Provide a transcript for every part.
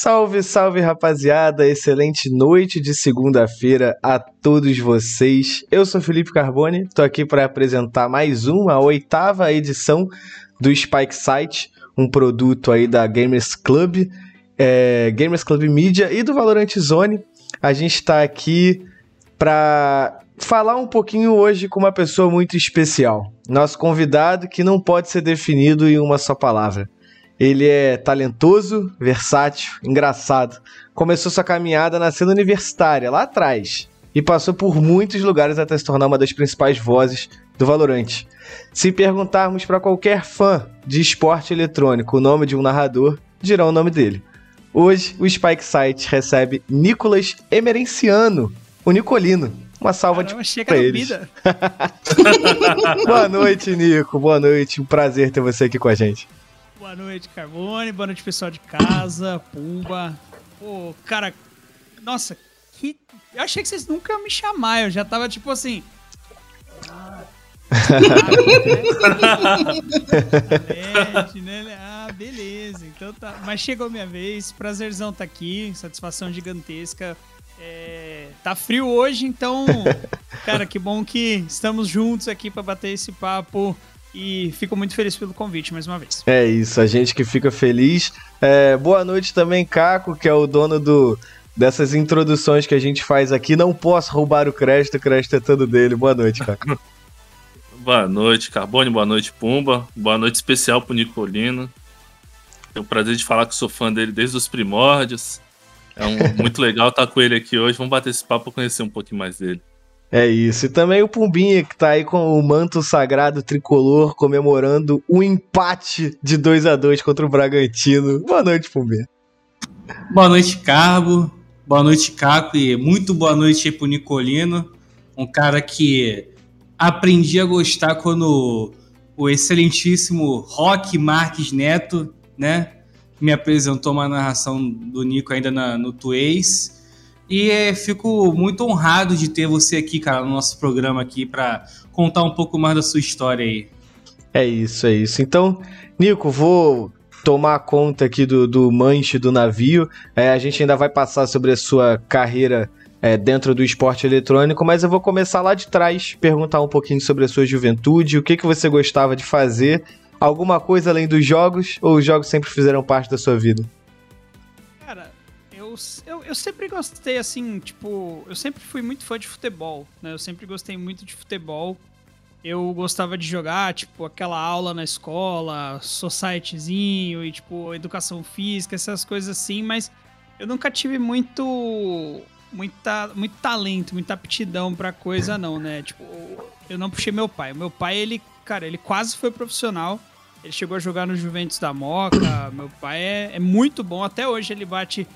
Salve, salve rapaziada, excelente noite de segunda-feira a todos vocês. Eu sou Felipe Carboni, tô aqui para apresentar mais uma, oitava edição do Spike Site, um produto aí da Gamers Club, é, Gamers Club Media e do Valorant Zone. A gente está aqui para falar um pouquinho hoje com uma pessoa muito especial. Nosso convidado que não pode ser definido em uma só palavra. Ele é talentoso, versátil, engraçado. Começou sua caminhada na cena universitária, lá atrás, e passou por muitos lugares até se tornar uma das principais vozes do Valorant. Se perguntarmos para qualquer fã de esporte eletrônico o nome de um narrador, dirão o nome dele. Hoje, o Spike Site recebe Nicolas Emerenciano, o Nicolino. Uma salva Caramba, de pra eles. Boa noite, Nico. Boa noite. Um prazer ter você aqui com a gente. Boa noite, Carbone. Boa noite, pessoal de casa, Pumba. Pô, cara, nossa, que. Eu achei que vocês nunca iam me chamar. Eu já tava tipo assim. Ah, né? ah, beleza. Então tá. Mas chegou minha vez. Prazerzão tá aqui. Satisfação gigantesca. É, tá frio hoje, então, cara, que bom que estamos juntos aqui para bater esse papo e fico muito feliz pelo convite mais uma vez. É isso, a gente que fica feliz. É, boa noite também, Caco, que é o dono do, dessas introduções que a gente faz aqui. Não posso roubar o crédito, o crédito é todo dele. Boa noite, Caco. boa noite, Carbone, boa noite, Pumba. Boa noite especial pro Nicolino. Tenho o prazer de falar que sou fã dele desde os primórdios. É um, muito legal estar com ele aqui hoje. Vamos bater esse papo para conhecer um pouquinho mais dele. É isso. E também o Pumbinha, que tá aí com o manto sagrado tricolor comemorando o empate de 2 a 2 contra o Bragantino. Boa noite, Pumbinha. Boa noite, Carbo. Boa noite, Caco. E muito boa noite aí pro Nicolino. Um cara que aprendi a gostar quando o excelentíssimo Rock Marques Neto, né? Me apresentou uma narração do Nico ainda na, no Tuês. E é, fico muito honrado de ter você aqui, cara, no nosso programa aqui para contar um pouco mais da sua história aí. É isso, é isso. Então, Nico, vou tomar conta aqui do, do manche do navio. É, a gente ainda vai passar sobre a sua carreira é, dentro do esporte eletrônico, mas eu vou começar lá de trás, perguntar um pouquinho sobre a sua juventude, o que, que você gostava de fazer, alguma coisa além dos jogos, ou os jogos sempre fizeram parte da sua vida? Eu, eu sempre gostei, assim, tipo, eu sempre fui muito fã de futebol, né? Eu sempre gostei muito de futebol. Eu gostava de jogar, tipo, aquela aula na escola, societyzinho e, tipo, educação física, essas coisas assim, mas eu nunca tive muito. Muita, muito talento, muita aptidão pra coisa, não, né? Tipo, eu não puxei meu pai. Meu pai, ele, cara, ele quase foi profissional. Ele chegou a jogar no Juventus da Moca. Meu pai é, é muito bom. Até hoje ele bate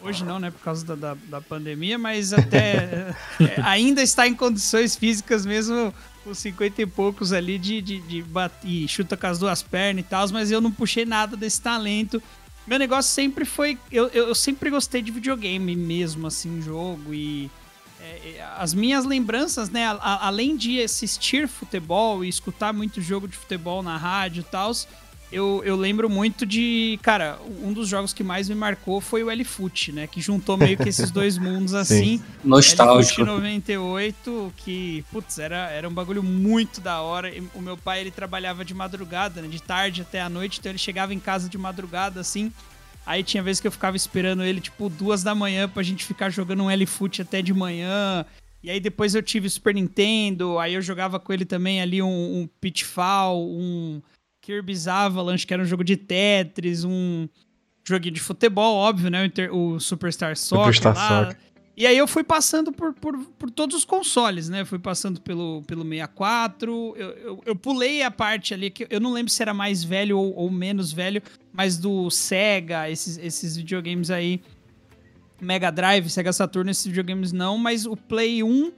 Hoje não, né? Por causa da, da, da pandemia, mas até é, ainda está em condições físicas mesmo com 50 e poucos ali de, de, de bater, chuta com as duas pernas e tal, mas eu não puxei nada desse talento. Meu negócio sempre foi. Eu, eu, sempre gostei de videogame mesmo, assim, jogo. E é, é as minhas lembranças, né? A, além de assistir futebol e escutar muito jogo de futebol na rádio e tal eu, eu lembro muito de. Cara, um dos jogos que mais me marcou foi o L-Foot, né? Que juntou meio que esses dois mundos assim. Nostálgico. L-Foot 98, que, putz, era, era um bagulho muito da hora. O meu pai, ele trabalhava de madrugada, né? De tarde até a noite, então ele chegava em casa de madrugada assim. Aí tinha vezes que eu ficava esperando ele, tipo, duas da manhã pra gente ficar jogando um L-Foot até de manhã. E aí depois eu tive Super Nintendo, aí eu jogava com ele também ali um, um Pitfall, um Kirby's Avalanche, que era um jogo de Tetris, um joguinho de futebol, óbvio, né? O, Superstar Soccer Superstar lá. Soccer. E aí eu fui passando por, por, por, todos os consoles, né? Fui passando pelo, pelo 64. Eu, eu, eu, pulei a parte ali, que eu não lembro se era mais velho ou, ou menos velho, mas do Sega, esses, esses videogames aí. Mega Drive, Sega Saturn, esses videogames não, mas o Play 1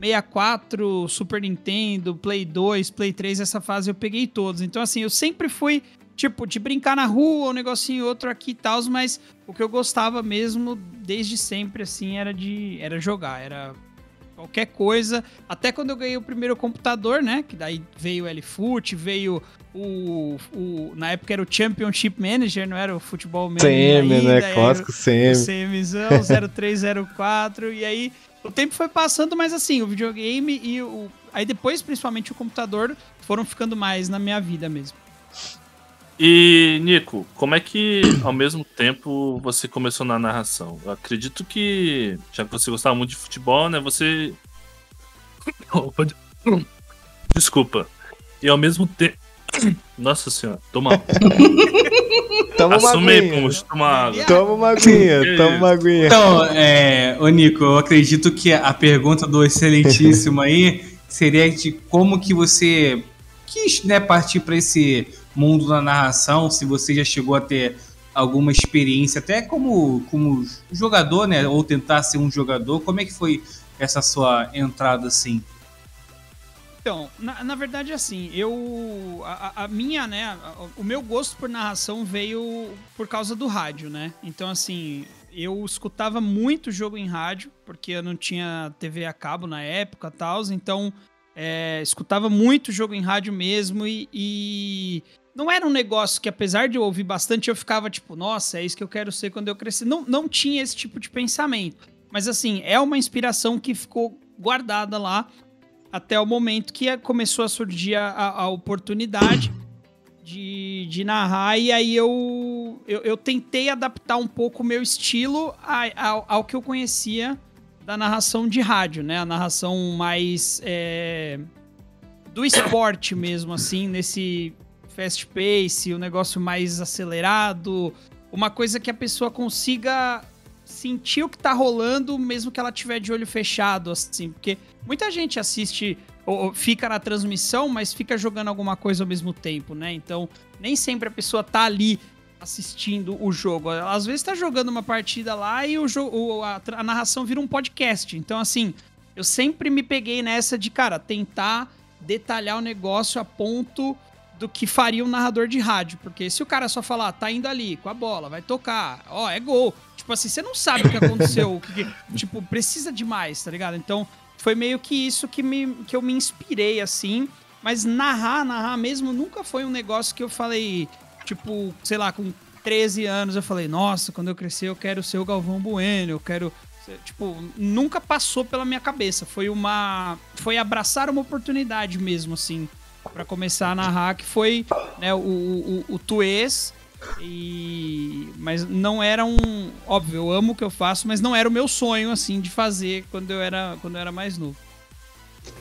64, Super Nintendo, Play 2, Play 3, essa fase eu peguei todos. Então, assim, eu sempre fui, tipo, de brincar na rua, um negocinho outro aqui e tal, mas o que eu gostava mesmo, desde sempre, assim, era de era jogar, era qualquer coisa. Até quando eu ganhei o primeiro computador, né? Que daí veio o LFoot, veio o, o. Na época era o Championship Manager, não era o Futebol Manager. CM, ainda, né? Clássico CM. CMzão, 0304. e aí o tempo foi passando, mas assim, o videogame e o. Aí depois, principalmente o computador, foram ficando mais na minha vida mesmo. E, Nico, como é que ao mesmo tempo você começou na narração? Eu acredito que, já que você gostava muito de futebol, né? Você. Desculpa. E ao mesmo tempo. Nossa senhora, toma. Toma Assume aí. Pumas, toma água. Toma uma aguinha, toma uma aguinha. Então, é, ô Nico, eu acredito que a pergunta do excelentíssimo aí seria de como que você quis né, partir para esse mundo da narração, se você já chegou a ter alguma experiência, até como, como jogador, né? Ou tentar ser um jogador, como é que foi essa sua entrada assim? Então, na, na verdade, assim, eu. A, a- minha, né? a- O meu gosto por narração veio por causa do rádio, né? Então, assim, eu escutava muito jogo em rádio, porque eu não tinha TV a cabo na época e tal, então. é, escutava muito jogo em rádio mesmo e, e não era um negócio que, apesar de eu ouvir bastante, eu ficava tipo, nossa, é isso que eu quero ser quando eu crescer. Não, não tinha esse tipo de pensamento. Mas, assim, é uma inspiração que ficou guardada lá até o momento que a- começou a surgir a, a- a oportunidade de, de narrar, e aí eu, eu, eu tentei adaptar um pouco o meu estilo a- ao, ao que eu conhecia da narração de rádio, né? A narração mais é, do esporte mesmo, assim, nesse fast pace, o negócio mais acelerado, uma coisa que a pessoa consiga sentir o que tá rolando, mesmo que ela tiver de olho fechado, assim, porque muita gente assiste ou, fica na transmissão, mas fica jogando alguma coisa ao mesmo tempo, né? Então, nem sempre a pessoa tá ali assistindo o jogo. Às vezes tá jogando uma partida lá e o jogo, a, a narração vira um podcast. Então, assim, eu sempre me peguei nessa de, cara, tentar detalhar o negócio a ponto do que faria um narrador de rádio. Porque se o cara só falar, tá indo ali com a bola, vai tocar, ó, é gol. Tipo assim, você não sabe o que aconteceu. que, que- tipo, precisa demais, tá ligado? Então, foi meio que isso que, me, que eu me inspirei, assim. Mas narrar, narrar mesmo, nunca foi um negócio que eu falei, tipo, sei lá, com 13 anos, eu falei, nossa, quando eu crescer eu quero ser o Galvão Bueno, eu quero. ser-" Tipo, nunca passou pela minha cabeça. Foi uma. Foi abraçar uma oportunidade mesmo, assim, Pra começar a narrar, que foi né, o, o, o Tuês. E... Mas não era um. Óbvio, eu amo o que eu faço, mas não era o meu sonho, assim, de fazer quando eu era, quando eu era mais novo.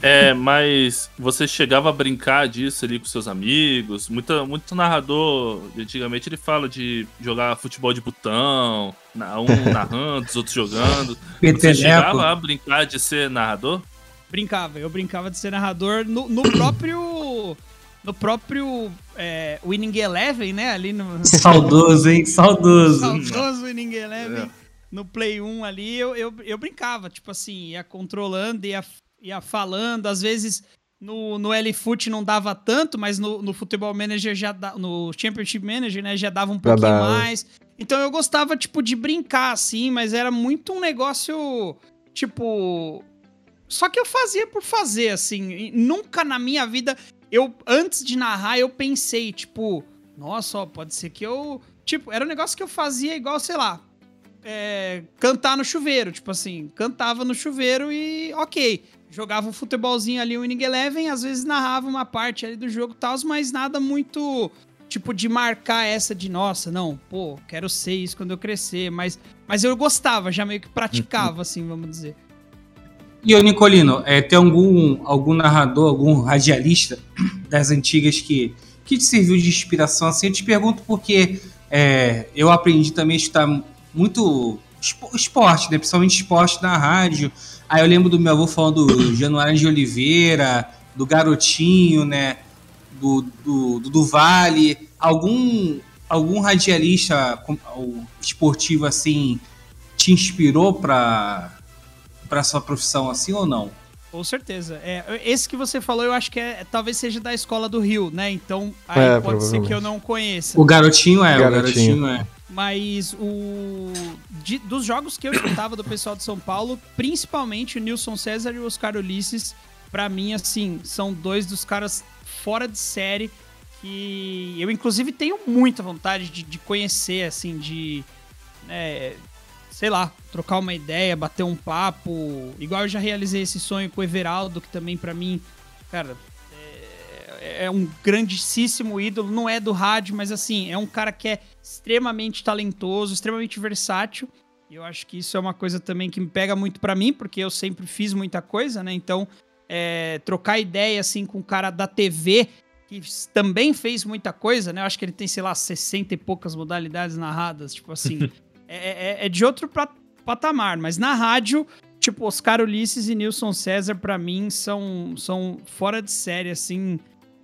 É, mas você chegava a brincar disso ali com seus amigos? Muita, muito narrador, antigamente, ele fala de jogar futebol de botão, na- um narrando, os outros jogando. Você chegava a brincar de ser narrador? Brincava, eu brincava de ser narrador no, no próprio. No próprio é, Winning Eleven, né? Ali no. Saudoso, hein? Saudoso. Saudoso Winning Eleven. É. No Play 1 ali, eu, eu, eu brincava, tipo assim, ia controlando, ia, ia falando. Às vezes no, no L-Foot não dava tanto, mas no, no Futebol Manager já dá, no Championship Manager, né, já dava um pouquinho dava. mais. Então eu gostava, tipo, de brincar, assim, mas era muito um negócio, tipo. Só que eu fazia por fazer, assim. Nunca na minha vida, eu, antes de narrar, eu pensei, tipo, nossa, ó, pode ser que eu. Tipo, era um negócio que eu fazia igual, sei lá, é, cantar no chuveiro. Tipo assim, cantava no chuveiro e ok. Jogava um futebolzinho ali, o Inning Eleven, às vezes narrava uma parte ali do jogo e tal, mas nada muito, tipo, de marcar essa de, nossa, não, pô, quero ser isso quando eu crescer. Mas, mas eu gostava, já meio que praticava, assim, vamos dizer. E ô Nicolino, é, tem algum, algum narrador, algum radialista das antigas que, que te serviu de inspiração? Assim, eu te pergunto porque é, eu aprendi também a escutar muito espo- esporte, né? principalmente esporte na rádio. Aí eu lembro do meu avô falando do Januário de Oliveira, do Garotinho, né? Do, do, do, do Vale. Algum, algum radialista esportivo assim te inspirou para para sua profissão assim ou não? Com certeza. É, esse que você falou, eu acho que é, talvez seja da escola do Rio, né? Então, aí É, pode ser que eu não conheça. O garotinho é, Garotinho. o garotinho é. Mas o. de- dos jogos que eu escutava do pessoal de São Paulo, principalmente o Nilson César e o Oscar Ulisses, pra mim, assim, são dois dos caras fora de série que eu, inclusive, tenho muita vontade de, de conhecer, assim, de. né, sei lá, trocar uma ideia, bater um papo. Igual eu já realizei esse sonho com o Everaldo, que também pra mim, cara, é, é um grandíssimo ídolo. Não é do rádio, mas assim, é um cara que é extremamente talentoso, extremamente versátil. E eu acho que isso é uma coisa também que me pega muito pra mim, porque eu sempre fiz muita coisa, né? Então, é, trocar ideia assim com o cara da TV que também fez muita coisa, né? Eu acho que ele tem, sei lá, 60 e poucas modalidades narradas, tipo assim. é, é- é de outro patamar, mas na rádio, tipo, Oscar Ulisses e Nilson César, pra mim, são, são fora de série, assim.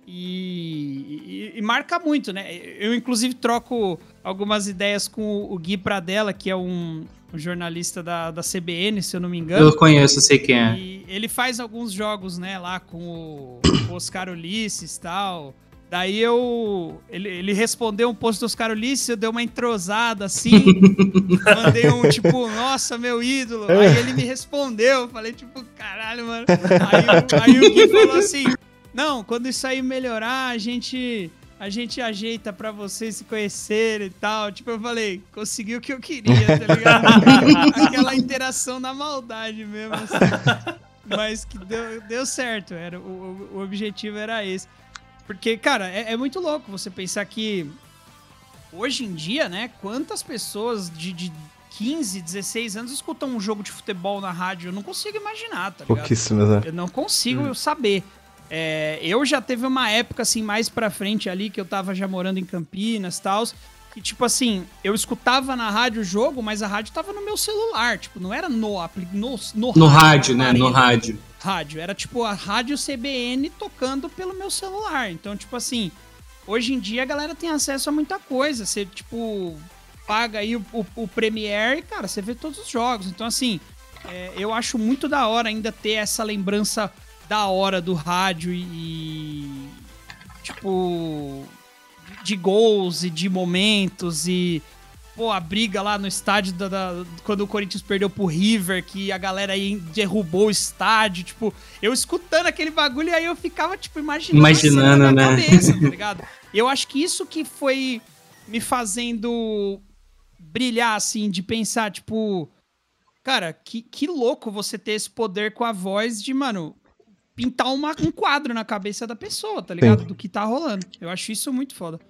E, e- e marca muito, né? Eu, inclusive, troco algumas ideias com o Gui Pradella, que é um, um jornalista da, da CBN, se eu não me engano. Eu conheço, sei quem é. E ele faz alguns jogos, né, lá com o, o Oscar Ulisses e tal. Daí eu. Ele, ele respondeu um post do Oscar Ulisses, eu dei uma entrosada assim. mandei um tipo, nossa, meu ídolo. Aí ele me respondeu. eu Falei, tipo, caralho, mano. Aí, o- aí o Gui falou assim: Não, quando isso aí melhorar, a gente. A gente ajeita pra vocês se conhecerem e tal. Tipo, eu falei, consegui o que eu queria, tá ligado? Aquela interação na maldade mesmo, assim. Mas que deu, deu certo. Era, o, o- o objetivo era esse. Porque, cara, é, é muito louco você pensar que hoje em dia, né, quantas pessoas de, de 15, 16 anos escutam um jogo de futebol na rádio? Eu não consigo imaginar, tá ligado? Pouquíssimas, né? Eu não consigo saber. É, eu já teve uma época, assim, mais pra frente ali, que eu tava já morando em Campinas e tal, que, tipo assim, eu escutava na rádio o jogo, mas a rádio tava no meu celular, tipo, não era no, no, no, No rádio, né? aparelho No rádio. Rádio. Era tipo a rádio CBN tocando pelo meu celular. Então, tipo assim, hoje em dia a galera tem acesso a muita coisa. Você, tipo, paga aí o, o, o Premiere e, cara, você vê todos os jogos. Então, assim, é, eu acho muito da hora ainda ter essa lembrança da hora do rádio e. Tipo. De gols e de momentos e pô, a briga lá no estádio da, da- quando o Corinthians perdeu pro River, que a galera aí derrubou o estádio, tipo, eu escutando aquele bagulho e aí eu ficava, tipo, imaginando, Imaginando, na né? cabeça, tá ligado? Eu acho que isso que foi me fazendo brilhar, assim, de pensar, tipo, cara, que, que louco você ter esse poder com a voz de, mano, pintar uma- um quadro na cabeça da pessoa, tá ligado? Do que tá rolando. Eu acho isso muito foda.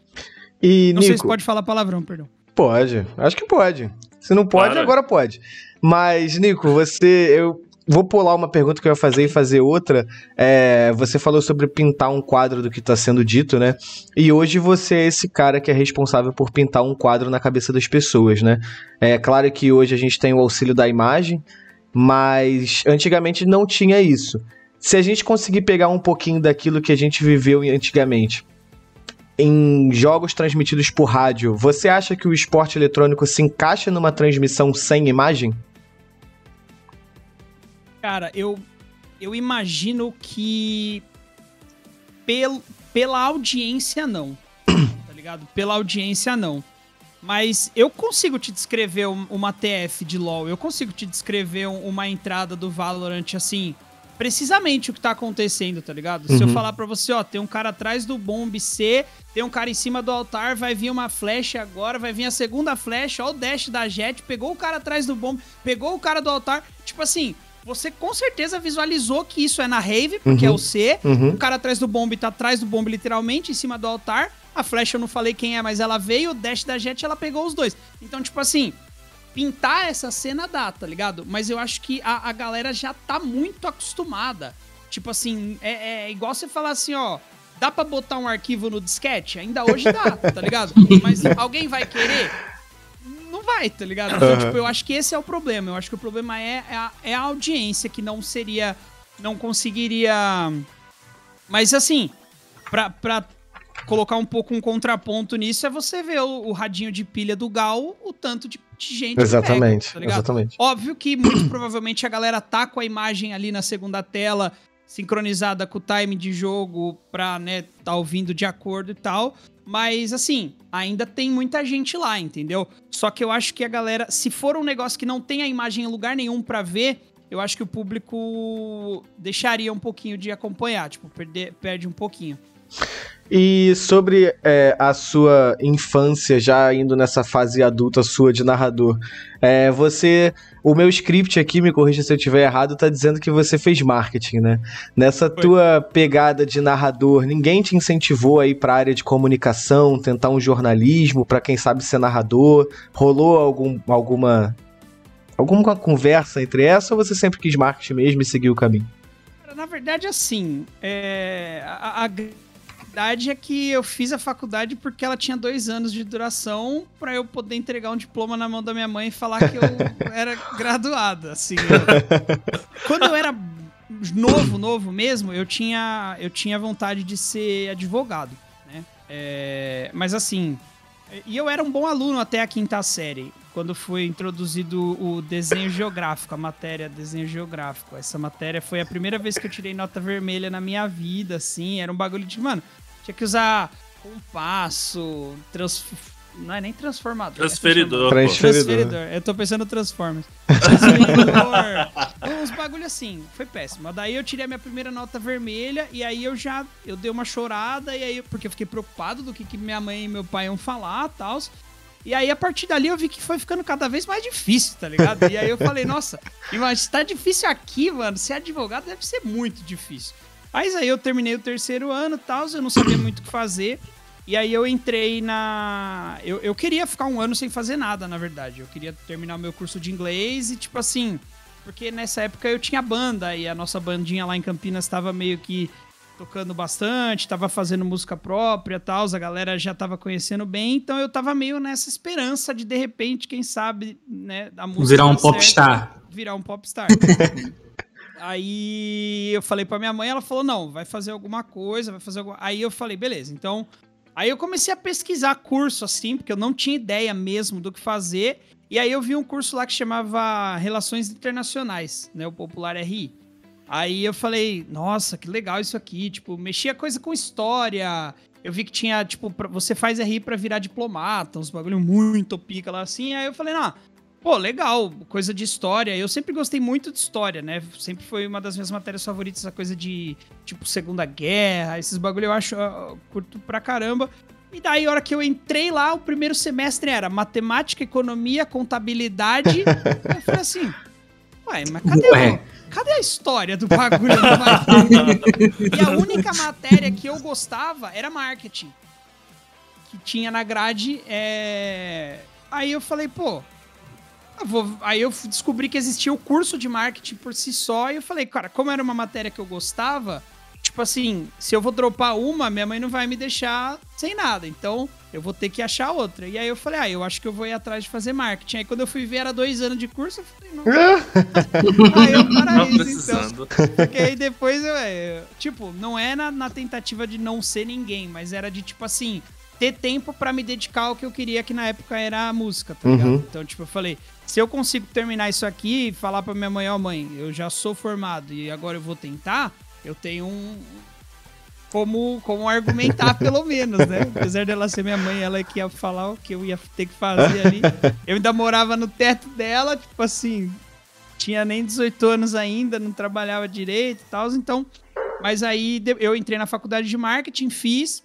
E, Não Nico, sei se pode falar palavrão, perdão. Pode, acho que pode. Se não pode, Claro. agora pode. Mas, Nico, você. Eu vou pular uma pergunta que eu ia fazer e fazer outra. É, você falou sobre pintar um quadro do que está sendo dito, né? E hoje você é esse cara que é responsável por pintar um quadro na cabeça das pessoas, né? É claro que hoje a gente tem o auxílio da imagem, mas antigamente não tinha isso. Se a gente conseguir pegar um pouquinho daquilo que a gente viveu antigamente em jogos transmitidos por rádio, você acha que o esporte eletrônico se encaixa numa transmissão sem imagem? Cara, eu, eu imagino que pel, pela audiência não. tá ligado? Pela audiência não. Mas eu consigo te descrever um- uma TF de LoL, eu consigo te descrever um- uma entrada do Valorant assim, precisamente o que tá acontecendo, tá ligado? Se eu Uhum. falar pra você, ó, tem um cara atrás do bomb C, tem um cara em cima do altar, vai vir uma flecha agora, vai vir a segunda flecha, ó o dash da Jet, pegou o cara atrás do bomb, pegou o cara do altar, tipo assim, você com certeza visualizou que isso é na Rave, porque Uhum. é o C, Uhum. o cara atrás do bomb tá atrás do bomb literalmente, em cima do altar. A flecha eu não falei quem é, mas ela veio, o dash da Jet ela pegou os dois. Então, tipo assim, pintar essa cena dá, tá ligado? Mas eu acho que a, a galera já tá muito acostumada. Tipo assim, é, é igual você falar assim, ó. Dá pra botar um arquivo no disquete? Ainda hoje dá, tá ligado? Mas alguém vai querer? Não vai, tá ligado? Então, Aham. tipo, eu acho que esse é o problema. Eu acho que o problema é, é, a, é a audiência que não seria. Não conseguiria. Mas assim, pra, pra colocar um pouco um contraponto nisso, é você ver o, o radinho de pilha do Gal, o tanto de, de gente. Exatamente, pega, tá ligado? exatamente. Óbvio que muito provavelmente a galera tá com a imagem ali na segunda tela sincronizada com o time de jogo pra, né, tá ouvindo de acordo e tal. Mas, assim, ainda tem muita gente lá, entendeu? Só que eu acho que a galera, se for um negócio que não tem a imagem em lugar nenhum para ver, eu acho que o público deixaria um pouquinho de acompanhar, tipo, perde, perde um pouquinho. E sobre é, a sua infância, já indo nessa fase adulta sua de narrador, é, você. O meu script aqui, me corrija se eu estiver errado, tá dizendo que você fez marketing, né? Nessa Foi. tua pegada de narrador, ninguém te incentivou a ir pra área de comunicação, tentar um jornalismo, para quem sabe ser narrador? Rolou algum, alguma. alguma conversa entre essa ou você sempre quis marketing mesmo e seguiu o caminho? Na verdade, assim, é, a, a verdade é que eu fiz a faculdade porque ela tinha dois anos de duração para eu poder entregar um diploma na mão da minha mãe e falar que eu era graduada, assim. Eu... Quando eu era novo, novo mesmo, eu tinha, eu tinha vontade de ser advogado, né? É... Mas assim, e eu era um bom aluno até a quinta série, quando foi introduzido o desenho geográfico, a matéria desenho geográfico. Essa matéria foi a primeira vez que eu tirei nota vermelha na minha vida, assim. Era um bagulho de, mano, tinha que usar compasso, trans... não é nem transformador. Transferidor. É transferidor. transferidor. Eu tô pensando no Transformers. Transferidor. uns bagulho assim. Foi péssimo. Daí eu tirei a minha primeira nota vermelha e aí eu já eu dei uma chorada e aí porque eu fiquei preocupado do que, que minha mãe e meu pai iam falar, tal. E aí, a partir dali, eu vi que foi ficando cada vez mais difícil, tá ligado? E aí eu falei, nossa, imagina, se tá difícil aqui, mano, ser advogado deve ser muito difícil. Mas aí eu terminei o terceiro ano e tal, eu não sabia muito o que fazer. E aí eu entrei na. Eu, eu queria ficar um ano sem fazer nada, na verdade. Eu queria terminar o meu curso de inglês e, tipo assim. Porque nessa época eu tinha banda e a nossa bandinha lá em Campinas estava meio que tocando bastante, estava fazendo música própria tal, a galera já estava conhecendo bem, então eu estava meio nessa esperança de de repente, quem sabe, né, a música virar um popstar. Virar um popstar. Aí eu falei pra minha mãe, ela falou: não, vai fazer alguma coisa, vai fazer alguma. Aí eu falei, beleza, então. Aí eu comecei a pesquisar curso assim, porque eu não tinha ideia mesmo do que fazer. E aí eu vi um curso lá que chamava Relações Internacionais, né? O popular RI. Aí eu falei, nossa, que legal isso aqui. Tipo, mexia coisa com história. Eu vi que tinha, tipo, você faz RI para virar diplomata, uns bagulho muito pica lá assim. Aí eu falei, não, Pô, legal, coisa de história. Eu sempre gostei muito de história, né? Sempre foi uma das minhas matérias favoritas, a coisa de, tipo, Segunda Guerra, esses bagulho eu acho uh, curto pra caramba. E daí, a hora que eu entrei lá, o primeiro semestre era matemática, economia, contabilidade. eu falei assim, ué, mas cadê, ué. cadê a história do bagulho? e a única matéria que eu gostava era marketing. Que tinha na grade. É... Aí eu falei, pô. Aí eu descobri que existia o curso de marketing por si só e eu falei, cara, como era uma matéria que eu gostava, tipo assim, se eu vou dropar uma, minha mãe não vai me deixar sem nada. Então, eu vou ter que achar outra. E aí eu falei, ah, eu acho que eu vou ir atrás de fazer marketing. Aí quando eu fui ver, era dois anos de curso, eu falei, não. aí eu paraíso, então. Porque aí depois eu, é, tipo, não é na, na tentativa de não ser ninguém, mas era de tipo assim, ter tempo para me dedicar ao que eu queria, que na época era a música, tá ligado? Uhum. Então, tipo, eu falei, se eu consigo terminar isso aqui e falar pra minha mãe, ó, oh, mãe, eu já sou formado e agora eu vou tentar, eu tenho um. Como, como argumentar, pelo menos, né? Apesar dela ser minha mãe, ela é que ia falar o que eu ia ter que fazer ali. Eu ainda morava no teto dela, tipo assim, tinha nem 18 anos ainda, não trabalhava direito e tal, então. Mas aí eu entrei na faculdade de marketing, fiz.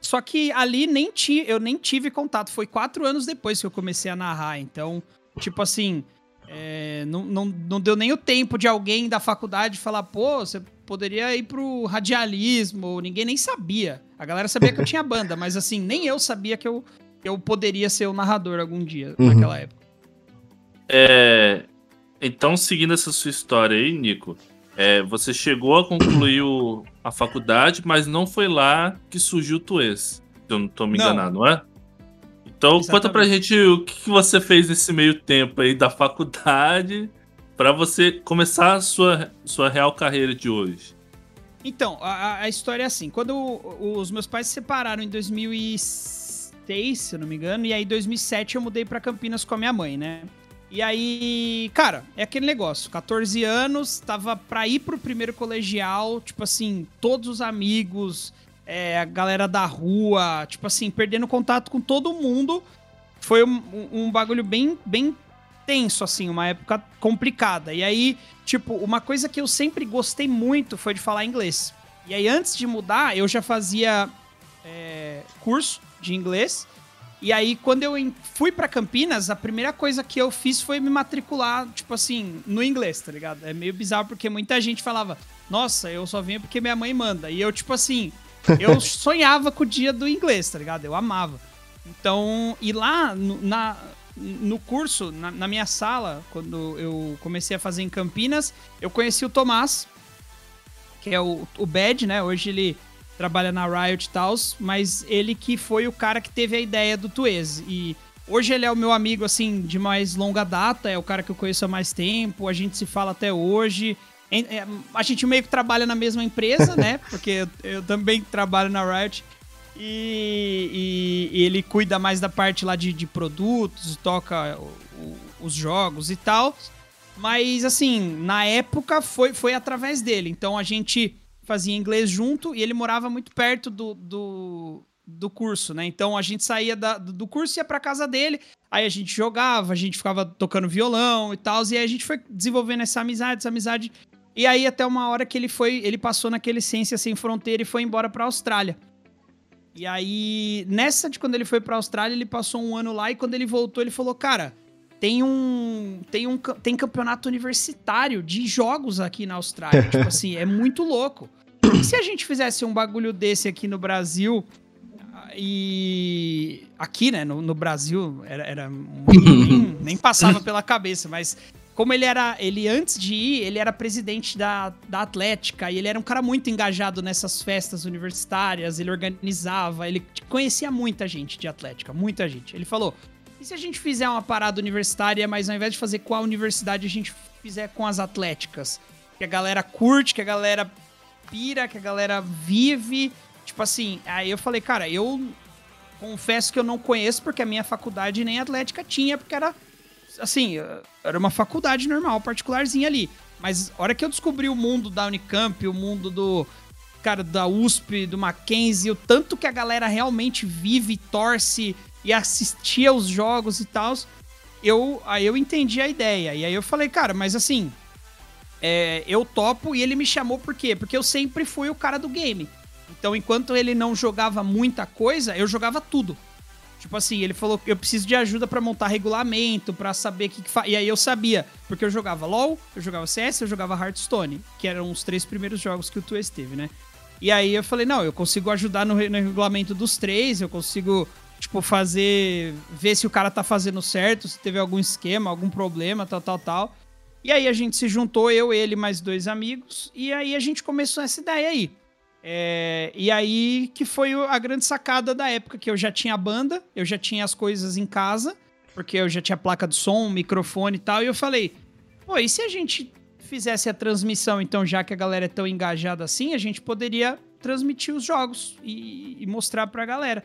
Só que ali nem ti, eu nem tive contato. Foi quatro anos depois que eu comecei a narrar. Então, Tipo assim, é, não, não, não deu nem o tempo de alguém da faculdade falar, pô, você poderia ir pro radialismo, ninguém nem sabia. A galera sabia que eu tinha banda, mas assim, nem eu sabia que eu, que eu poderia ser o narrador algum dia, uhum. naquela época. É, então, seguindo essa sua história aí, Nico, é, você chegou a concluir o, a faculdade, mas não foi lá que surgiu o Tuês. Se eu não tô me enganando, não é? Então, Exatamente. conta pra gente o que você fez nesse meio tempo aí da faculdade para você começar a sua, sua real carreira de hoje. Então, a, a história é assim. Quando os meus pais se separaram em 2006, se eu não me engano, e aí em 2007 eu mudei para Campinas com a minha mãe, né? E aí, cara, é aquele negócio. 14 anos, tava pra ir pro primeiro colegial, tipo assim, todos os amigos, é, a galera da rua, tipo assim, perdendo contato com todo mundo. Foi um, um bagulho bem, bem tenso, assim, uma época complicada. E aí, tipo, uma coisa que eu sempre gostei muito foi de falar inglês. E aí, antes de mudar, eu já fazia é, curso de inglês. E aí, quando eu fui para Campinas, a primeira coisa que eu fiz foi me matricular, tipo assim, no inglês, tá ligado? É meio bizarro porque muita gente falava, nossa, eu só venho porque minha mãe manda. E eu, tipo assim, eu sonhava com o dia do inglês, tá ligado? Eu amava. Então, e lá no, na, no curso, na, na, minha sala, quando eu comecei a fazer em Campinas, eu conheci o Tomás, que é o, o Bad, né? Hoje ele trabalha na Riot e tal, mas ele que foi o cara que teve a ideia do Tuez. E hoje ele é o meu amigo, assim, de mais longa data, é o cara que eu conheço há mais tempo, a gente se fala até hoje. É, a gente meio que trabalha na mesma empresa, né? Porque eu, também trabalho na Riot. E, e, e, ele cuida mais da parte lá de, de produtos, toca o, o, os jogos e tal. Mas, assim, na época foi, foi através dele. Então a gente fazia inglês junto e ele morava muito perto do, do, do curso, né? Então a gente saía da, do curso e ia pra casa dele, aí a gente jogava, a gente ficava tocando violão e tal, e aí a gente foi desenvolvendo essa amizade, essa amizade. E aí até uma hora que ele foi, ele passou naquele Ciência Sem Fronteira e foi embora pra Austrália. E aí, nessa de quando ele foi pra Austrália, ele passou um ano lá e quando ele voltou, ele falou: Cara, tem um tem um tem campeonato universitário de jogos aqui na Austrália. tipo assim, é muito louco. E se a gente fizesse um bagulho desse aqui no Brasil e aqui, né, no, no Brasil era, era nem, nem, passava pela cabeça, mas como ele era, ele antes de ir, ele era presidente da, da Atlética e ele era um cara muito engajado nessas festas universitárias, ele organizava, ele conhecia muita gente de Atlética, muita gente. Ele falou: e se a gente fizer uma parada universitária, mas ao invés de fazer com a universidade, a gente fizer com as atléticas? Que a galera curte, que a galera pira, que a galera vive. Tipo assim, aí eu falei, cara, eu confesso que eu não conheço, porque a minha faculdade nem atlética tinha, porque era assim, era uma faculdade normal, particularzinha ali. Mas a hora que eu descobri o mundo da Unicamp, o mundo do cara da USP, do Mackenzie, o tanto que a galera realmente vive, torce e assistia aos jogos e tal, eu aí eu entendi a ideia. E aí eu falei, cara, mas assim, é, eu topo e ele me chamou por quê? Porque eu sempre fui o cara do game. Então, enquanto ele não jogava muita coisa, eu jogava tudo. Tipo assim, ele falou que eu preciso de ajuda para montar regulamento, para saber o que, que faz. E aí eu sabia, porque eu jogava LoL, eu jogava CS, eu jogava Hearthstone, que eram os três primeiros jogos que o Twist teve, né? E aí eu falei, não, eu consigo ajudar no, no regulamento dos três, eu consigo, tipo, fazer. ver se o cara tá fazendo certo, se teve algum esquema, algum problema, tal, tal, tal. E aí a gente se juntou, eu, ele, mais dois amigos, e aí a gente começou essa ideia aí. É, e aí que foi a grande sacada da época, que eu já tinha banda, eu já tinha as coisas em casa, porque eu já tinha placa de som, microfone e tal, e eu falei, pô, e se a gente fizesse a transmissão, então, já que a galera é tão engajada assim, a gente poderia transmitir os jogos e, e mostrar pra galera.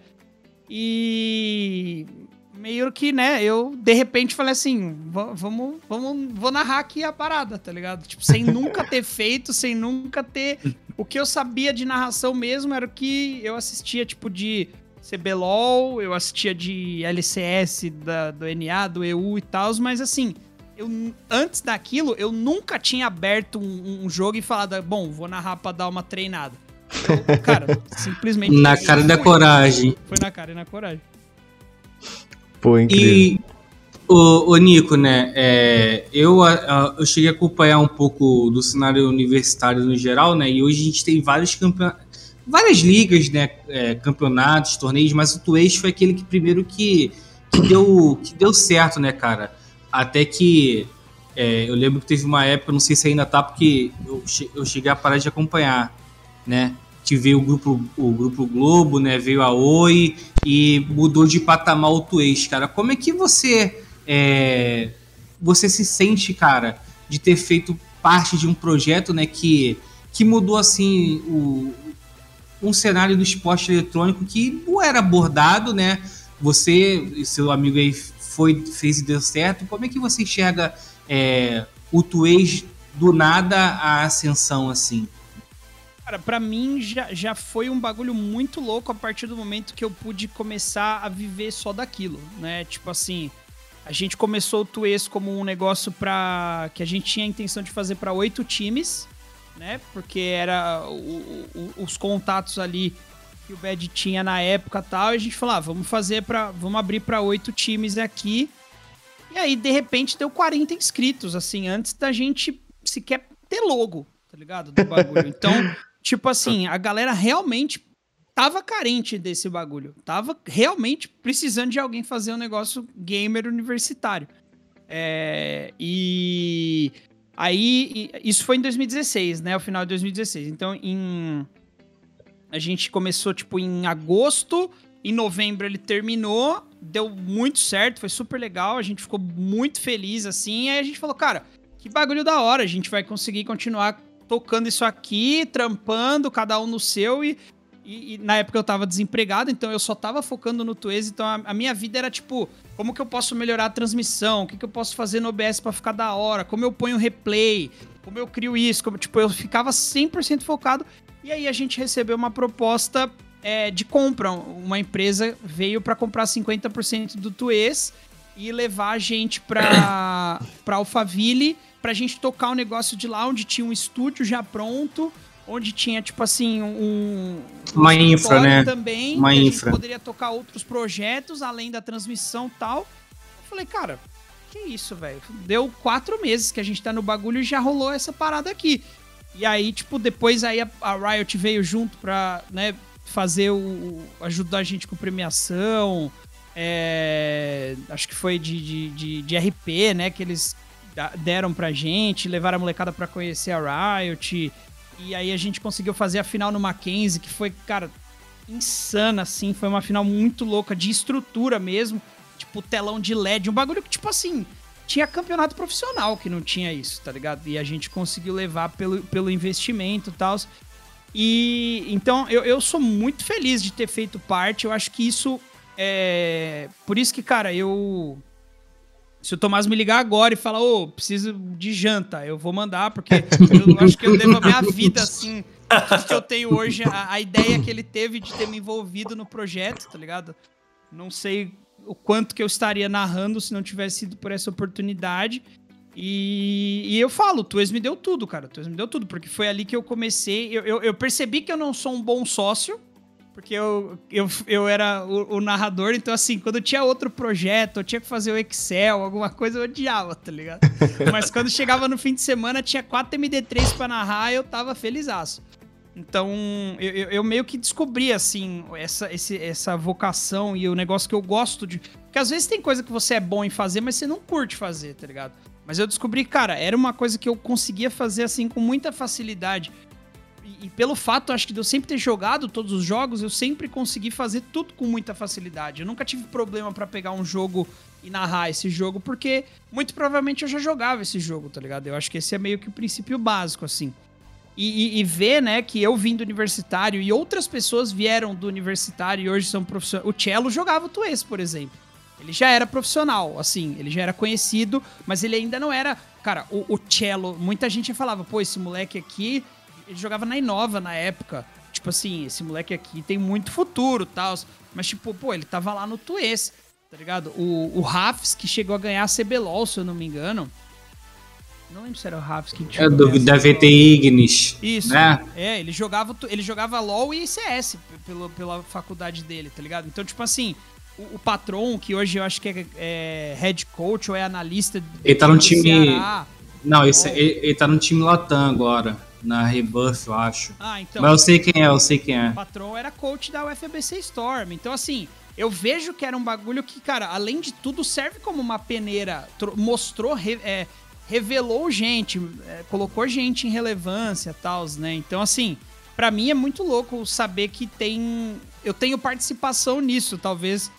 E meio que, né, eu de repente falei assim, vamos, vamos, vou narrar aqui a parada, tá ligado? Tipo, sem nunca ter feito, sem nunca ter. O que eu sabia de narração mesmo era o que eu assistia, tipo, de CBLOL, eu assistia de LCS da, do NA, do EU e tal, mas assim, eu, antes daquilo, eu nunca tinha aberto um, um jogo e falado, bom, vou narrar pra dar uma treinada. Então, cara, simplesmente. Na cara da coragem. Foi na cara e na coragem. Pô, incrível. E o, o Nico, né? É, eu, eu cheguei a acompanhar um pouco do cenário universitário no geral, né? E hoje a gente tem vários campeonatos, várias ligas, né? É, campeonatos, torneios, mas o Twist foi aquele que primeiro que, que, deu, que deu certo, né, cara? Até que é, eu lembro que teve uma época, não sei se ainda tá, porque eu, eu cheguei a parar de acompanhar, né? Que veio o grupo, o grupo Globo, né? Veio a Oi e mudou de patamar o Twitch, cara. Como é que você é, você se sente, cara, de ter feito parte de um projeto, né? Que, que mudou assim o, um cenário do esporte eletrônico que não era abordado, né? Você e seu amigo aí foi, fez e deu certo. Como é que você enxerga é, o Tuês do nada a ascensão assim? Cara, pra mim já, já foi um bagulho muito louco a partir do momento que eu pude começar a viver só daquilo, né? Tipo assim, a gente começou o Tuês como um negócio para que a gente tinha a intenção de fazer para oito times, né? Porque era o, o, os contatos ali que o Bad tinha na época tal, e a gente falou, ah, vamos fazer para, vamos abrir para oito times aqui. E aí de repente deu 40 inscritos, assim, antes da gente sequer ter logo, tá ligado? Do bagulho. Então, tipo assim, a galera realmente tava carente desse bagulho. Tava realmente precisando de alguém fazer um negócio gamer universitário. É, e aí, isso foi em 2016, né? O final de 2016. Então, em. A gente começou, tipo, em agosto. Em novembro ele terminou. Deu muito certo, foi super legal. A gente ficou muito feliz, assim. Aí a gente falou, cara, que bagulho da hora. A gente vai conseguir continuar tocando isso aqui, trampando, cada um no seu e e, e, na época eu tava desempregado, então eu só tava focando no Twaze, então a, a, minha vida era tipo, como que eu posso melhorar a transmissão? O que, que eu posso fazer no OBS para ficar da hora? Como eu ponho replay? Como eu crio isso? Como, tipo, eu ficava 100% focado. E aí a gente recebeu uma proposta é, de compra. Uma empresa veio para comprar 50% do Twaze e levar a gente pra Alphaville pra gente tocar o um negócio de lá, onde tinha um estúdio já pronto onde tinha, tipo assim, um. Uma infra, né? Também, Uma infra. A gente poderia tocar outros projetos além da transmissão e tal. Eu falei, cara, que isso, velho? Deu quatro meses que a gente tá no bagulho e já rolou essa parada aqui. E aí, tipo, depois aí a, a Riot veio junto pra, né, fazer o. ajudar a gente com premiação. É, acho que foi de, de, de, de RP, né? Que eles deram pra gente, levaram a molecada pra conhecer a Riot. E aí a gente conseguiu fazer a final no Mackenzie, que foi, cara, insana, assim. Foi uma final muito louca, de estrutura mesmo. Tipo, telão de LED. Um bagulho que, tipo assim, tinha campeonato profissional que não tinha isso, tá ligado? E a gente conseguiu levar pelo, pelo investimento e tal. E então eu, eu sou muito feliz de ter feito parte. Eu acho que isso é. Por isso que, cara, eu se o Tomás me ligar agora e falar, ô, oh, preciso de janta, eu vou mandar, porque eu acho que eu devo a minha vida, assim, tudo que eu tenho hoje, a, a, ideia que ele teve de ter me envolvido no projeto, tá ligado? Não sei o quanto que eu estaria narrando se não tivesse sido por essa oportunidade. E, e eu falo, tu me deu tudo, cara. Tu me deu tudo, porque foi ali que eu comecei. Eu, eu, eu percebi que eu não sou um bom sócio, porque eu, eu, eu era o, o, narrador, então assim, quando tinha outro projeto, eu tinha que fazer o Excel, alguma coisa, eu odiava, tá ligado? Mas quando chegava no fim de semana, tinha 4 MD3 pra narrar, eu tava felizaço. Então, eu, eu, eu, meio que descobri, assim, essa, esse, essa vocação e o negócio que eu gosto de. Porque às vezes tem coisa que você é bom em fazer, mas você não curte fazer, tá ligado? Mas eu descobri, cara, era uma coisa que eu conseguia fazer, assim, com muita facilidade e, pelo fato, acho que de eu sempre ter jogado todos os jogos, eu sempre consegui fazer tudo com muita facilidade. Eu nunca tive problema para pegar um jogo e narrar esse jogo, porque muito provavelmente eu já jogava esse jogo, tá ligado? Eu acho que esse é meio que o princípio básico, assim. E, e, e, ver, né, que eu vim do universitário e outras pessoas vieram do universitário e hoje são profissionais. O Cello jogava o Tuês, por exemplo. Ele já era profissional, assim, ele já era conhecido, mas ele ainda não era. Cara, o, o Cello, muita gente falava, pô, esse moleque aqui ele jogava na Inova na época. Tipo assim, esse moleque aqui tem muito futuro tal. Mas, tipo, pô, ele tava lá no Tuês, tá ligado? O, o Rafs, que chegou a ganhar a CBLOL, se eu não me engano. Não lembro se era o Rafs que tinha. É do, da VT Ignis. Isso. Né? É, ele jogava, ele jogava LOL e CS pelo, pela faculdade dele, tá ligado? Então, tipo assim, o, o Patron, que hoje eu acho que é, é head coach ou é analista. Ele tá no time. Ceará, não, esse, ele, ele tá no time Latam agora na Rebuff, eu acho. Ah, então. Mas eu sei quem é, eu sei quem é. O patrão era coach da UFBC Storm. Então, assim, eu vejo que era um bagulho que, cara, além de tudo, serve como uma peneira. Mostrou, é, revelou gente, é, colocou gente em relevância e tal, né? Então, assim, para mim é muito louco saber que tem. Eu tenho participação nisso, talvez.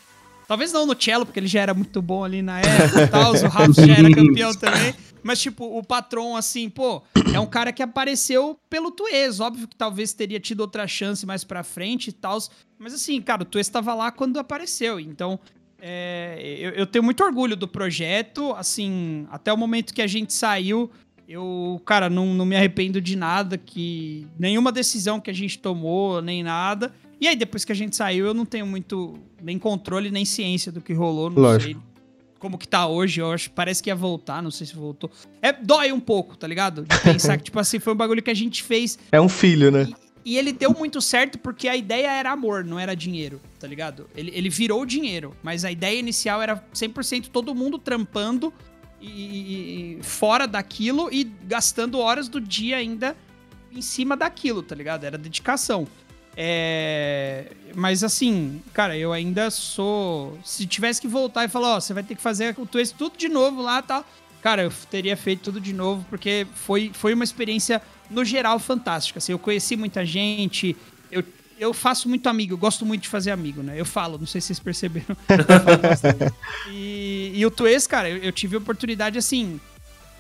Talvez não no cello, porque ele já era muito bom ali na época e tal. O Rafa já era campeão também. Mas, tipo, o patrão, assim, pô, é um cara que apareceu pelo Tuês. Óbvio que talvez teria tido outra chance mais pra frente e tal. Mas, assim, cara, o Tuês tava lá quando apareceu. Então, é, eu, eu, tenho muito orgulho do projeto. Assim, até o momento que a gente saiu, eu, cara, não, não me arrependo de nada, que nenhuma decisão que a gente tomou, nem nada. E aí, depois que a gente saiu, eu não tenho muito nem controle, nem ciência do que rolou. Não Lógico. sei como que tá hoje. Eu acho parece que ia voltar, não sei se voltou. É, dói um pouco, tá ligado? De pensar que, tipo assim, foi um bagulho que a gente fez. É um filho, né? E, e ele deu muito certo porque a ideia era amor, não era dinheiro, tá ligado? Ele, ele virou dinheiro, mas a ideia inicial era 100% todo mundo trampando e, e, fora daquilo e gastando horas do dia ainda em cima daquilo, tá ligado? Era dedicação. É... Mas assim, cara, eu ainda sou. Se tivesse que voltar e falar, ó, você vai ter que fazer o twist tudo de novo lá e tal. Cara, eu teria feito tudo de novo, porque foi, foi uma experiência, no geral, fantástica. Assim, eu conheci muita gente, eu, eu faço muito amigo, eu gosto muito de fazer amigo, né? Eu falo, não sei se vocês perceberam. e, e o Twist, cara, eu, eu, tive a oportunidade assim.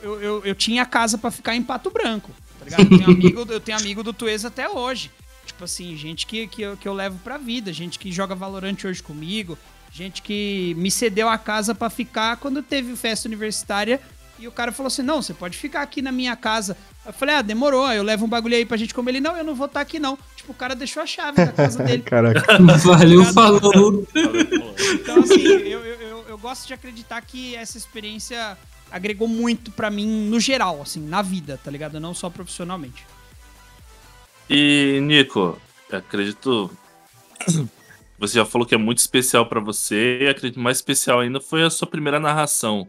Eu, eu, eu tinha casa para ficar em Pato Branco, tá ligado? Eu tenho amigo, eu tenho amigo do Twist até hoje. Tipo assim, gente que, que, eu, que eu levo pra vida, gente que joga Valorant hoje comigo, gente que me cedeu a casa para ficar quando teve festa universitária e o cara falou assim: não, você pode ficar aqui na minha casa. Eu falei, ah, demorou, eu levo um bagulho aí pra gente comer. Ele, não, eu não vou estar tá aqui não. Tipo, o cara deixou a chave da casa dele. Caraca. Valeu, falou. Então, assim, eu, eu, eu, eu, gosto de acreditar que essa experiência agregou muito para mim no geral, assim, na vida, tá ligado? Não só profissionalmente. E, Nico, acredito. Você já falou que é muito especial para você, e acredito mais especial ainda foi a sua primeira narração.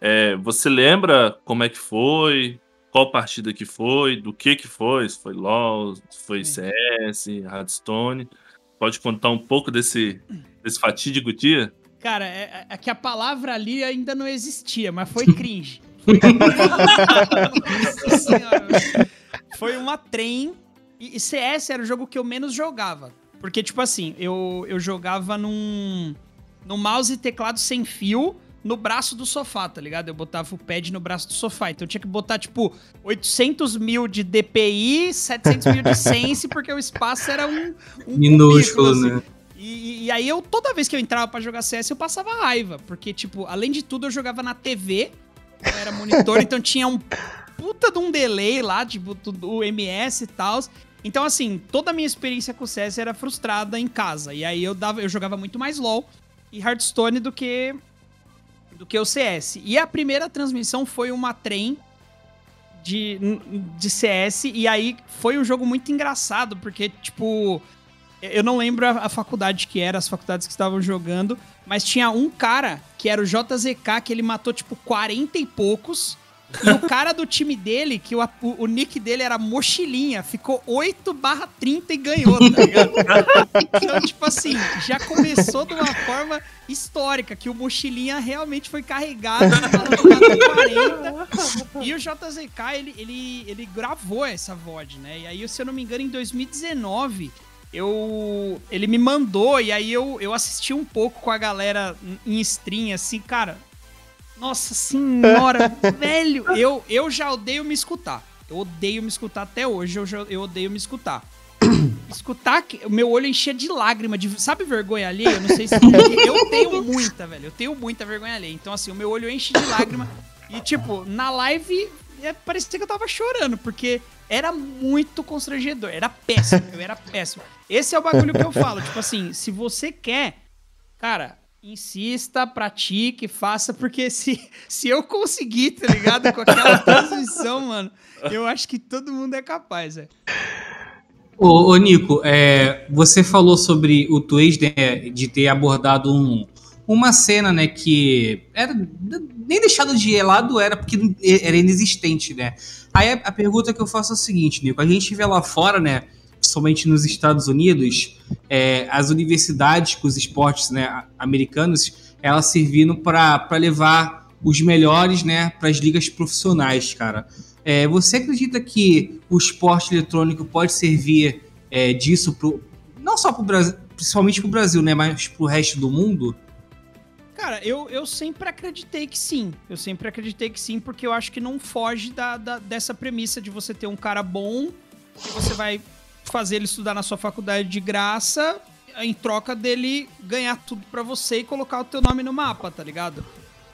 É, você lembra como é que foi? Qual partida que foi? Do que que foi? Se foi LoL, se foi CS, Hearthstone? Pode contar um pouco desse, desse fatídico dia? Cara, é, é que a palavra ali ainda não existia, mas foi cringe. Foi, Nossa senhora, foi uma trem e, CS era o jogo que eu menos jogava. Porque, tipo assim, eu, eu jogava num, num mouse e teclado sem fio no braço do sofá, tá ligado? Eu botava o pad no braço do sofá. Então eu tinha que botar, tipo, 800 mil de DPI, 700 mil de Sense, porque o espaço era um. um Minúsculo, assim. né? E, e, aí eu, toda vez que eu entrava para jogar CS, eu passava raiva. Porque, tipo, além de tudo, eu jogava na TV, não era monitor, então tinha um puta de um delay lá, tipo, do MS e tal. Então, assim, toda a minha experiência com o CS era frustrada em casa. E aí eu, dava, eu jogava muito mais LoL e Hearthstone do que, do que o CS. E a primeira transmissão foi uma trem de, de CS. E aí foi um jogo muito engraçado, porque, tipo. Eu não lembro a, faculdade que era, as faculdades que estavam jogando, mas tinha um cara que era o JZK, que ele matou, tipo, 40 e poucos e o cara do time dele, que o, o, nick dele era Mochilinha, ficou 8 barra 30 e ganhou, tá ligado? então, tipo assim, já começou de uma forma histórica, que o Mochilinha realmente foi carregado na 40. E o JZK, ele, ele, ele gravou essa VOD, né? E aí, se eu não me engano, em 2019 eu ele me mandou e aí eu, eu assisti um pouco com a galera em stream, assim, cara, nossa senhora, velho, eu, eu já odeio me escutar. Eu odeio me escutar até hoje, eu, já, eu odeio me escutar. escutar, o meu olho enchia de lágrima, de, sabe vergonha alheia? Eu não sei se... eu tenho muita, velho, eu tenho muita vergonha alheia. Então, assim, o meu olho enche de lágrima. E, tipo, na live, é, parecia que eu tava chorando, porque era muito constrangedor. Era péssimo, eu era péssimo. Esse é o bagulho que eu falo. Tipo assim, se você quer, cara, insista, pratique, faça, porque se, se eu conseguir, tá ligado? Com aquela transmissão, mano, eu acho que todo mundo é capaz, é. Ô, ô Nico, é, você falou sobre o Twitch né, de ter abordado um, uma cena, né, que era nem deixado de lado era porque era inexistente, né? Aí a, a pergunta que eu faço é a seguinte, Nico, a gente vê lá fora, né, somente nos Estados Unidos, é, as universidades com os esportes né, americanos, elas servindo para levar os melhores né, para as ligas profissionais, cara. É, você acredita que o esporte eletrônico pode servir é, disso pro, não só para o Brasil, principalmente para o Brasil, né, mas para o resto do mundo? Cara, eu, eu sempre acreditei que sim. Eu sempre acreditei que sim, porque eu acho que não foge da, da dessa premissa de você ter um cara bom que você vai fazer ele estudar na sua faculdade de graça, em troca dele ganhar tudo para você e colocar o teu nome no mapa, tá ligado?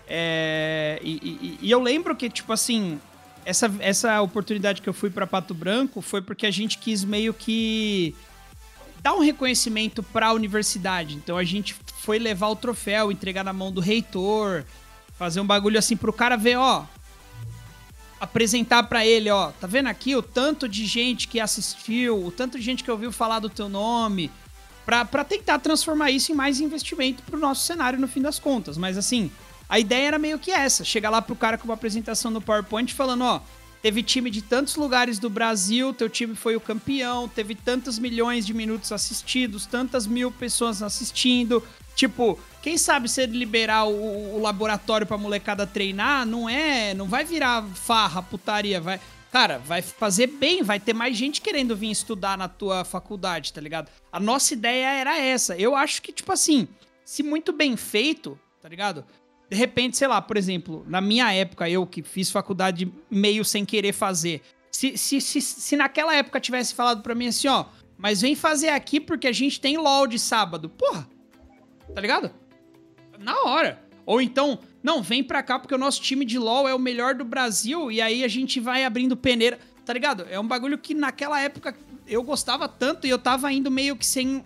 É, e, e, e, eu lembro que, tipo assim, essa, essa oportunidade que eu fui para Pato Branco foi porque a gente quis meio que dar um reconhecimento para a universidade. Então a gente foi levar o troféu, entregar na mão do reitor, fazer um bagulho assim pro cara ver, ó, apresentar para ele, ó, tá vendo aqui o tanto de gente que assistiu, o tanto de gente que ouviu falar do teu nome, para tentar transformar isso em mais investimento pro nosso cenário no fim das contas. Mas assim, a ideia era meio que essa, chegar lá pro cara com uma apresentação no PowerPoint falando, ó, teve time de tantos lugares do Brasil, teu time foi o campeão, teve tantos milhões de minutos assistidos, tantas mil pessoas assistindo, Tipo, quem sabe se ele liberar o, o laboratório pra molecada treinar, não é. Não vai virar farra, putaria, vai. Cara, vai fazer bem, vai ter mais gente querendo vir estudar na tua faculdade, tá ligado? A nossa ideia era essa. Eu acho que, tipo assim, se muito bem feito, tá ligado? De repente, sei lá, por exemplo, na minha época, eu que fiz faculdade meio sem querer fazer. Se, se, se, se naquela época tivesse falado pra mim assim, ó, mas vem fazer aqui porque a gente tem LOL de sábado. Porra, Tá ligado? Na hora. Ou então, não, vem pra cá porque o nosso time de LoL é o melhor do Brasil e aí a gente vai abrindo peneira. Tá ligado? É um bagulho que naquela época eu gostava tanto e eu tava indo meio que sem.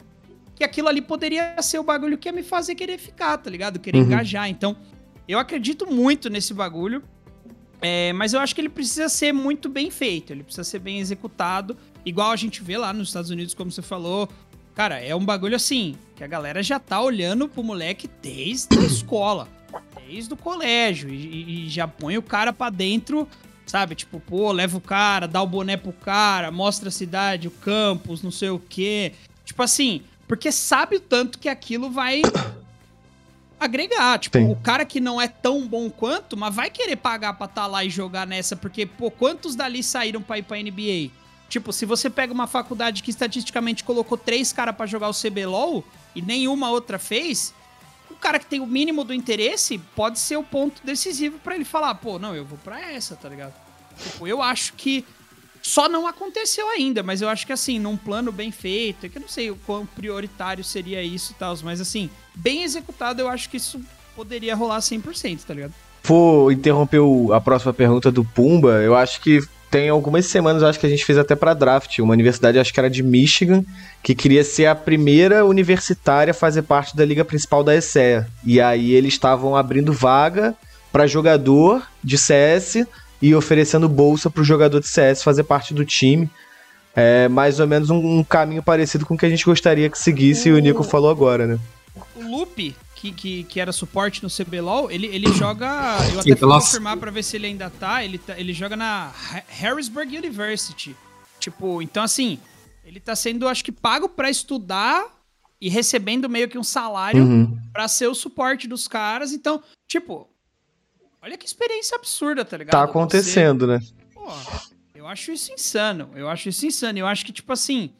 Que aquilo ali poderia ser o bagulho que ia me fazer querer ficar, tá ligado? Querer uhum. engajar. Então, eu acredito muito nesse bagulho. É, mas eu acho que ele precisa ser muito bem feito, ele precisa ser bem executado, igual a gente vê lá nos Estados Unidos, como você falou, Cara, é um bagulho assim, que a galera já tá olhando pro moleque desde a escola, desde o colégio, e, e já põe o cara pra dentro, sabe? Tipo, pô, leva o cara, dá o boné pro cara, mostra a cidade, o campus, não sei o quê. Tipo assim, porque sabe o tanto que aquilo vai agregar. Tipo, Sim. o cara que não é tão bom quanto, mas vai querer pagar pra estar tá lá e jogar nessa, porque, pô, quantos dali saíram pra ir pra NBA? Tipo, se você pega uma faculdade que estatisticamente colocou três caras para jogar o CBLOL e nenhuma outra fez, o cara que tem o mínimo do interesse pode ser o ponto decisivo para ele falar, pô, não, eu vou para essa, tá ligado? Tipo, eu acho que só não aconteceu ainda, mas eu acho que assim, num plano bem feito, é que eu não sei o quão prioritário seria isso e tal, mas assim, bem executado, eu acho que isso poderia rolar 100%, tá ligado? Vou interromper a próxima pergunta do Pumba. Eu acho que tem algumas semanas, acho que a gente fez até para draft, uma universidade, acho que era de Michigan, que queria ser a primeira universitária a fazer parte da liga principal da ESEA. E aí eles estavam abrindo vaga para jogador de CS e oferecendo bolsa para o jogador de CS fazer parte do time. É mais ou menos um, um caminho parecido com o que a gente gostaria que seguisse, o... e o Nico falou agora, né? O Loop, que, que, que era suporte no CBLOL, ele, ele joga. Eu até fui confirmar pra ver se ele ainda tá. Ele, tá, ele joga na Harrisburg University. Tipo, então assim, ele tá sendo, acho que, pago para estudar e recebendo meio que um salário uhum. para ser o suporte dos caras. Então, tipo, olha que experiência absurda, tá ligado? Tá acontecendo, Você, né? Pô, eu acho isso insano. Eu acho isso insano. Eu acho que, tipo assim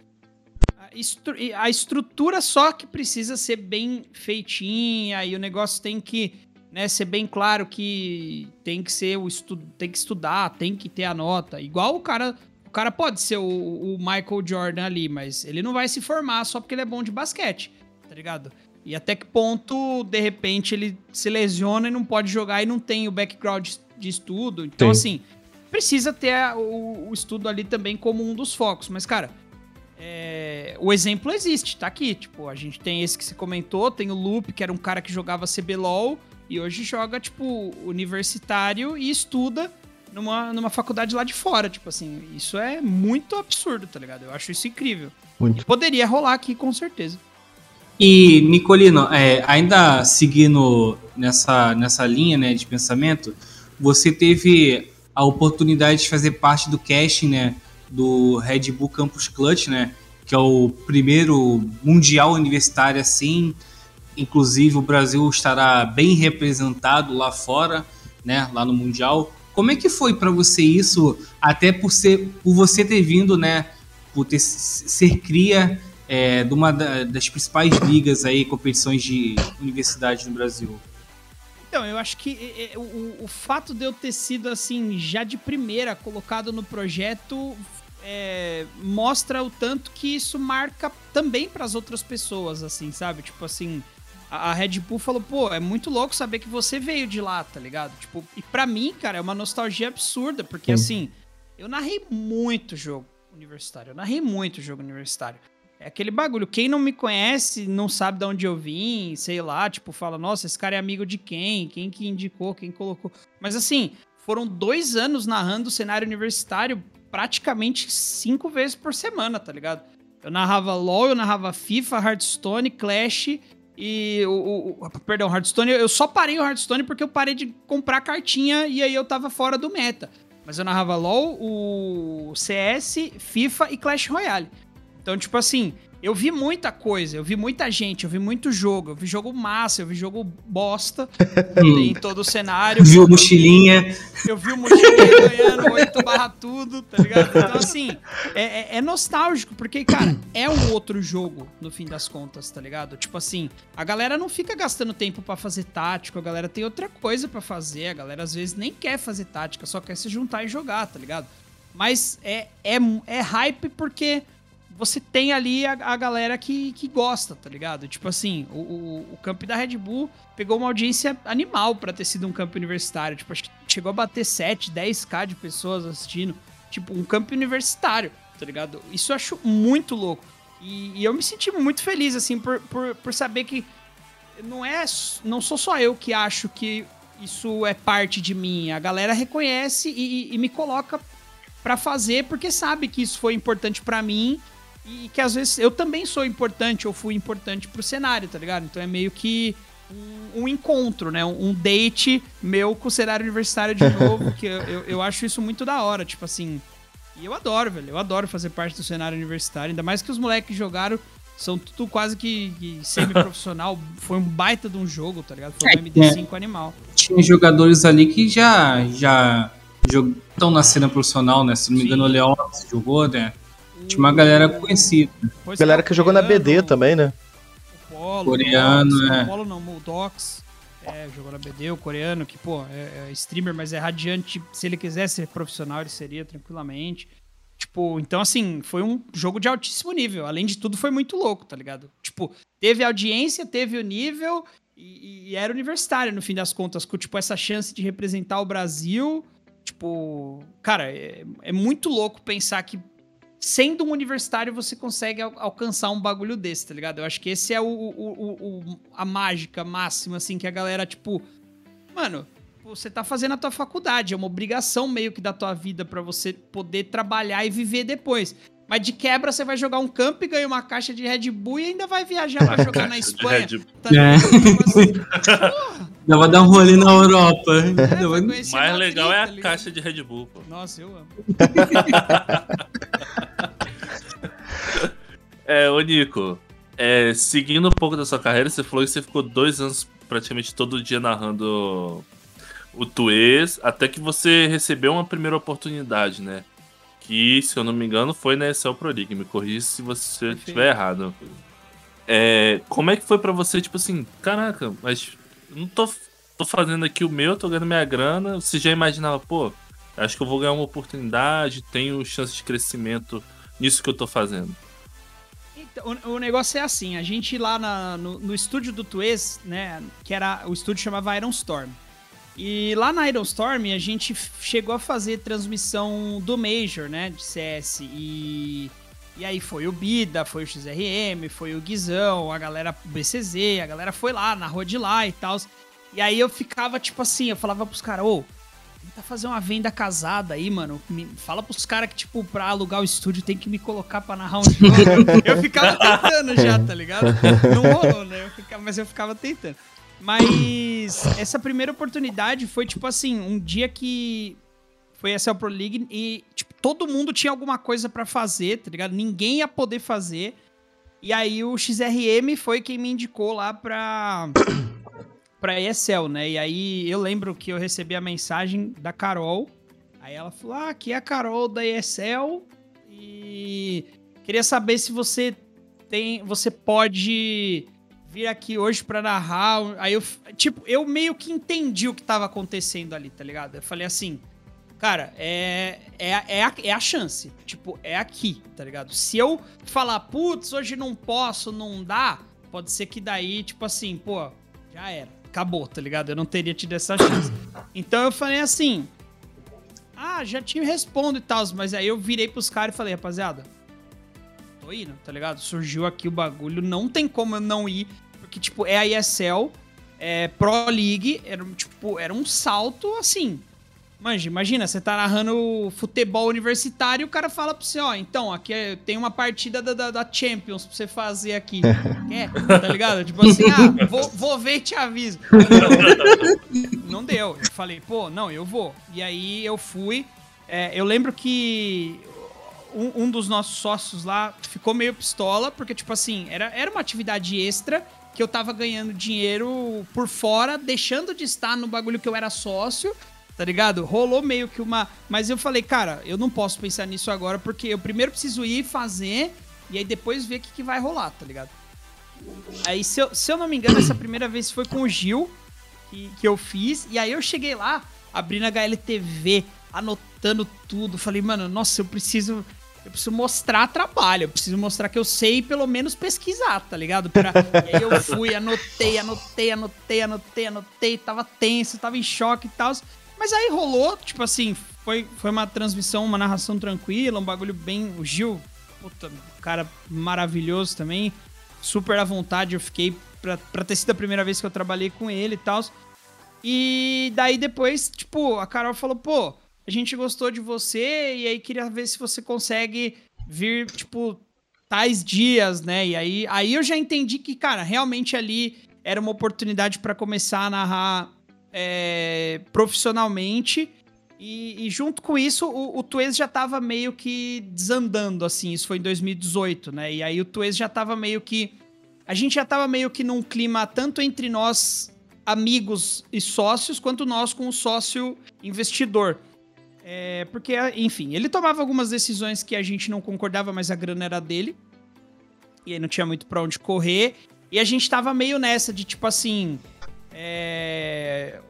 estru a estrutura só que precisa ser bem feitinha e o negócio tem que né, ser bem claro que tem que ser o estudo, tem que estudar, tem que ter a nota. Igual o cara, o cara pode ser o, o, Michael Jordan ali, mas ele não vai se formar só porque ele é bom de basquete, tá ligado? E até que ponto, de repente, ele se lesiona e não pode jogar e não tem o background de estudo. Então, Sim. assim, precisa ter o, o estudo ali também como um dos focos. Mas, cara, é, o exemplo existe, tá aqui. Tipo, a gente tem esse que você comentou, tem o Loop, que era um cara que jogava CBLOL e hoje joga, tipo, universitário e estuda numa, numa faculdade lá de fora. Tipo assim, isso é muito absurdo, tá ligado? Eu acho isso incrível. Muito. E poderia rolar aqui com certeza. E, Nicolino, é, ainda seguindo nessa, nessa linha né, de pensamento, você teve a oportunidade de fazer parte do casting, né? Do Red Bull Campus Clutch, né? Que é o primeiro mundial universitário assim. Inclusive o Brasil estará bem representado lá fora, né? Lá no mundial. Como é que foi para você isso? Até por ser, por você ter vindo, né? Por ter, ser cria é, de uma das principais ligas aí, competições de universidade no Brasil. Então, eu acho que é, é, o, o fato de eu ter sido, assim, já de primeira colocado no projeto é, mostra o tanto que isso marca também para as outras pessoas, assim, sabe? Tipo assim, a, a Red Bull falou, pô, é muito louco saber que você veio de lá, tá ligado? Tipo, e para mim, cara, é uma nostalgia absurda, porque Sim. assim, eu narrei muito jogo universitário, eu narrei muito jogo universitário. É aquele bagulho. Quem não me conhece, não sabe de onde eu vim, sei lá, tipo, fala, nossa, esse cara é amigo de quem? Quem que indicou? Quem colocou? Mas assim, foram dois anos narrando o cenário universitário praticamente cinco vezes por semana, tá ligado? Eu narrava LoL, eu narrava FIFA, Hearthstone, Clash e o, o, perdão, Hearthstone, eu só parei o Hearthstone porque eu parei de comprar cartinha e aí eu tava fora do meta. Mas eu narrava LoL, o CS, FIFA e Clash Royale. Então, tipo assim, eu vi muita coisa, eu vi muita gente, eu vi muito jogo, eu vi jogo massa, eu vi jogo bosta em todo o cenário. Viu mochilinha. Eu vi o mochilinha ganhando 8 barra tudo, tá ligado? Então, assim, é, é, é, nostálgico, porque, cara, é um outro jogo, no fim das contas, tá ligado? Tipo assim, a galera não fica gastando tempo para fazer tático, a galera tem outra coisa para fazer, a galera às vezes nem quer fazer tática, só quer se juntar e jogar, tá ligado? Mas é, é, é hype porque você tem ali a, a galera que, que gosta, tá ligado? Tipo assim, o, o, o camp da Red Bull pegou uma audiência animal para ter sido um campo universitário. Tipo, acho que chegou a bater 7, 10k de pessoas assistindo. Tipo, um campo universitário, tá ligado? Isso eu acho muito louco. E, e, eu me senti muito feliz, assim, por, por, por saber que não é. Não sou só eu que acho que isso é parte de mim. A galera reconhece e, e, e me coloca para fazer porque sabe que isso foi importante para mim e que às vezes eu também sou importante ou fui importante pro cenário, tá ligado? Então é meio que um, um encontro, né? Um, um, date meu com o cenário universitário de novo, que eu, eu, eu, acho isso muito da hora, tipo assim. E eu adoro, velho. Eu adoro fazer parte do cenário universitário, ainda mais que os moleques jogaram. São tudo quase que, que semi-profissional. Foi um baita de um jogo, tá ligado? Foi um MD5 é, animal. Tinha jogadores ali que já já estão na cena profissional, né? Se não me Sim. engano, o Leon jogou, né? Tinha uma galera conhecida. Pois galera que jogou na BD também, né? O Polo, coreano, Dox, é. O Polo não, o Dox. É, jogou na BD, o coreano, que, pô, é, é streamer, mas é radiante. Se ele quisesse ser profissional, ele seria tranquilamente. Tipo, então assim, foi um jogo de altíssimo nível. Além de tudo, foi muito louco, tá ligado? Tipo, teve audiência, teve o nível e, e era universitário, no fim das contas, com, tipo, essa chance de representar o Brasil. Tipo, cara, é, é muito louco pensar que sendo um universitário, você consegue al alcançar um bagulho desse, tá ligado? Eu acho que esse é o, o, o, a mágica máxima, assim, que a galera, tipo, mano, você tá fazendo a tua faculdade, é uma obrigação meio que da tua vida para você poder trabalhar e viver depois. Mas de quebra você vai jogar um campo e ganha uma caixa de Red Bull e ainda vai viajar pra jogar na Espanha. Tá é. Ainda vai dar um rolê na Europa. É, o mais legal é a tá caixa de Red Bull, pô. Nossa, eu amo. É, ô Nico, é, seguindo um pouco da sua carreira, você falou que você ficou dois anos praticamente todo dia narrando o Tuês, até que você recebeu uma primeira oportunidade, né? Que, se eu não me engano, foi na Excel Pro League. Me corrija se você estiver errado. É, como é que foi para você, tipo assim, caraca, mas eu não tô, tô fazendo aqui o meu, tô ganhando minha grana. Você já imaginava, pô, acho que eu vou ganhar uma oportunidade, tenho chance de crescimento nisso que eu tô fazendo? O, o, negócio é assim, a gente lá na, no, no, estúdio do Tuês, né, que era, o estúdio chamava Iron Storm. E lá na Iron Storm a gente chegou a fazer transmissão do Major, né, de CS, e... E aí foi o Bida, foi o XRM, foi o Guizão, a galera BCZ, a galera foi lá, na rua de lá e tal. E aí eu ficava tipo assim, eu falava pros caras, ô, Tenta fazer uma venda casada aí, mano. Me, fala pros caras que, tipo, pra alugar o estúdio tem que me colocar pra narrar um jogo. eu ficava tentando já, tá ligado? Não rolou, né? Eu ficava, mas eu ficava tentando. Mas essa primeira oportunidade foi, tipo assim, um dia que foi a Pro League e, tipo, todo mundo tinha alguma coisa para fazer, tá ligado? Ninguém ia poder fazer. E aí o XRM foi quem me indicou lá pra pra ESL, né? E aí eu lembro que eu recebi a mensagem da Carol. Aí ela falou: Ah, aqui é a Carol da ESL e queria saber se você tem. Você pode vir aqui hoje pra narrar. Aí eu, tipo, eu meio que entendi o que tava acontecendo ali, tá ligado? Eu falei assim. cara, é, é, é, a, é a chance. Tipo, é aqui, tá ligado? Se eu falar, putz, hoje não posso, não dá, pode ser que daí, tipo assim, pô, já era. Acabou, tá ligado? Eu não teria tido essa chance. Então eu falei assim. Ah, já te respondo e tal, mas aí eu virei pros caras e falei, rapaziada, tô indo, tá ligado? Surgiu aqui o bagulho, não tem como eu não ir, porque, tipo, é a ESL, é Pro League, era, tipo, era um salto assim. Manja, imagina, você tá narrando futebol universitário e o cara fala pra você, ó, então, aqui é, tem uma partida da, da, da, Champions pra você fazer aqui. Quer? Tá ligado? Tipo assim, ah, vou, vou ver e te aviso. Não deu. Eu falei, pô, não, eu vou. E aí eu fui. É, eu lembro que um, um, dos nossos sócios lá ficou meio pistola, porque, tipo assim, era, era uma atividade extra que eu tava ganhando dinheiro por fora, deixando de estar no bagulho que eu era sócio tá ligado? Rolou meio que uma. Mas eu falei, cara, eu não posso pensar nisso agora, porque eu primeiro preciso ir fazer e aí depois ver o que, que vai rolar, tá ligado? Aí, se eu, se eu não me engano, essa primeira vez foi com o Gil que, que eu fiz, e aí eu cheguei lá, abrindo a HLTV, anotando tudo. Falei, mano, nossa, eu preciso. Eu preciso mostrar trabalho, eu preciso mostrar que eu sei pelo menos pesquisar, tá ligado? Pra... e aí eu fui, anotei, anotei, anotei, anotei, anotei, tava tenso, tava em choque e tal. Mas aí rolou, tipo assim, foi, foi uma transmissão, uma narração tranquila, um bagulho bem. O Gil, puta, cara maravilhoso também. Super à vontade, eu fiquei pra, pra ter sido a primeira vez que eu trabalhei com ele e tal. E daí depois, tipo, a Carol falou, pô, a gente gostou de você e aí queria ver se você consegue vir, tipo, tais dias, né? E aí, aí eu já entendi que, cara, realmente ali era uma oportunidade para começar a narrar é, profissionalmente. E, e, junto com isso, o, o já tava meio que desandando, assim. Isso foi em 2018, né? E aí o Tuês já tava meio que. A gente já tava meio que num clima tanto entre nós, amigos e sócios, quanto nós com o sócio investidor. É, porque, enfim, ele tomava algumas decisões que a gente não concordava, mas a grana era dele. E aí não tinha muito pra onde correr. E a gente tava meio nessa de tipo assim. É...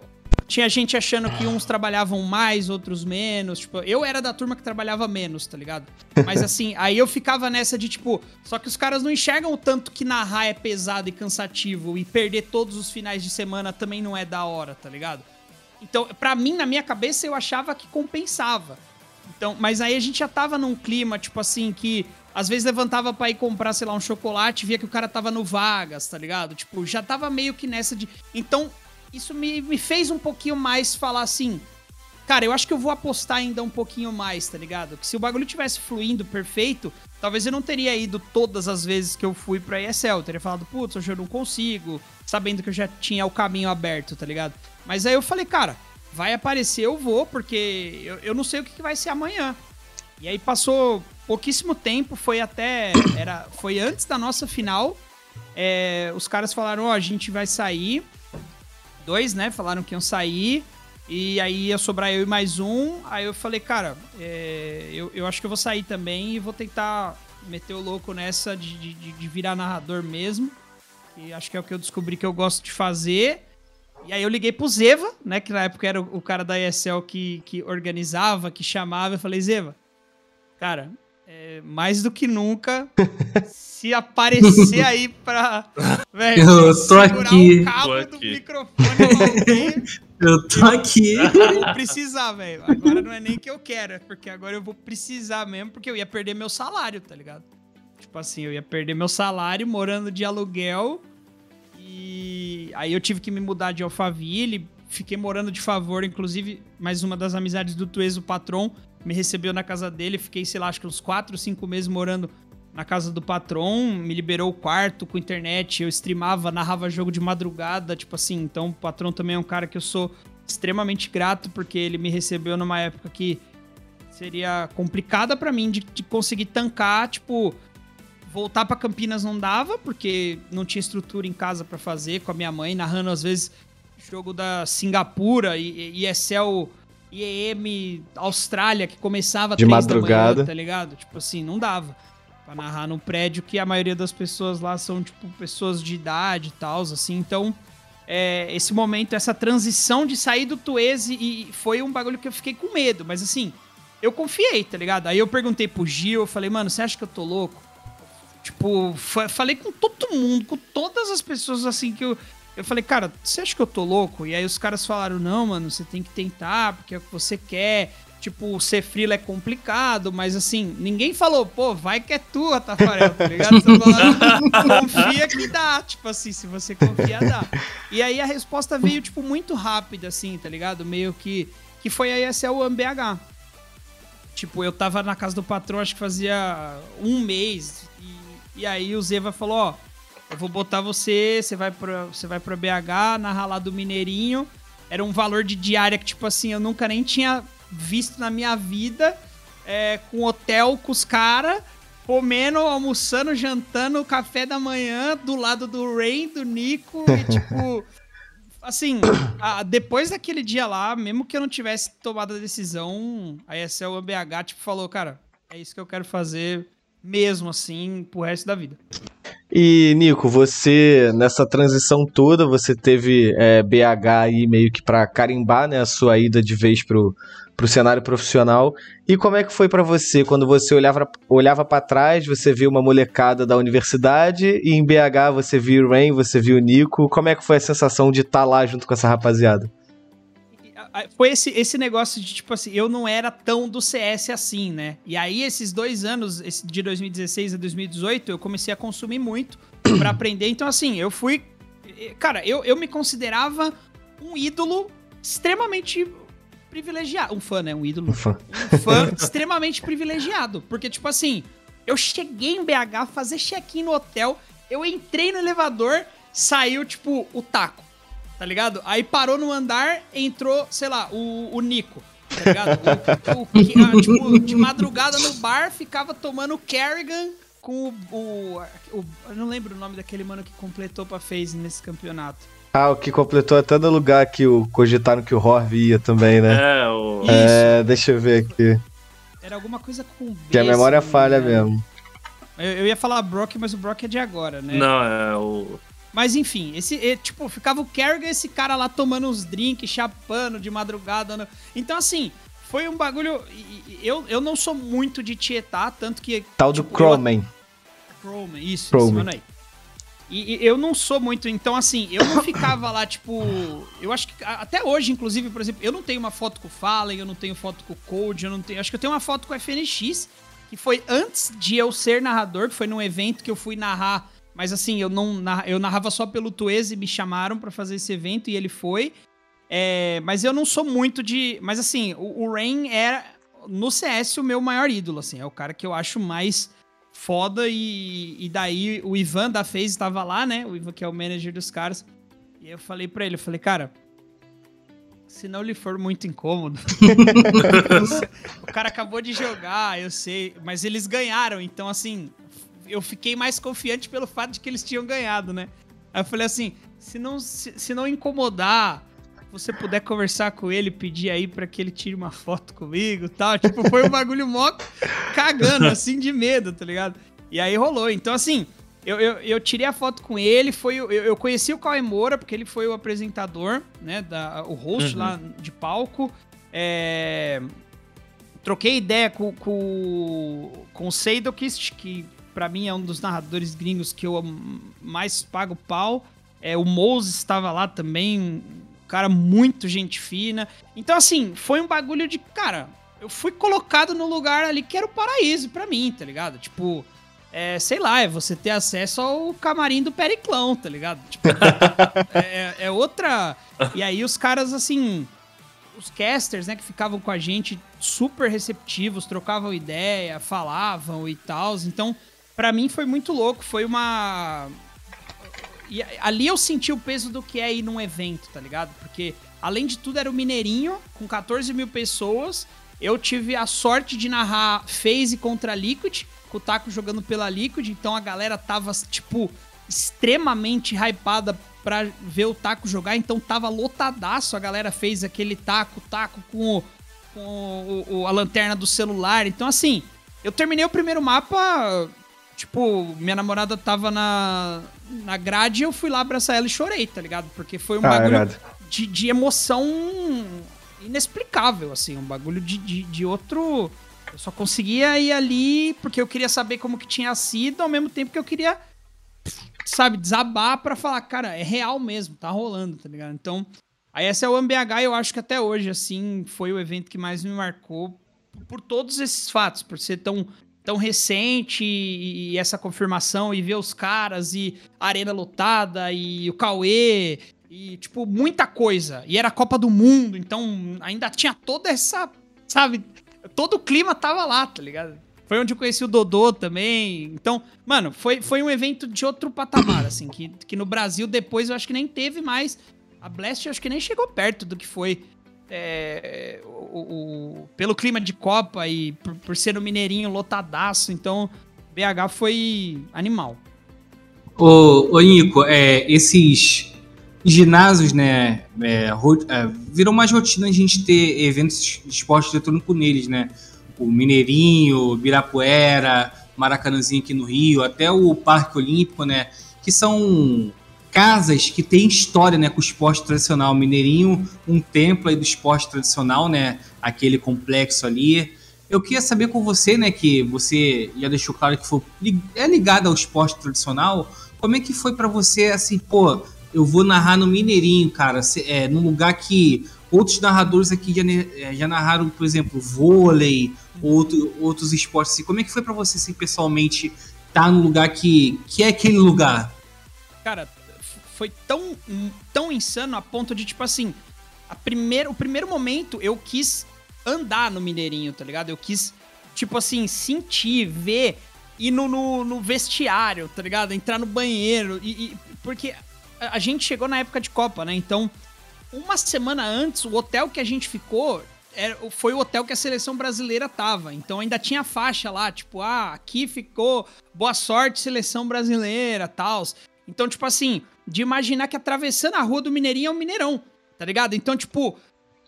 Tinha gente achando que uns trabalhavam mais, outros menos. Tipo, eu era da turma que trabalhava menos, tá ligado? Mas assim, aí eu ficava nessa de tipo. Só que os caras não enxergam o tanto que narrar é pesado e cansativo. E perder todos os finais de semana também não é da hora, tá ligado? Então, pra mim, na minha cabeça, eu achava que compensava. Então, mas aí a gente já tava num clima, tipo assim, que às vezes levantava pra ir comprar, sei lá, um chocolate, via que o cara tava no Vagas, tá ligado? Tipo, já tava meio que nessa de. Então, isso me, me fez um pouquinho mais falar assim. Cara, eu acho que eu vou apostar ainda um pouquinho mais, tá ligado? Que se o bagulho tivesse fluindo perfeito, talvez eu não teria ido todas as vezes que eu fui pra ESL. Eu teria falado, putz, hoje eu não consigo, sabendo que eu já tinha o caminho aberto, tá ligado? Mas aí eu falei, cara, vai aparecer, eu vou, porque eu, eu não sei o que, que vai ser amanhã. E aí passou pouquíssimo tempo, foi até. Era, foi antes da nossa final. É, os caras falaram: Ó, oh, a gente vai sair. Dois, né? Falaram que iam sair. E aí ia sobrar eu e mais um. Aí eu falei, cara, é, eu, eu acho que eu vou sair também e vou tentar meter o louco nessa de, de, de virar narrador mesmo. E acho que é o que eu descobri que eu gosto de fazer. E aí eu liguei pro Zeva, né? Que na época era o, cara da ESL que, que organizava, que chamava. Eu falei, Zeva, cara, é, mais do que nunca, se aparecer aí pra. Véio, eu tô aqui. o cabo aqui. do microfone Eu tô aqui. Eu vou precisar, velho. Agora não é nem que eu quero, é porque agora eu vou precisar mesmo, porque eu ia perder meu salário, tá ligado? Tipo assim, eu ia perder meu salário morando de aluguel. Aí eu tive que me mudar de Alphaville. Fiquei morando de favor, inclusive, mais uma das amizades do Tueso Patron me recebeu na casa dele, fiquei, sei lá, acho que uns 4, 5 meses morando na casa do patrão, me liberou o quarto com internet, eu streamava, narrava jogo de madrugada, tipo assim, então o patrão também é um cara que eu sou extremamente grato, porque ele me recebeu numa época que seria complicada para mim de, de, conseguir tancar, tipo, voltar para Campinas não dava, porque não tinha estrutura em casa para fazer com a minha mãe, narrando às vezes jogo da Singapura e, e ESL IEM Austrália, que começava de madrugada, manhã, tá ligado? Tipo assim, não dava para narrar num prédio que a maioria das pessoas lá são, tipo, pessoas de idade e tal, assim. Então, é, esse momento, essa transição de sair do Tuese e foi um bagulho que eu fiquei com medo, mas assim, eu confiei, tá ligado? Aí eu perguntei pro Gil, eu falei, mano, você acha que eu tô louco? Tipo, falei com todo mundo, com todas as pessoas assim que eu. Eu falei, cara, você acha que eu tô louco? E aí os caras falaram, não, mano, você tem que tentar, porque é o que você quer. Tipo, ser frila é complicado, mas assim, ninguém falou, pô, vai que é tua, Tafarel, tá ligado? Você falando, confia que dá, tipo assim, se você confia, dá. E aí a resposta veio, tipo, muito rápida, assim, tá ligado? Meio que, que foi a ESL UMBH. Tipo, eu tava na casa do patrão, acho que fazia um mês, e, aí o Zeva falou, ó, eu vou botar você, você vai pra, você vai pra BH, narrar lá do Mineirinho, era um valor de diária que, tipo assim, eu nunca nem tinha visto na minha vida, é, com hotel com os caras, comendo, almoçando, jantando, café da manhã, do lado do Rain, do Nico, e tipo. assim, a, depois daquele dia lá, mesmo que eu não tivesse tomado a decisão, a ESL BH, tipo, falou, cara, é isso que eu quero fazer mesmo assim pro resto da vida. E, Nico, você, nessa transição toda, você teve é, BH aí meio que para carimbar né, a sua ida de vez pro, pro cenário profissional. E como é que foi para você quando você olhava, olhava para trás, você viu uma molecada da universidade e em BH você viu o Rain, você viu o Nico. Como é que foi a sensação de estar tá lá junto com essa rapaziada? Foi esse, esse negócio de, tipo assim, eu não era tão do CS assim, né? E aí, esses dois anos, esse de 2016 a 2018, eu comecei a consumir muito para aprender. Então, assim, eu fui. Cara, eu, eu me considerava um ídolo extremamente privilegiado. Um fã, né? Um ídolo. Um fã. Um fã extremamente privilegiado. Porque, tipo assim, eu cheguei em BH fazer check-in no hotel, eu entrei no elevador, saiu, tipo, o taco. Tá ligado? Aí parou no andar, entrou, sei lá, o, o Nico. Tá ligado? O, o, o, tipo, de madrugada no bar, ficava tomando Kerrigan com o, o, o, Eu não lembro o nome daquele mano que completou pra FaZe nesse campeonato. Ah, o que completou até no lugar que o cogitaram que o Horv ia também, né? É, o. É, deixa eu ver aqui. Era alguma coisa com B. Que a memória falha mesmo. Eu, eu, ia falar Brock, mas o Brock é de agora, né? Não, é o. Mas enfim, esse, tipo, ficava o Kerrigan esse cara lá tomando uns drinks, chapando de madrugada. No... Então, assim, foi um bagulho. Eu, eu não sou muito de tietar, tanto que. Tal tipo, do Crowman. Eu... Crowman, isso, Crowman. esse mano aí. E, e, eu não sou muito, então assim, eu não ficava lá, tipo. Eu acho que. Até hoje, inclusive, por exemplo, eu não tenho uma foto com o Fallen, eu não tenho foto com o Code, eu não tenho. Acho que eu tenho uma foto com o FNX, que foi antes de eu ser narrador, que foi num evento que eu fui narrar. Mas assim, eu não eu narrava só pelo Tuese, me chamaram para fazer esse evento e ele foi. É, mas eu não sou muito de. Mas assim, o, o Rain era no CS o meu maior ídolo, assim. É o cara que eu acho mais foda e, e daí o Ivan da FaZe estava lá, né? O Ivan que é o manager dos caras. E eu falei para ele, eu falei, cara, se não lhe for muito incômodo. o cara acabou de jogar, eu sei, mas eles ganharam, então assim, eu fiquei mais confiante pelo fato de que eles tinham ganhado, né? Aí eu falei assim, se não se, se não incomodar, você puder conversar com ele, pedir aí para que ele tire uma foto comigo tal. Tipo, foi um bagulho mó cagando, assim, de medo, tá ligado? E aí rolou. Então, assim, eu, eu, eu tirei a foto com ele, foi, eu, eu conheci o Cauê Moura, porque ele foi o apresentador, né, da, o host uhum. lá de palco. É, troquei ideia com, com, com o Seidokist, que para mim é um dos narradores gringos que eu mais pago pau. É, o Moses estava lá também, cara muito gente fina. Então, assim, foi um bagulho de, cara, eu fui colocado no lugar ali que era o paraíso para mim, tá ligado? Tipo, é, sei lá, é você ter acesso ao camarim do Periclão, tá ligado? Tipo, é, é, outra. E aí os caras, assim, os casters, né, que ficavam com a gente super receptivos, trocavam ideia, falavam e tal. Então, para mim foi muito louco. Foi uma e ali eu senti o peso do que é ir num evento, tá ligado? Porque, além de tudo, era o Mineirinho, com 14 mil pessoas. Eu tive a sorte de narrar FaZe contra Liquid, com o Taco jogando pela Liquid, então a galera tava, tipo, extremamente hypada pra ver o Taco jogar, então tava lotadaço. A galera fez aquele Taco, Taco com, o, com o, a lanterna do celular. Então, assim, eu terminei o primeiro mapa Tipo, minha namorada tava na, na grade eu fui lá abraçar ela e chorei, tá ligado? Porque foi um Ah, bagulho irado. de, de emoção inexplicável, assim, um bagulho de, de, de outro. Eu só conseguia ir ali porque eu queria saber como que tinha sido, ao mesmo tempo que eu queria, sabe, desabar pra falar, cara, é real mesmo, tá rolando, tá ligado? Então, a essa é o MBH, eu acho que até hoje, assim, foi o evento que mais me marcou por todos esses fatos, por ser tão, tão recente e, essa confirmação e ver os caras e a arena lotada e o Cauê e, tipo, muita coisa. E era a Copa do Mundo, então ainda tinha toda essa, sabe? Todo o clima tava lá, tá ligado? Foi onde eu conheci o Dodô também. Então, mano, foi, foi um evento de outro patamar, assim, que, que no Brasil depois eu acho que nem teve mais. A Blast eu acho que nem chegou perto do que foi é, o, o- pelo clima de Copa e por, por ser no Mineirinho lotadaço. Então, BH foi animal. Ô, ô Nico, é, esses ginásios, né, é, é, virou mais rotina a gente ter eventos de esporte eletrônico neles, né? O Mineirinho, Birapuera, Maracanãzinho aqui no Rio, até o Parque Olímpico, né? Que são casas que têm história, né, com o esporte tradicional. Mineirinho, um templo aí do esporte tradicional, né? Aquele complexo ali. Eu queria saber com você, né, que você já deixou claro que foi, é ligado ao esporte tradicional. Como é que foi pra você, assim, pô, eu vou narrar no Mineirinho, cara, é, num lugar que outros narradores aqui já, é, já narraram, por exemplo, vôlei, outro, outros esportes. Assim. Como é que foi pra você, assim, pessoalmente, estar num lugar que, que é aquele lugar? Cara, foi tão, tão insano a ponto de, tipo assim, a primeiro, o primeiro momento eu quis andar no Mineirinho, tá ligado? Eu quis, tipo assim, sentir, ver, ir no, no, no vestiário, tá ligado? Entrar no banheiro. E, e- porque a, gente chegou na época de Copa, né? Então, uma semana antes, o hotel que a gente ficou era, foi o hotel que a seleção brasileira tava. Então ainda tinha faixa lá, tipo, ah, aqui ficou boa sorte, seleção brasileira, tals. Então, tipo assim, de imaginar que atravessando a rua do Mineirinho é o Mineirão, tá ligado? Então, tipo,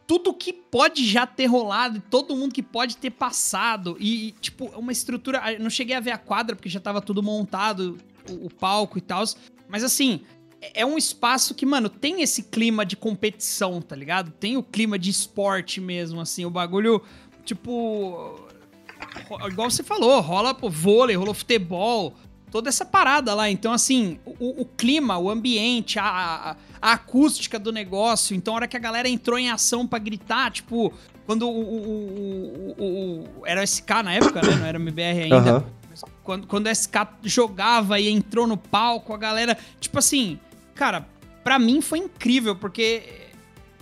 tudo que pode já ter rolado, todo mundo que pode ter passado, e, tipo, uma estrutura. Não cheguei a ver a quadra, porque já tava tudo montado, o, o palco e tal. Mas assim, é é um espaço que, mano, tem esse clima de competição, tá ligado? Tem o clima de esporte mesmo, assim, o bagulho, tipo. Igual você falou, rola pô, vôlei, rolou futebol, toda essa parada lá. Então, assim, o, o clima, o ambiente, a, a, acústica do negócio. Então, a hora que a galera entrou em ação pra gritar, tipo, quando o. o, o, o- era o SK na época, né? Não era MBR ainda. Mas Quando, quando o SK jogava e entrou no palco, a galera. Tipo assim, cara, pra mim foi incrível, porque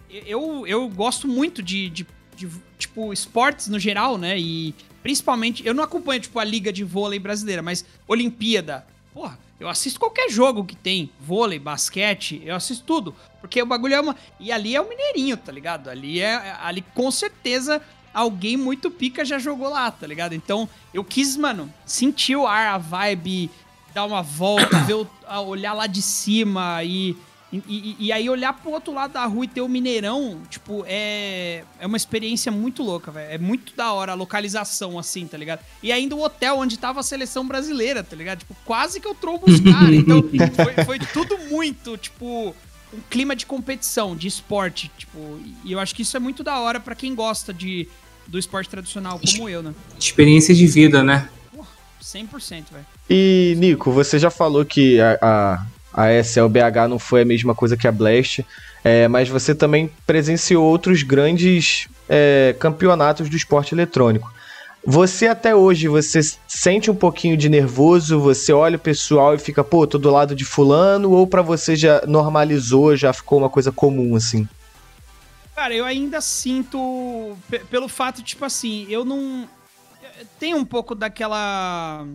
eu, eu gosto muito de, de, de, tipo, esportes no geral, né? E principalmente, eu não acompanho, tipo, a liga de vôlei brasileira, mas Olimpíada. Porra, eu assisto qualquer jogo que tem. Vôlei, basquete, eu assisto tudo. Porque o bagulho é uma. E ali é o Mineirinho, tá ligado? Ali é. Ali com certeza alguém muito pica já jogou lá, tá ligado? Então eu quis, mano, sentir o ar, a vibe, dar uma volta, ver o, olhar lá de cima e, e, e- e aí olhar pro outro lado da rua e ter o Mineirão, tipo, é, é uma experiência muito louca, velho. É muito da hora a localização, assim, tá ligado? E ainda o hotel onde tava a seleção brasileira, tá ligado? Tipo, quase que eu trombo os caras. Então, foi, foi tudo muito, tipo, um clima de competição, de esporte, tipo, e eu acho que isso é muito da hora pra quem gosta de, do esporte tradicional, como eu, né? Experiência de vida, né? 100%, velho. E, Nico, você já falou que a, a, a SLBH não foi a mesma coisa que a Blast, é, mas você também presenciou outros grandes é, campeonatos do esporte eletrônico. Você até hoje, você sente um pouquinho de nervoso, você olha o pessoal e fica, pô, tô do lado de fulano, ou pra você já normalizou, já ficou uma coisa comum, assim? Cara, eu ainda sinto, pe- pelo fato, tipo assim, eu não. Tem um pouco daquela.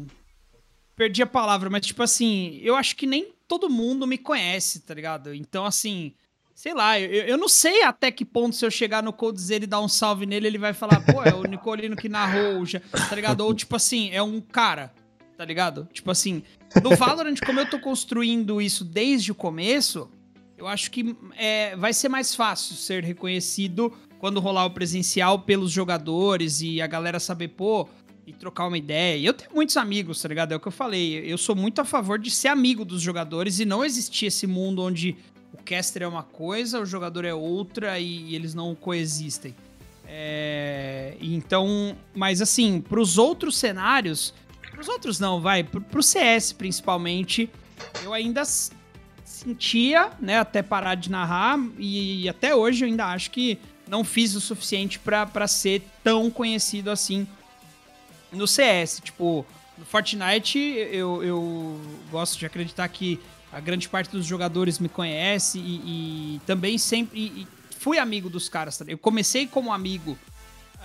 Perdi a palavra, mas tipo assim, eu acho que nem todo mundo me conhece, tá ligado? Então, assim, sei lá, eu, eu não sei até que ponto se eu chegar no Coldzera e dar um salve nele, ele vai falar, pô, é o Nicolino que narrou, já, tá ligado? Ou tipo assim, é um cara, tá ligado? Tipo assim, no Valorant, como eu tô construindo isso desde o começo, eu acho que é, vai ser mais fácil ser reconhecido quando rolar o presencial pelos jogadores e a galera saber, pô, e trocar uma ideia. E eu tenho muitos amigos, tá ligado? É o que eu falei. Eu sou muito a favor de ser amigo dos jogadores e não existir esse mundo onde o caster é uma coisa, o jogador é outra e, eles não coexistem. É, então, mas assim, para os outros cenários, para os outros não, vai, para o CS principalmente, eu ainda sentia, né, até parar de narrar e, e até hoje eu ainda acho que não fiz o suficiente para ser tão conhecido assim no CS. Tipo, no Fortnite eu, eu gosto de acreditar que a grande parte dos jogadores me conhece e, e também sempre e, fui amigo dos caras. Tá? Eu comecei como amigo.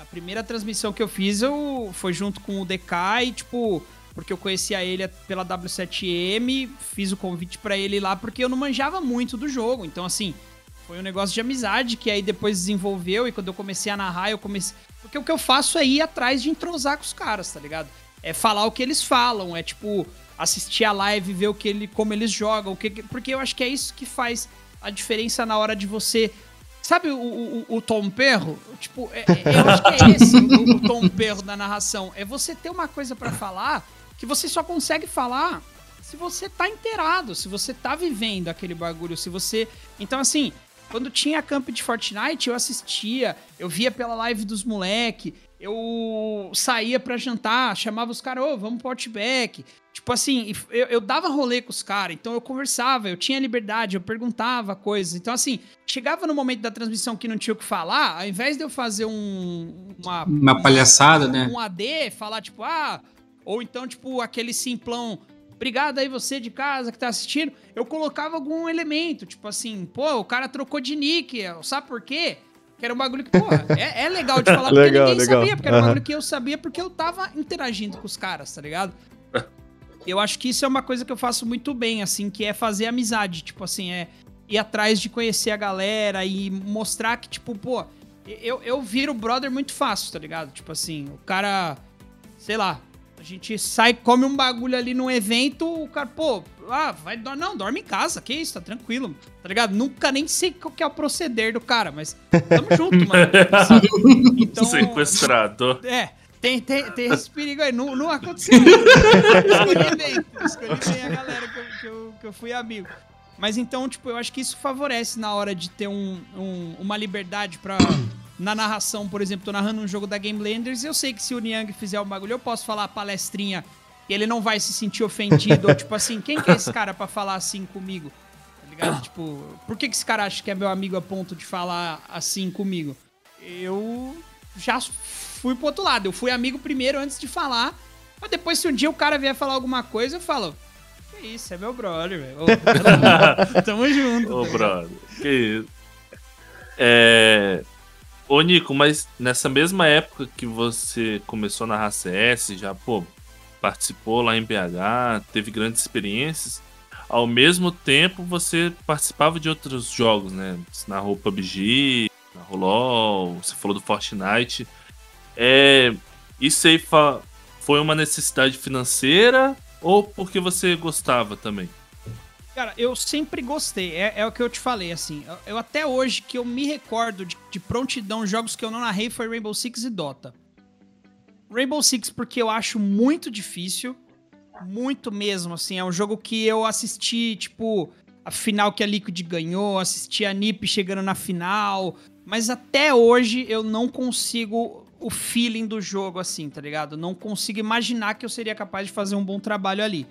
A primeira transmissão que eu fiz eu foi junto com o DK e tipo porque eu conhecia ele pela W7M, fiz o convite para ele lá porque eu não manjava muito do jogo. Então assim, foi um negócio de amizade que aí depois desenvolveu e quando eu comecei a narrar, eu comecei. Porque o que eu faço é ir atrás de entrosar com os caras, tá ligado? É falar o que eles falam, é tipo assistir a live, ver o que ele, como eles jogam, o que, porque eu acho que é isso que faz a diferença na hora de você. Sabe o, o, o tom perro? Tipo, é, é, eu acho que é esse o, o tom perro da narração. É você ter uma coisa para falar que você só consegue falar se você tá inteirado, se você tá vivendo aquele bagulho, se você. Então, assim, quando tinha camp de Fortnite, eu assistia, eu via pela live dos moleque, eu saía para jantar, chamava os caras, ô, oh, vamos pro Outback. Tipo assim, eu, eu dava rolê com os caras, então eu conversava, eu tinha liberdade, eu perguntava coisas. Então, assim, chegava no momento da transmissão que não tinha o que falar, ao invés de eu fazer um. Uma, uma palhaçada, um, né? Um AD, falar, tipo, ah. Ou então, tipo, aquele simplão obrigado aí você de casa que tá assistindo, eu colocava algum elemento, tipo assim, pô, o cara trocou de nick, sabe por quê? Que era um bagulho que, porra, é, é legal de falar porque legal, ninguém legal. sabia, porque era um bagulho que eu sabia porque eu tava interagindo com os caras, tá ligado? Eu acho que isso é uma coisa que eu faço muito bem, assim, que é fazer amizade, tipo assim, é ir atrás de conhecer a galera e mostrar que, tipo, pô, eu, eu viro brother muito fácil, tá ligado? Tipo assim, o cara, sei lá, gente sai, come um bagulho ali num evento, o cara, pô, ah, vai, não, dorme em casa, que isso, tá tranquilo, tá ligado? Nunca nem sei qual que é o proceder do cara, mas tamo junto, mano. Então, Sequestrador. É, tem, tem, tem esse perigo aí, não, não aconteceu. escolhi bem, escolhi bem a galera que eu, que, eu, que eu fui amigo. Mas então, tipo, eu acho que isso favorece na hora de ter um, um uma liberdade pra na narração, por exemplo, tô narrando um jogo da Game Landers eu sei que se o Niang fizer um bagulho, eu posso falar palestrinha e ele não vai se sentir ofendido. ou tipo assim, quem que é esse cara para falar assim comigo? Tá ligado? Tipo, por que, que esse cara acha que é meu amigo a ponto de falar assim comigo? Eu já fui pro outro lado. Eu fui amigo primeiro antes de falar. Mas depois, se um dia o cara vier falar alguma coisa, eu falo. Que isso, é meu brother, velho. Tamo junto. Ô, tá brother. Que isso. É. Ô, Nico, mas nessa mesma época que você começou na CS, já, pô, participou lá em BH, teve grandes experiências, ao mesmo tempo você participava de outros jogos, né? Na narrou PUBG, na LoL, você falou do Fortnite. É, isso aí foi uma necessidade financeira ou porque você gostava também? Cara, eu sempre gostei. É, é, o que eu te falei, assim. Eu, eu até hoje que eu me recordo de, de, prontidão, jogos que eu não narrei foi Rainbow Six e Dota. Rainbow Six porque eu acho muito difícil. Muito mesmo, assim. É um jogo que eu assisti, tipo, a final que a Liquid ganhou, assisti a NiP chegando na final. Mas até hoje eu não consigo o feeling do jogo, assim, tá ligado? Não consigo imaginar que eu seria capaz de fazer um bom trabalho ali.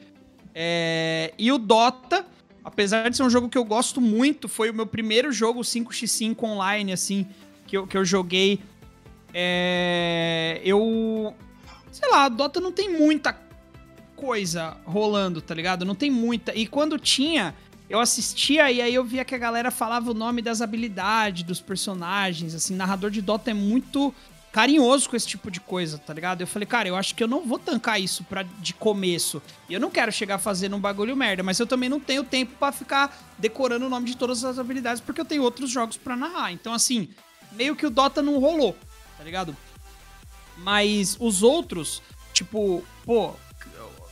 É... E o Dota, apesar de ser um jogo que eu gosto muito, foi o meu primeiro jogo 5x5 online, assim, que eu, que eu joguei. É... Eu. Sei lá, Dota não tem muita coisa rolando, tá ligado? Não tem muita. E quando tinha, eu assistia e aí eu via que a galera falava o nome das habilidades dos personagens, assim, narrador de Dota é muito carinhoso com esse tipo de coisa, tá ligado? Eu falei, cara, eu acho que eu não vou tancar isso pra, de começo. Eu não quero chegar fazendo um bagulho merda, mas eu também não tenho tempo para ficar decorando o nome de todas as habilidades, porque eu tenho outros jogos para narrar. Então, assim, meio que o Dota não rolou, tá ligado? Mas os outros, tipo, pô,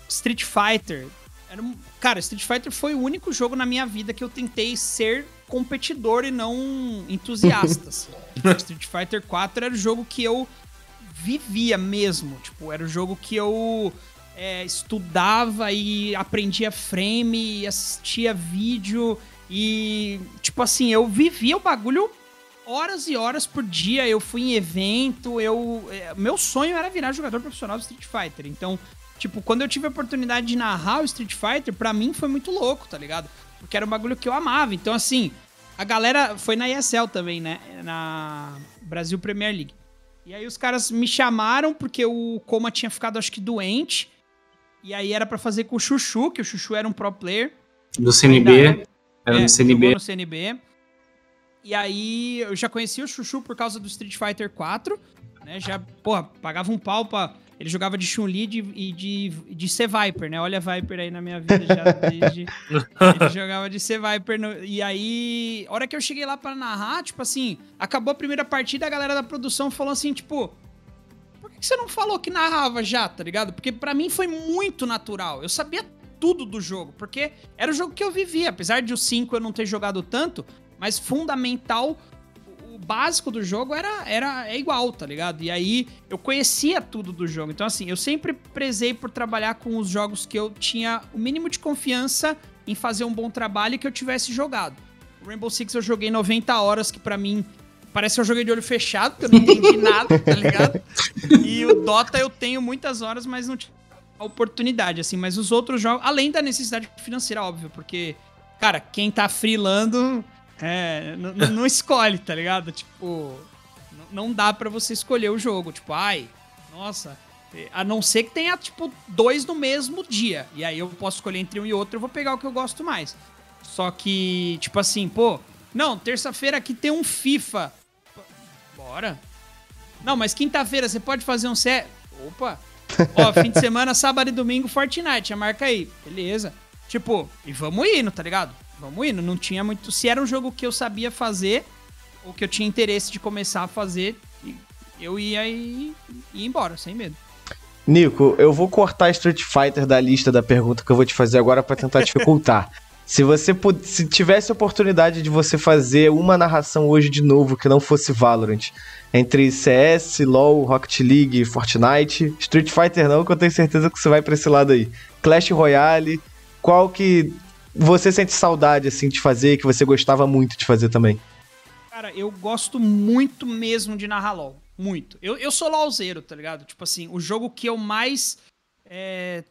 Street Fighter. Era, cara, Street Fighter foi o único jogo na minha vida que eu tentei ser competidor e não entusiasta. Assim. Street Fighter 4 era o jogo que eu vivia mesmo. Tipo, era o jogo que eu é, estudava e aprendia frame, e assistia vídeo e, tipo assim, eu vivia o bagulho horas e horas por dia. Eu fui em evento, eu. É, meu sonho era virar jogador profissional do Street Fighter. Então, tipo, quando eu tive a oportunidade de narrar o Street Fighter, pra mim foi muito louco, tá ligado? Porque era um bagulho que eu amava. Então, assim, a galera foi na ESL também, né? Na Brasil Premier League. E aí os caras me chamaram porque o Coma tinha ficado, acho que, doente. E aí era para fazer com o Chuchu, que o Chuchu era um pro player. Do CNB. Era é, no CNB. no CNB. E aí eu já conhecia o Chuchu por causa do Street Fighter 4, né? Já, porra, pagava um pau pra. Ele jogava de Chun-Li e de, de ser Viper, né? Olha a Viper aí na minha vida já desde. ele jogava de ser Viper. No, e aí, hora que eu cheguei lá para narrar, tipo assim, acabou a primeira partida, a galera da produção falou assim, tipo, por que você não falou que narrava já, tá ligado? Porque para mim foi muito natural. Eu sabia tudo do jogo, porque era o jogo que eu vivia. Apesar de o 5 eu não ter jogado tanto, mas fundamental, básico do jogo era, era é igual, tá ligado? E aí eu conhecia tudo do jogo. Então, assim, eu sempre prezei por trabalhar com os jogos que eu tinha o mínimo de confiança em fazer um bom trabalho e que eu tivesse jogado. O Rainbow Six eu joguei 90 horas, que para mim Parece que eu joguei de olho fechado, porque eu não entendi nada, tá ligado? E o Dota eu tenho muitas horas, mas não tive a oportunidade, assim. Mas os outros jogos, além da necessidade financeira, óbvio, porque, cara, quem tá freelando é, não escolhe, tá ligado? Tipo, não dá para você escolher o jogo. Tipo, ai, nossa. A não ser que tenha, tipo, dois no mesmo dia. E aí eu posso escolher entre um e outro, eu vou pegar o que eu gosto mais. Só que, tipo assim, pô, não, terça-feira aqui tem um FIFA. Bora. Não, mas quinta-feira você pode fazer um set. Opa! Ó, fim de semana, sábado e domingo, Fortnite. A marca aí. Beleza. Tipo, e vamos indo, tá ligado? Vamos indo. Não tinha muito. Se era um jogo que eu sabia fazer, ou que eu tinha interesse de começar a fazer, eu ia e ia embora, sem medo. Nico, eu vou cortar Street Fighter da lista da pergunta que eu vou te fazer agora para tentar dificultar. Se você se tivesse a oportunidade de você fazer uma narração hoje de novo que não fosse Valorant, entre CS, LoL, Rocket League, Fortnite, Street Fighter não, que eu tenho certeza que você vai para esse lado aí. Clash Royale, qual que você sente saudade assim de fazer, que você gostava muito de fazer também? Cara, eu gosto muito mesmo de narrar LoL, muito. Eu, eu sou LoLzeiro, tá ligado? Tipo assim, o jogo que eu mais é,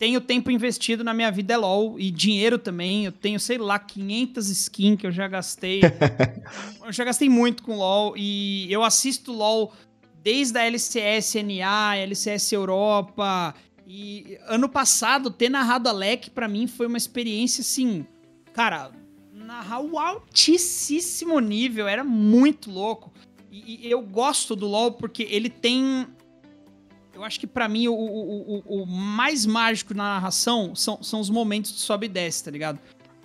tenho tempo investido na minha vida é LoL e dinheiro também. Eu tenho, sei lá, 500 skins que eu já gastei. eu já gastei muito com LoL e eu assisto LoL desde a LCS NA, LCS Europa. E ano passado, ter narrado a LEC pra mim foi uma experiência assim. Cara, narrar o altíssimo nível, era muito louco. E, e eu gosto do LoL porque ele tem eu acho que para mim o, o, o, o, mais mágico na narração são, são os momentos de sobe e desce, tá ligado?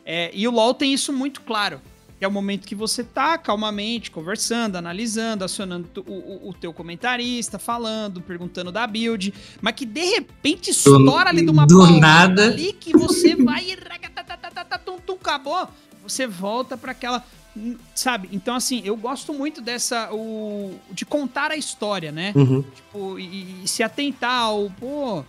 É, e o LoL tem isso muito claro. Que é o momento que você tá calmamente conversando, analisando, acionando o, o, teu comentarista, falando, perguntando da build, mas que de repente estoura ali de uma do nada ali que você vai e acabou, você volta para aquela Sabe? Então, assim, eu gosto muito dessa. O, de contar a história, né? Uhum. Tipo, e, e, se atentar ao. Pô,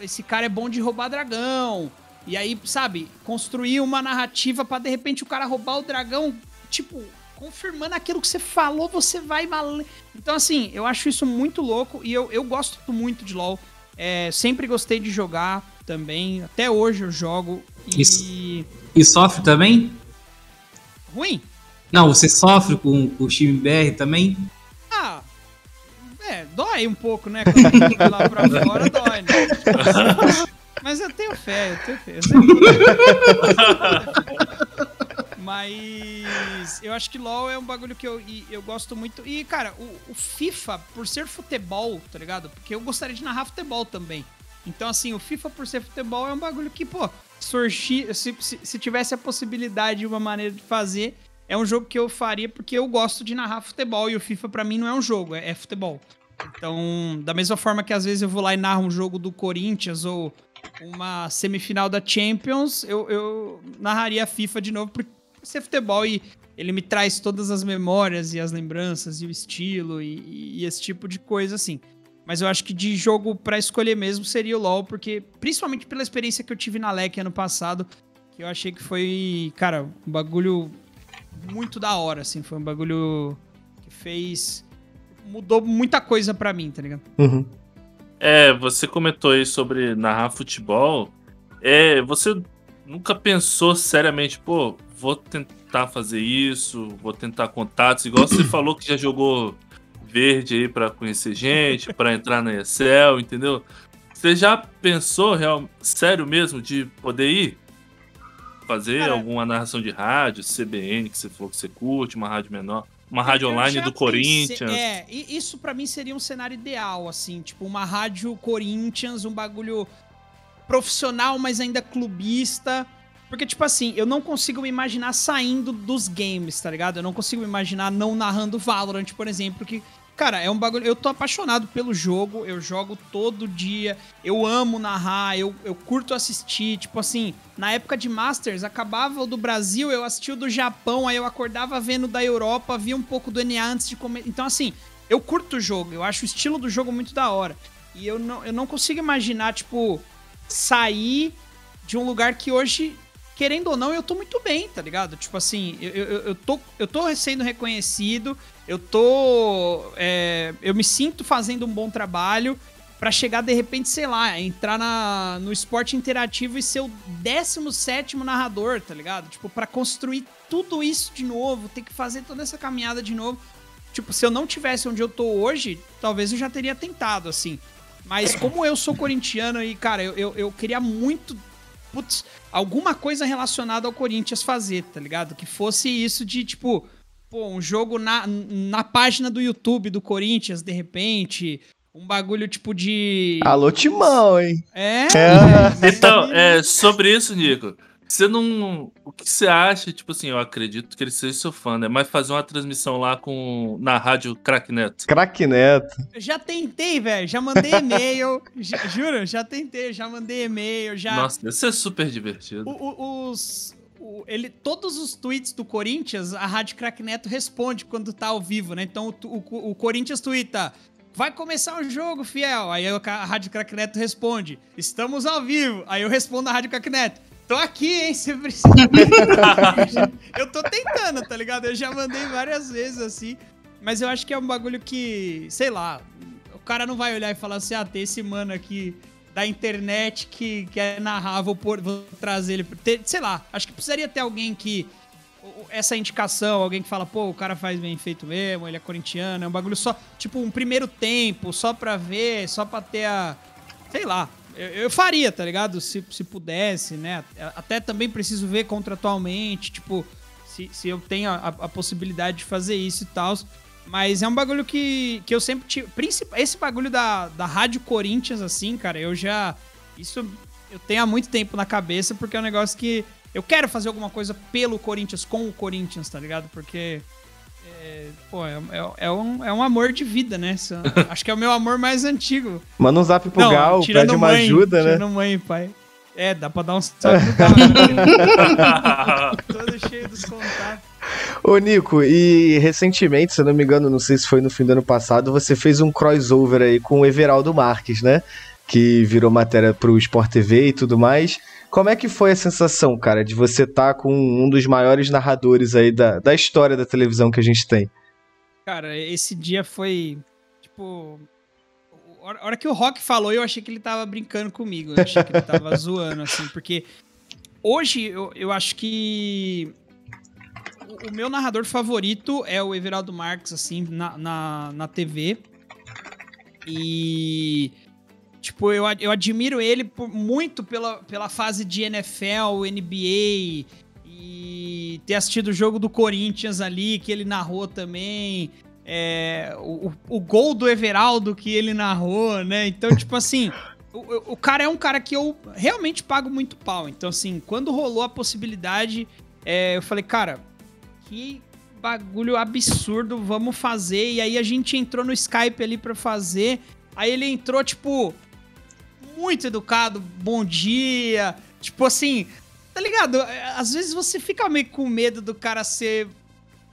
esse cara é bom de roubar dragão. E aí, sabe, construir uma narrativa para de repente o cara roubar o dragão, tipo, confirmando aquilo que você falou, você vai mal. Então, assim, eu acho isso muito louco e eu, eu gosto muito de LoL. É, sempre gostei de jogar também. Até hoje eu jogo. E, e, e sofre também? Ruim? Não, você sofre com, com o time BR também? Ah, é, dói um pouco, né? Quando eu lá pra fora, dói, né? Mas eu tenho fé, eu tenho fé. Eu Mas eu acho que LoL é um bagulho que eu, eu gosto muito. E, cara, o, o, FIFA, por ser futebol, tá ligado? Porque eu gostaria de narrar futebol também. Então, assim, o FIFA, por ser futebol, é um bagulho que, pô, surgir, se, se, se tivesse a possibilidade de uma maneira de fazer, é um jogo que eu faria porque eu gosto de narrar futebol e o FIFA para mim não é um jogo, é, é, futebol. Então, da mesma forma que às vezes eu vou lá e narro um jogo do Corinthians ou uma semifinal da Champions, eu, eu narraria a FIFA de novo por ser futebol e ele me traz todas as memórias e as lembranças e o estilo e, e esse tipo de coisa assim. Mas eu acho que de jogo para escolher mesmo seria o LoL, porque principalmente pela experiência que eu tive na LEC ano passado, que eu achei que foi, cara, um bagulho muito da hora, assim. Foi um bagulho que fez. mudou muita coisa para mim, tá ligado? Uhum. É, você comentou aí sobre narrar futebol. É, você nunca pensou seriamente, pô, vou tentar fazer isso, vou tentar contatos, igual você falou que já jogou verde aí para conhecer gente, para entrar na Excel, entendeu? Você já pensou, real, sério mesmo, de poder ir? Fazer Cara, alguma narração de rádio, CBN, que você falou que você curte, uma rádio menor? Uma rádio online do Corinthians. É, isso para mim seria um cenário ideal, assim, tipo, uma rádio Corinthians, um bagulho profissional, mas ainda clubista. Porque, tipo assim, eu não consigo me imaginar saindo dos games, tá ligado? Eu não consigo me imaginar não narrando Valorant, por exemplo, que, cara, é um bagulho. Eu tô apaixonado pelo jogo, eu jogo todo dia, eu amo narrar, eu, eu curto assistir. Tipo assim, na época de Masters, acabava o do Brasil, eu assistia o do Japão, aí eu acordava vendo da Europa, via um pouco do NA antes de comer. Então, assim, eu curto o jogo, eu acho o estilo do jogo muito da hora. E eu não, eu não consigo imaginar, tipo, sair de um lugar que hoje, querendo ou não, eu tô muito bem, tá ligado? Tipo assim, eu, eu, eu, tô, eu tô sendo reconhecido, eu tô. É, eu me sinto fazendo um bom trabalho para chegar de repente, sei lá, entrar na, no esporte interativo e ser o 17 narrador, tá ligado? Tipo, para construir tudo isso de novo, ter que fazer toda essa caminhada de novo. Tipo, se eu não tivesse onde eu tô hoje, talvez eu já teria tentado, assim. Mas como eu sou corintiano e, cara, eu, eu, eu queria muito. Putz, alguma coisa relacionada ao Corinthians fazer, tá ligado? Que fosse isso de, tipo, pô, um jogo na, na página do YouTube do Corinthians, de repente. Um bagulho tipo de. Alô, Timão, hein? É. é. Então, é, sobre isso, Nico. Você não. O que você acha? Tipo assim, eu acredito que ele seja seu fã, né? Mas fazer uma transmissão lá com na rádio Crack Neto. Crack Neto. Eu já tentei, velho. Já mandei e-mail. juro, já tentei, já mandei e-mail. Já... Nossa, deve ser super divertido. O, o, os. O, ele, todos os tweets do Corinthians, a Rádio Crack Neto responde quando tá ao vivo, né? Então o, o, o Corinthians twitta. Vai começar o jogo, fiel. Aí a Rádio Crack Neto responde: Estamos ao vivo. Aí eu respondo a Rádio Crack Neto. Tô aqui, hein? Se precisa. eu tô tentando, tá ligado? Eu já mandei várias vezes assim. Mas eu acho que é um bagulho que, sei lá, o cara não vai olhar e falar assim: ah, tem esse mano aqui da internet que, que é narrar, vou, pôr, vou trazer ele. Ter, sei lá, acho que precisaria ter alguém que. Essa indicação, alguém que fala, pô, o cara faz bem feito mesmo, ele é corintiano, é um bagulho só, tipo, um primeiro tempo, só pra ver, só pra ter a. Sei lá, eu, eu, faria, tá ligado? Se, se pudesse, né? Até também preciso ver contratualmente, tipo, se, se eu tenho a, a possibilidade de fazer isso e tal. Mas é um bagulho que, que eu sempre tive. Esse bagulho da, da Rádio Corinthians, assim, cara, eu já. Isso eu tenho há muito tempo na cabeça, porque é um negócio que. Eu quero fazer alguma coisa pelo Corinthians, com o Corinthians, tá ligado? Porque é, pô, é, é, é, um, é um amor de vida, né? Acho que é o meu amor mais antigo. Manda um zap pro Não, Gal, pede uma mãe, ajuda, né? Tirando mãe e pai. É, dá pra dar um salve pro Gal. Né? Todo cheio dos contatos. Ô, Nico, e recentemente, se eu não me engano, não sei se foi no fim do ano passado, você fez um crossover aí com o Everaldo Marques, né? Que virou matéria pro Sport TV e tudo mais. Como é que foi a sensação, cara, de você estar tá com um dos maiores narradores aí da, da história da televisão que a gente tem? Cara, esse dia foi, tipo... A hora que o Rock falou, eu achei que ele tava brincando comigo. Eu achei que ele tava zoando, assim, porque... Hoje, eu, eu acho que o meu narrador favorito é o Everaldo Marques, assim, na, na, na TV. E Tipo, eu, eu admiro ele por, muito pela, pela fase de NFL, NBA e ter assistido o jogo do Corinthians ali, que ele narrou também. É, o, o gol do Everaldo que ele narrou, né? Então, tipo assim, o, o cara é um cara que eu realmente pago muito pau. Então, assim, quando rolou a possibilidade, é, eu falei, cara, que bagulho absurdo, vamos fazer. E aí a gente entrou no Skype ali pra fazer. Aí ele entrou, tipo, muito educado, bom dia. Tipo assim, tá ligado? Às vezes você fica meio com medo do cara ser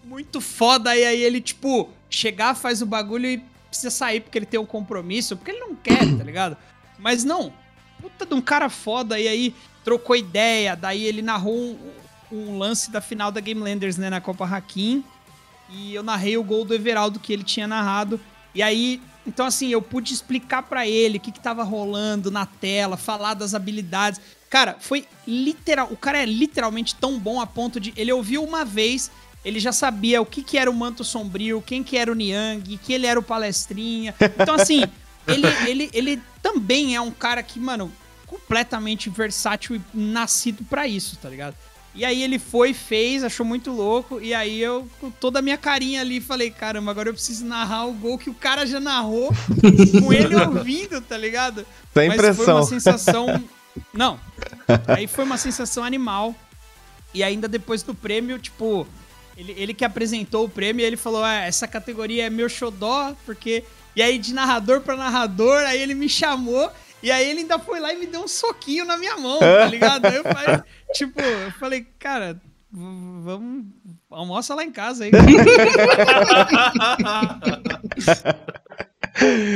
muito foda e aí ele, tipo, chegar, faz o bagulho e precisa sair porque ele tem um compromisso, porque ele não quer, tá ligado? Mas não, puta de um cara foda, e aí trocou ideia, daí ele narrou um, um lance da final da Game Landers, né, na Copa Hakim, e eu narrei o gol do Everaldo que ele tinha narrado, e aí, então assim, eu pude explicar para ele o que que tava rolando na tela, falar das habilidades. Cara, foi literal, o cara é literalmente tão bom a ponto de ele ouviu uma vez ele já sabia o que, que era o Manto Sombrio, quem que era o Niang, que ele era o Palestrinha. Então, assim, ele, ele, ele também é um cara que, mano, completamente versátil e nascido para isso, tá ligado? E aí ele foi, fez, achou muito louco, e aí eu, com toda a minha carinha ali, falei, caramba, agora eu preciso narrar o gol que o cara já narrou, com ele ouvindo, tá ligado? Impressão. Mas foi uma sensação... Não, aí foi uma sensação animal, e ainda depois do prêmio, tipo, ele, ele que apresentou o prêmio, ele falou: ah, essa categoria é meu xodó, porque. E aí, de narrador para narrador, aí ele me chamou. E aí ele ainda foi lá e me deu um soquinho na minha mão, tá ligado? Aí eu falei, tipo, eu falei, cara, vamos. Almoça lá em casa aí.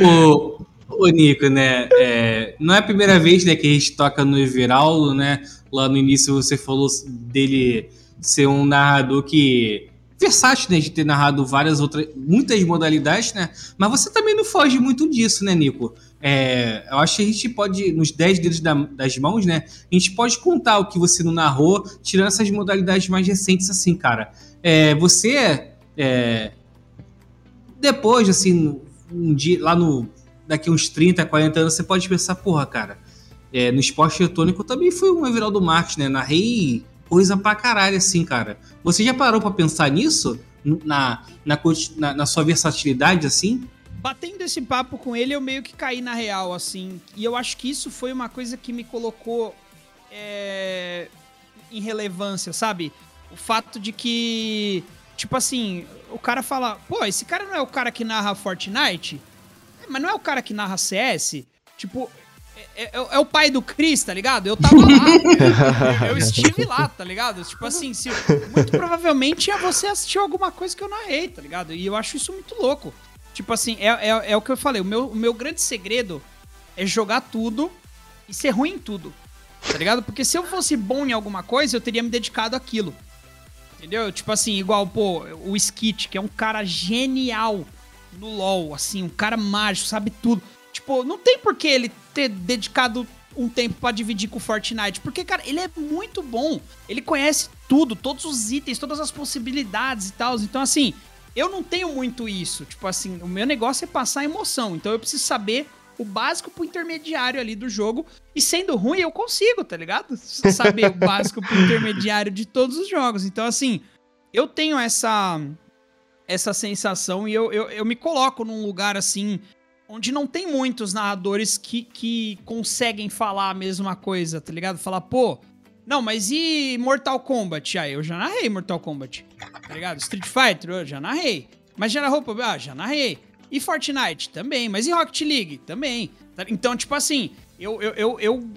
o, o Nico, né? É, não é a primeira vez né, que a gente toca no Everaldo, né? Lá no início você falou dele ser um narrador que versátil, né, de ter narrado várias outras, muitas modalidades, né? Mas você também não foge muito disso, né, Nico? É, eu acho que a gente pode, nos 10 dedos da, das mãos, né? A gente pode contar o que você não narrou, tirando essas modalidades mais recentes, assim, cara. É, você, é, depois, assim, um dia, lá no, daqui uns 30, 40 anos, você pode pensar, porra, cara, é, no esporte eletrônico também fui um Everaldo Marques, né? Narrei coisa pra caralho, assim, cara. Você já parou pra pensar nisso? Na, na, na, na sua versatilidade, assim? Batendo esse papo com ele, eu meio que caí na real, assim. E eu acho que isso foi uma coisa que me colocou é, em relevância, sabe? O fato de que, tipo assim, o cara fala, pô, esse cara não é o cara que narra Fortnite? Mas não é o cara que narra CS? Tipo, é, é, é, o pai do Chris, tá ligado? Eu tava lá. eu, eu, estive lá, tá ligado? Tipo assim, se, muito provavelmente você assistiu alguma coisa que eu narrei, tá ligado? E eu acho isso muito louco. Tipo assim, é, é, é o que eu falei. O meu, o meu grande segredo é jogar tudo e ser ruim em tudo. Tá ligado? Porque se eu fosse bom em alguma coisa, eu teria me dedicado àquilo. Entendeu? Tipo assim, igual, pô, o Skit, que é um cara genial no LoL, assim, um cara mágico, sabe tudo. Tipo, não tem por que ele ter dedicado um tempo para dividir com o Fortnite. Porque, cara, ele é muito bom. Ele conhece tudo, todos os itens, todas as possibilidades e tal. Então, assim, eu não tenho muito isso. Tipo assim, o meu negócio é passar emoção. Então eu preciso saber o básico pro intermediário ali do jogo. E sendo ruim, eu consigo, tá ligado? Saber o básico pro intermediário de todos os jogos. Então, assim, eu tenho essa essa sensação e eu, eu, eu me coloco num lugar assim onde não tem muitos narradores que, que conseguem falar a mesma coisa, tá ligado? Falar, pô, não, mas e Mortal Kombat? Ah, eu já narrei Mortal Kombat, tá ligado? Street Fighter, eu já narrei. Mas já narrou, ah, já narrei. E Fortnite? Também. Mas e Rocket League? Também. Tá, então, tipo assim, eu, eu, eu, eu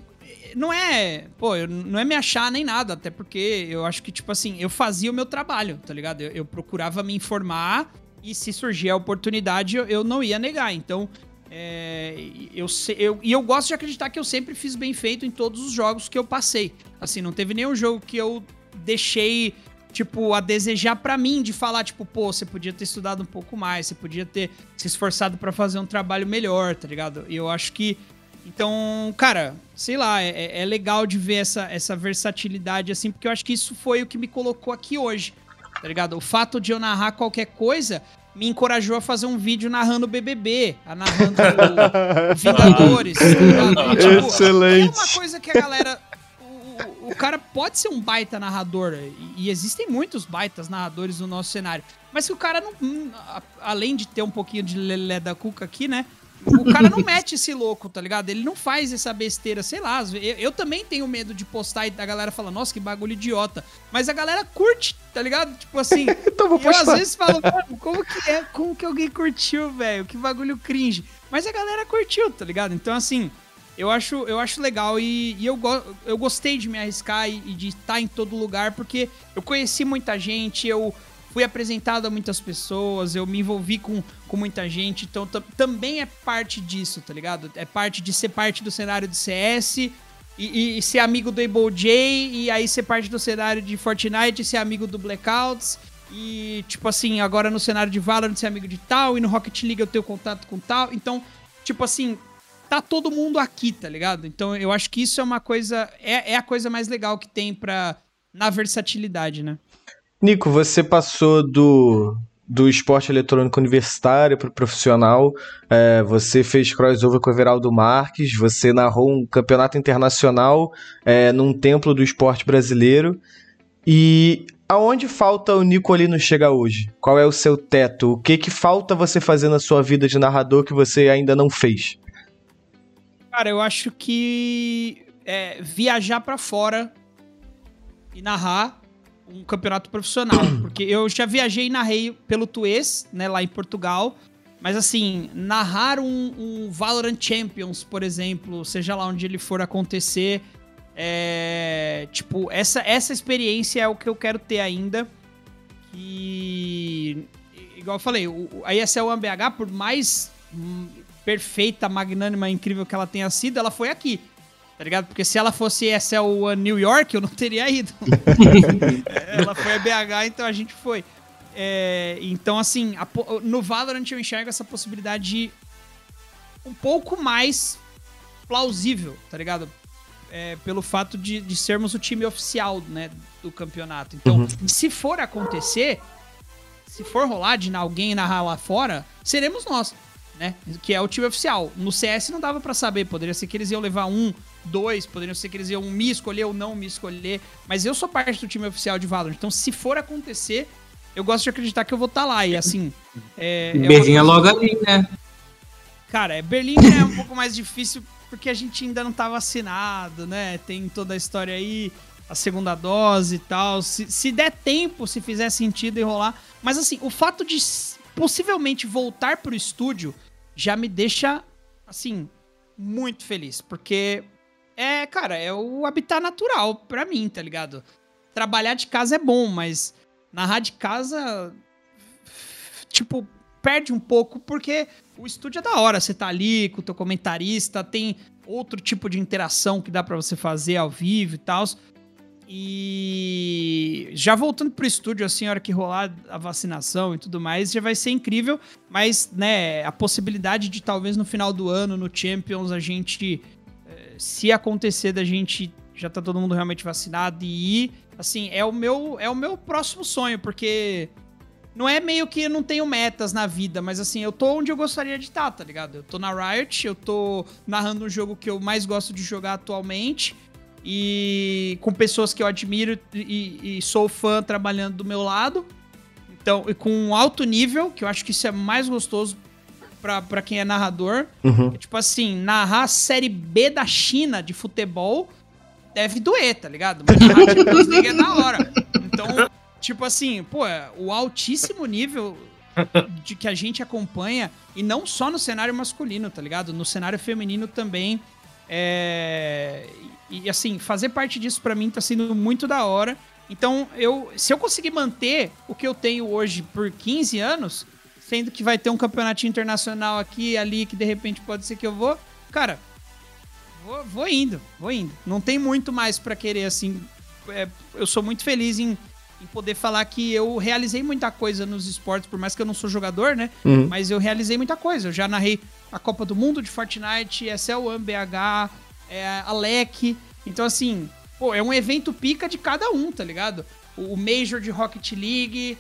não é, pô, não é me achar nem nada, até porque eu acho que, tipo assim, eu fazia o meu trabalho, tá ligado? Eu, eu procurava me informar e se surgir a oportunidade, eu, eu não ia negar. Então, é, eu, eu, e eu gosto de acreditar que eu sempre fiz bem feito em todos os jogos que eu passei. Assim, não teve nenhum jogo que eu deixei, tipo, a desejar para mim de falar, tipo, pô, você podia ter estudado um pouco mais, você podia ter se esforçado para fazer um trabalho melhor, tá ligado? E eu acho que. Então, cara, sei lá, é, é legal de ver essa, essa versatilidade, assim, porque eu acho que isso foi o que me colocou aqui hoje tá ligado? O fato de eu narrar qualquer coisa me encorajou a fazer um vídeo narrando o BBB, a narrando o Vingadores. tá tipo, Excelente. É uma coisa que a galera... O, o, cara pode ser um baita narrador, e, e, existem muitos baitas narradores no nosso cenário, mas que o cara não... Hum, além de ter um pouquinho de lelé da cuca aqui, né? O cara não mete esse louco, tá ligado? Ele não faz essa besteira, sei lá. Eu, eu também tenho medo de postar e a galera fala, nossa, que bagulho idiota. Mas a galera curte, tá ligado? Tipo assim. então vou eu às vezes falo, como que é? Como que alguém curtiu, velho? Que bagulho cringe. Mas a galera curtiu, tá ligado? Então, assim, eu acho, eu acho legal e, e eu, go, eu gostei de me arriscar e, e de estar em todo lugar, porque eu conheci muita gente, eu fui apresentado a muitas pessoas, eu me envolvi com, com muita gente, então também é parte disso, tá ligado? É parte de ser parte do cenário de CS e, e, e ser amigo do Able J, e aí ser parte do cenário de Fortnite, ser amigo do Blackouts, e tipo assim, agora no cenário de Valorant ser amigo de tal, e no Rocket League eu tenho contato com tal, então, tipo assim, tá todo mundo aqui, tá ligado? Então eu acho que isso é uma coisa, é, é a coisa mais legal que tem pra, na versatilidade, né? Nico, você passou do, do esporte eletrônico universitário para o profissional, é, você fez crossover com o Everaldo Marques, você narrou um campeonato internacional é, num templo do esporte brasileiro. E aonde falta o Nicolino chega hoje? Qual é o seu teto? O que, que falta você fazer na sua vida de narrador que você ainda não fez? Cara, eu acho que é, viajar para fora e narrar um campeonato profissional. Porque eu já viajei e narrei pelo Tuês, né, lá em Portugal. Mas assim, narrar um, um, Valorant Champions, por exemplo, seja lá onde ele for acontecer, é. Tipo, essa, essa experiência é o que eu quero ter ainda. E. Igual eu falei, a ESL AMBH, por mais hum, perfeita, magnânima, incrível que ela tenha sido, ela foi aqui tá ligado? Porque se ela fosse o New York, eu não teria ido. ela foi a BH, então a gente foi. É, então, assim, a, no Valorant eu enxergo essa possibilidade um pouco mais plausível, tá ligado? É, pelo fato de, de, sermos o time oficial, né, do campeonato. Então, uhum. se for acontecer, se for rolar de alguém narrar lá fora, seremos nós, né? Que é o time oficial. No CS não dava para saber, poderia ser que eles iam levar um dois, poderiam ser que eles iam me escolher ou não me escolher, mas eu sou parte do time oficial de Valorant, então se for acontecer, eu gosto de acreditar que eu vou estar tá lá, e assim... É, Berlim é logo ali, né? Cara, é, Berlim é um pouco mais difícil porque a gente ainda não tá vacinado, né? Tem toda a história aí, a segunda dose e tal. Se, se der tempo, se fizer sentido enrolar. Mas assim, o fato de possivelmente voltar pro estúdio já me deixa, assim, muito feliz. Porque é, cara, é o habitat natural pra mim, tá ligado? Trabalhar de casa é bom, mas narrar de casa. Tipo, perde um pouco porque o estúdio é da hora. Você tá ali com o teu comentarista, tem outro tipo de interação que dá para você fazer ao vivo e tal. E já voltando pro estúdio, assim, a hora que rolar a vacinação e tudo mais, já vai ser incrível. Mas, né, a possibilidade de talvez no final do ano, no Champions, a gente se acontecer da gente já tá todo mundo realmente vacinado e ir, assim, é o meu é o meu próximo sonho, porque não é meio que eu não tenho metas na vida, mas assim, eu tô onde eu gostaria de estar, tá, tá ligado? Eu tô na Riot, eu tô narrando um jogo que eu mais gosto de jogar atualmente e com pessoas que eu admiro e, e sou fã trabalhando do meu lado. Então, e com um alto nível, que eu acho que isso é mais gostoso pra, pra quem é narrador. Uhum. É, tipo assim, narrar a série B da China de futebol deve doer, tá ligado? Mas narrar Champions League é da hora. Então, tipo assim, pô, o altíssimo nível de que a gente acompanha, e não só no cenário masculino, tá ligado? No cenário feminino também. É... E assim, fazer parte disso para mim tá sendo muito da hora. Então, eu, se eu conseguir manter o que eu tenho hoje por 15 anos, sendo que vai ter um campeonatinho internacional aqui ali, que de repente pode ser que eu vou. Cara, vou, vou indo, vou indo. Não tem muito mais para querer, assim. É, eu sou muito feliz em, em, poder falar que eu realizei muita coisa nos esportes, por mais que eu não sou jogador, né? Uhum. Mas eu realizei muita coisa. Eu já narrei a Copa do Mundo de Fortnite, SL BH, é, a LEC. Então, assim, pô, é um evento pica de cada um, tá ligado? O, Major de Rocket League,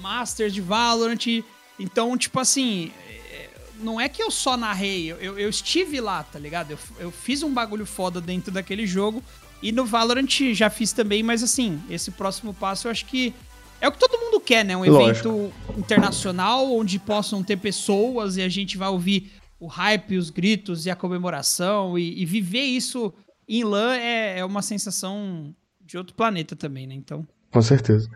Masters de Valorant. Então, tipo assim, é, não é que eu só narrei, eu, eu estive lá, tá ligado? Eu, eu fiz um bagulho foda dentro daquele jogo. E no Valorant já fiz também, mas assim, esse próximo passo eu acho que é o que todo mundo quer, né? Um Lógico. evento internacional onde possam ter pessoas e a gente vai ouvir o hype, os gritos e a comemoração e, e viver isso em LAN é, é uma sensação de outro planeta também, né? Então. Com certeza.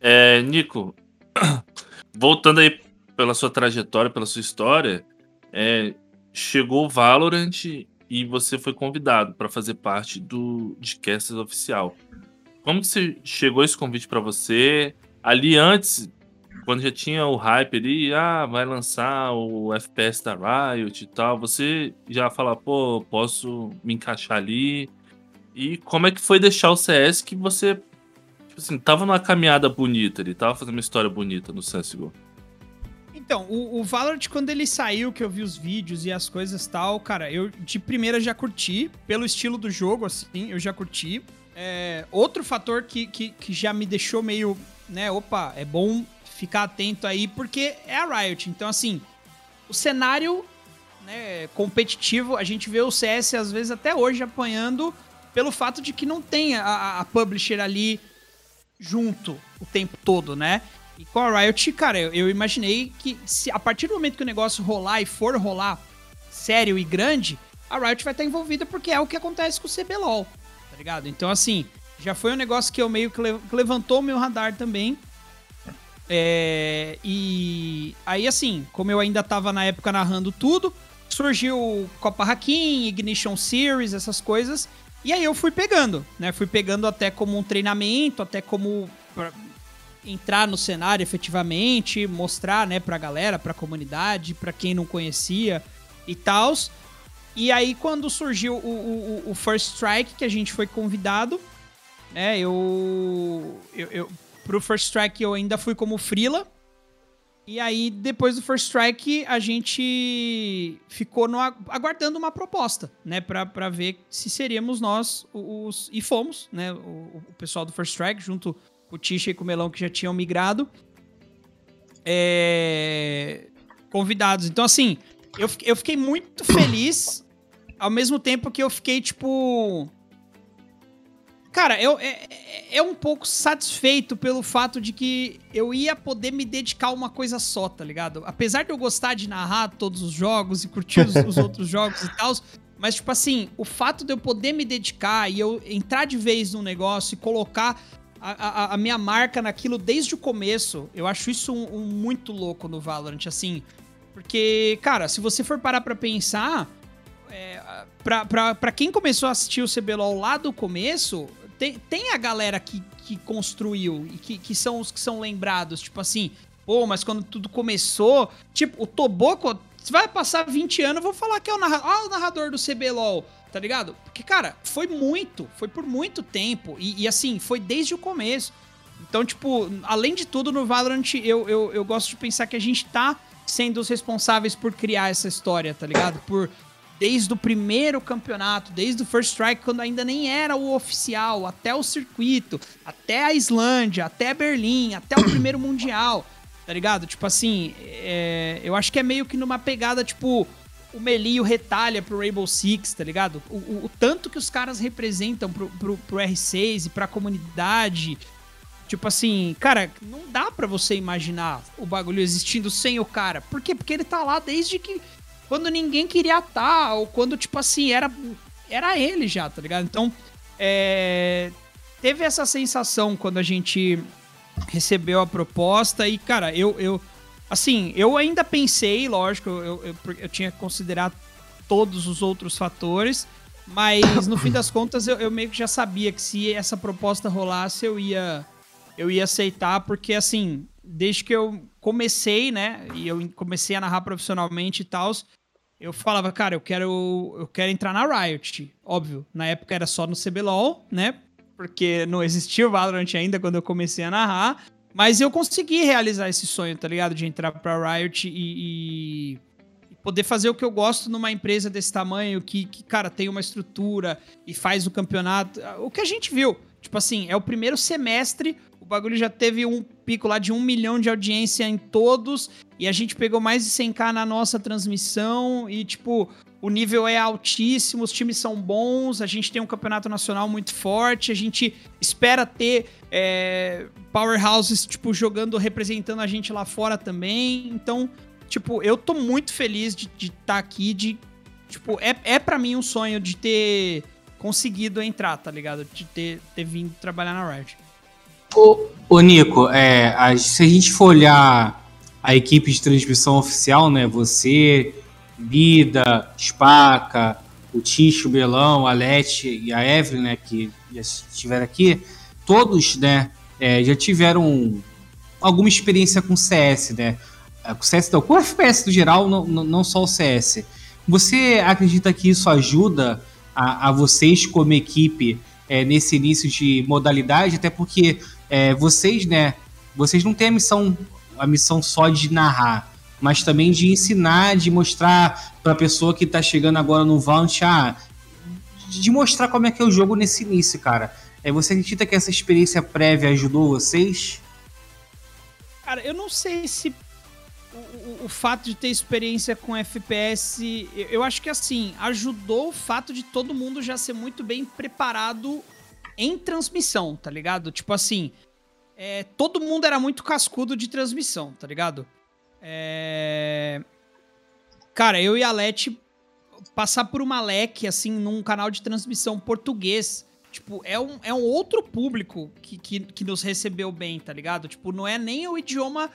É, Nico, voltando aí pela sua trajetória, pela sua história, é, chegou o Valorant e você foi convidado para fazer parte do de Casters oficial. como que você chegou esse convite para você? Ali antes, quando já tinha o hype ali, ah, vai lançar o FPS da Riot e tal, você já fala, pô, posso me encaixar ali? E como é que foi deixar o CS que você, tipo assim, tava numa caminhada bonita, ele tava fazendo uma história bonita no CSGO? Então, o, o Valorant, quando ele saiu, que eu vi os vídeos e as coisas tal, cara, eu de primeira já curti, pelo estilo do jogo, assim, eu já curti. É, outro fator que, que, que já me deixou meio, né, opa, é bom ficar atento aí, porque é a Riot. Então, assim, o cenário né, competitivo, a gente vê o CS às vezes até hoje apanhando pelo fato de que não tem a, a publisher ali junto o tempo todo, né? E com a Riot, cara, eu, eu, imaginei que se a partir do momento que o negócio rolar e for rolar sério e grande, a Riot vai estar envolvida porque é o que acontece com o CBLOL, tá ligado? Então, assim, já foi um negócio que eu meio que levantou o meu radar também. É, e aí, assim, como eu ainda tava na época narrando tudo, surgiu Copa Hakim, Ignition Series, essas coisas. E aí eu fui pegando, né? Fui pegando até como um treinamento, até como entrar no cenário efetivamente, mostrar, né, pra galera, pra comunidade, pra quem não conhecia e tal. E aí quando surgiu o, o, o First Strike, que a gente foi convidado, né, eu, eu, eu Pro First Strike eu ainda fui como Frila. E aí, depois do First Strike, a gente ficou no, aguardando uma proposta, né? Pra, pra ver se seríamos nós os. E fomos, né? O, o pessoal do First Strike, junto com o Tisha e com o Melão, que já tinham migrado. É, convidados. Então, assim, eu, eu fiquei muito feliz, ao mesmo tempo que eu fiquei, tipo Cara, eu, é, é, um pouco satisfeito pelo fato de que eu ia poder me dedicar a uma coisa só, tá ligado? Apesar de eu gostar de narrar todos os jogos e curtir os, os outros jogos e tal, mas, tipo assim, o fato de eu poder me dedicar e eu entrar de vez no negócio e colocar a, a, a minha marca naquilo desde o começo, eu acho isso um, um muito louco no Valorant, assim. Porque, cara, se você for parar pra pensar, é, pra, pra, pra quem começou a assistir o CBLOL lá do começo, tem, tem a galera que, que construiu e que, que são os que são lembrados, tipo assim, pô, mas quando tudo começou, tipo, o Toboco, você vai passar 20 anos, eu vou falar que é o narrador, ah, o narrador do CBLOL, tá ligado? Porque, cara, foi muito, foi por muito tempo, e, e assim, foi desde o começo. Então, tipo, além de tudo, no Valorant, eu, eu, eu gosto de pensar que a gente tá sendo os responsáveis por criar essa história, tá ligado? Por desde o primeiro campeonato, desde o First Strike, quando ainda nem era o oficial, até o circuito, até a Islândia, até Berlim, até o primeiro Mundial, tá ligado? Tipo assim, é, eu acho que é meio que numa pegada, tipo, o Melee o retalha pro Rainbow Six, tá ligado? O, o, o tanto que os caras representam pro, pro, pro R6 e pra comunidade. Tipo assim, cara, não dá para você imaginar o bagulho existindo sem o cara. Por quê? Porque ele tá lá desde que quando ninguém queria estar, tá, ou quando, tipo assim, era, era ele já, tá ligado? Então, é, teve essa sensação quando a gente recebeu a proposta e, cara, eu, eu assim, eu ainda pensei, lógico, eu, eu, eu tinha que considerar todos os outros fatores, mas no fim das contas eu, eu, meio que já sabia que se essa proposta rolasse eu ia eu ia aceitar porque assim desde que eu comecei, né? E eu comecei a narrar profissionalmente e tal. Eu falava, cara, eu quero, eu quero entrar na Riot. Óbvio, na época era só no CBLOL, né? Porque não existia o Valorant ainda quando eu comecei a narrar. Mas eu consegui realizar esse sonho, tá ligado? De entrar pra Riot e, e poder fazer o que eu gosto numa empresa desse tamanho, que, que, cara, tem uma estrutura e faz o campeonato. O que a gente viu. Tipo assim, é o primeiro semestre o bagulho já teve um pico lá de um milhão de audiência em todos. E a gente pegou mais de 100k na nossa transmissão. E, tipo, o nível é altíssimo, os times são bons. A gente tem um campeonato nacional muito forte. A gente espera ter é, powerhouses, tipo, jogando, representando a gente lá fora também. Então, tipo, eu tô muito feliz de estar tá aqui. De, tipo, é, é para mim um sonho de ter conseguido entrar, tá ligado? De ter, ter vindo trabalhar na Riot. Ô, ô Nico, é, a, se a gente for olhar a equipe de transmissão oficial, né? Você, Bida, Spaca, o Ticho, o Belão, a Lete e a Evelyn, né? Que já estiveram aqui. todos, né, é, já tiveram alguma experiência com CS, né? É, com CS não, com FPS no geral, não, não só o CS. Você acredita que isso ajuda a, a vocês como equipe é, nesse início de modalidade? Até porque é, vocês, né, vocês não têm a missão, a missão só de narrar, mas também de ensinar, de mostrar para a pessoa que está chegando agora no Vaunt, ah, de mostrar como é que é o jogo nesse início, cara. É, você acredita que essa experiência prévia ajudou vocês? Cara, eu não sei se o, o, o, fato de ter experiência com FPS, eu, eu acho que assim, ajudou o fato de todo mundo já ser muito bem preparado em transmissão, tá ligado? Tipo assim, é, todo mundo era muito cascudo de transmissão, tá ligado? É... Cara, eu e a Leti passar por uma leque, assim, num canal de transmissão português Tipo, é um, é um outro público que, que, que nos recebeu bem, tá ligado? Tipo, não é nem o idioma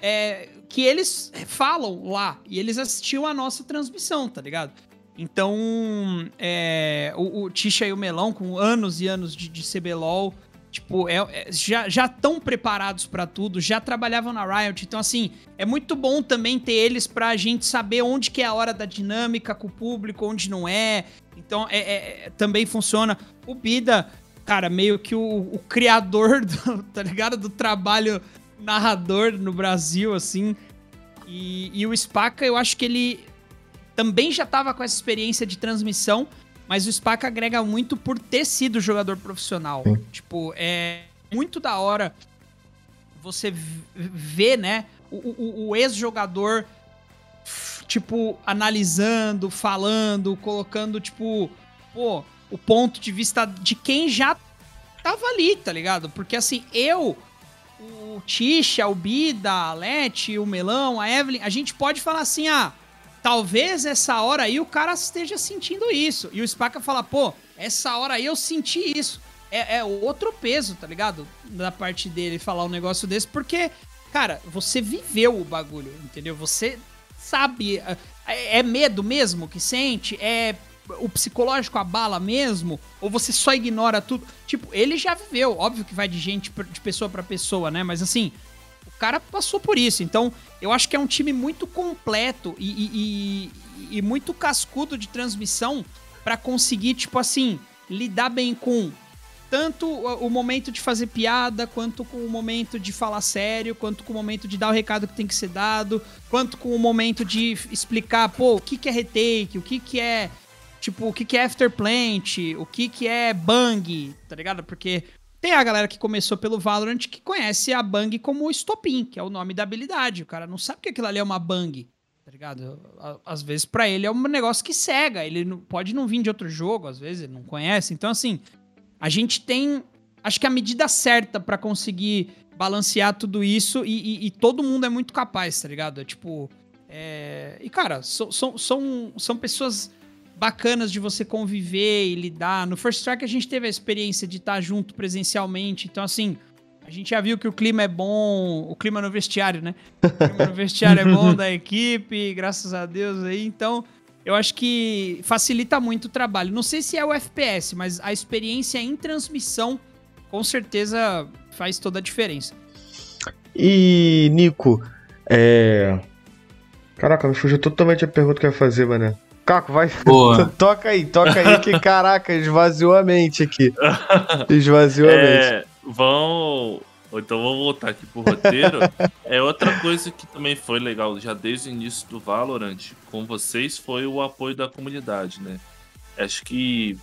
é, que eles falam lá. E eles assistiam a nossa transmissão, tá ligado? Então, é, o, o Tisha e o Melão, com anos e anos de, de CBLOL, tipo, é, é, já, já tão preparados para tudo, já trabalhavam na Riot. Então, assim, é muito bom também ter eles pra gente saber onde que é a hora da dinâmica com o público, onde não é. Então, é, é, é, também funciona. O Bida, cara, meio que o, o criador, do, tá ligado? Do trabalho narrador no Brasil, assim. E, e o Spaca, eu acho que ele também já tava com essa experiência de transmissão, mas o Spaca agrega muito por ter sido jogador profissional. Sim. Tipo, é muito da hora você ver, né, o, o, o ex-jogador tipo, analisando, falando, colocando, tipo, pô, o ponto de vista de quem já tava ali, tá ligado? Porque assim, eu, o Tisha, o Bida, a Leti, o Melão, a Evelyn, a gente pode falar assim, ah, talvez essa hora aí o cara esteja sentindo isso. E o Spaca fala, pô, essa hora aí eu senti isso. É, é outro peso, tá ligado? Da parte dele falar um negócio desse, porque, cara, você viveu o bagulho, entendeu? Você sabe. É, é medo mesmo que sente? É o psicológico abala mesmo? Ou você só ignora tudo? Tipo, ele já viveu. Óbvio que vai de gente, de pessoa para pessoa, né? Mas assim, cara passou por isso. Então, eu acho que é um time muito completo e, e, e, e muito cascudo de transmissão para conseguir, tipo assim, lidar bem com tanto o momento de fazer piada, quanto com o momento de falar sério, quanto com o momento de dar o recado que tem que ser dado, quanto com o momento de explicar, pô, o que, que é retake, o que, que é. Tipo, o que, que é afterplant, o que, que é bang, tá ligado? Porque tem a galera que começou pelo Valorant que conhece a bang como estopim, que é o nome da habilidade. O cara não sabe que aquilo ali é uma bang, tá ligado? Às vezes para ele é um negócio que cega, ele pode não vir de outro jogo, às vezes ele não conhece. Então, assim, a gente tem, acho que a medida certa para conseguir balancear tudo isso e, e, e, todo mundo é muito capaz, tá ligado? É tipo. É... E, cara, so, são, são pessoas bacanas de você conviver e lidar. No First Strike a gente teve a experiência de estar junto presencialmente, então, assim. A gente já viu que o clima é bom, o clima no vestiário, né? O clima no vestiário é bom da equipe, graças a Deus aí. Então, eu acho que facilita muito o trabalho. Não sei se é o FPS, mas a experiência em transmissão com certeza faz toda a diferença. E, Nico, é. Caraca, me fugiu totalmente a pergunta que eu ia fazer, mano. Caco, vai. toca aí, toca aí, que caraca, esvaziou a mente aqui. Esvaziou a é, mente. Vão então vamos voltar aqui pro roteiro. é outra coisa que também foi legal já desde o início do Valorant com vocês foi o apoio da comunidade, né? Acho que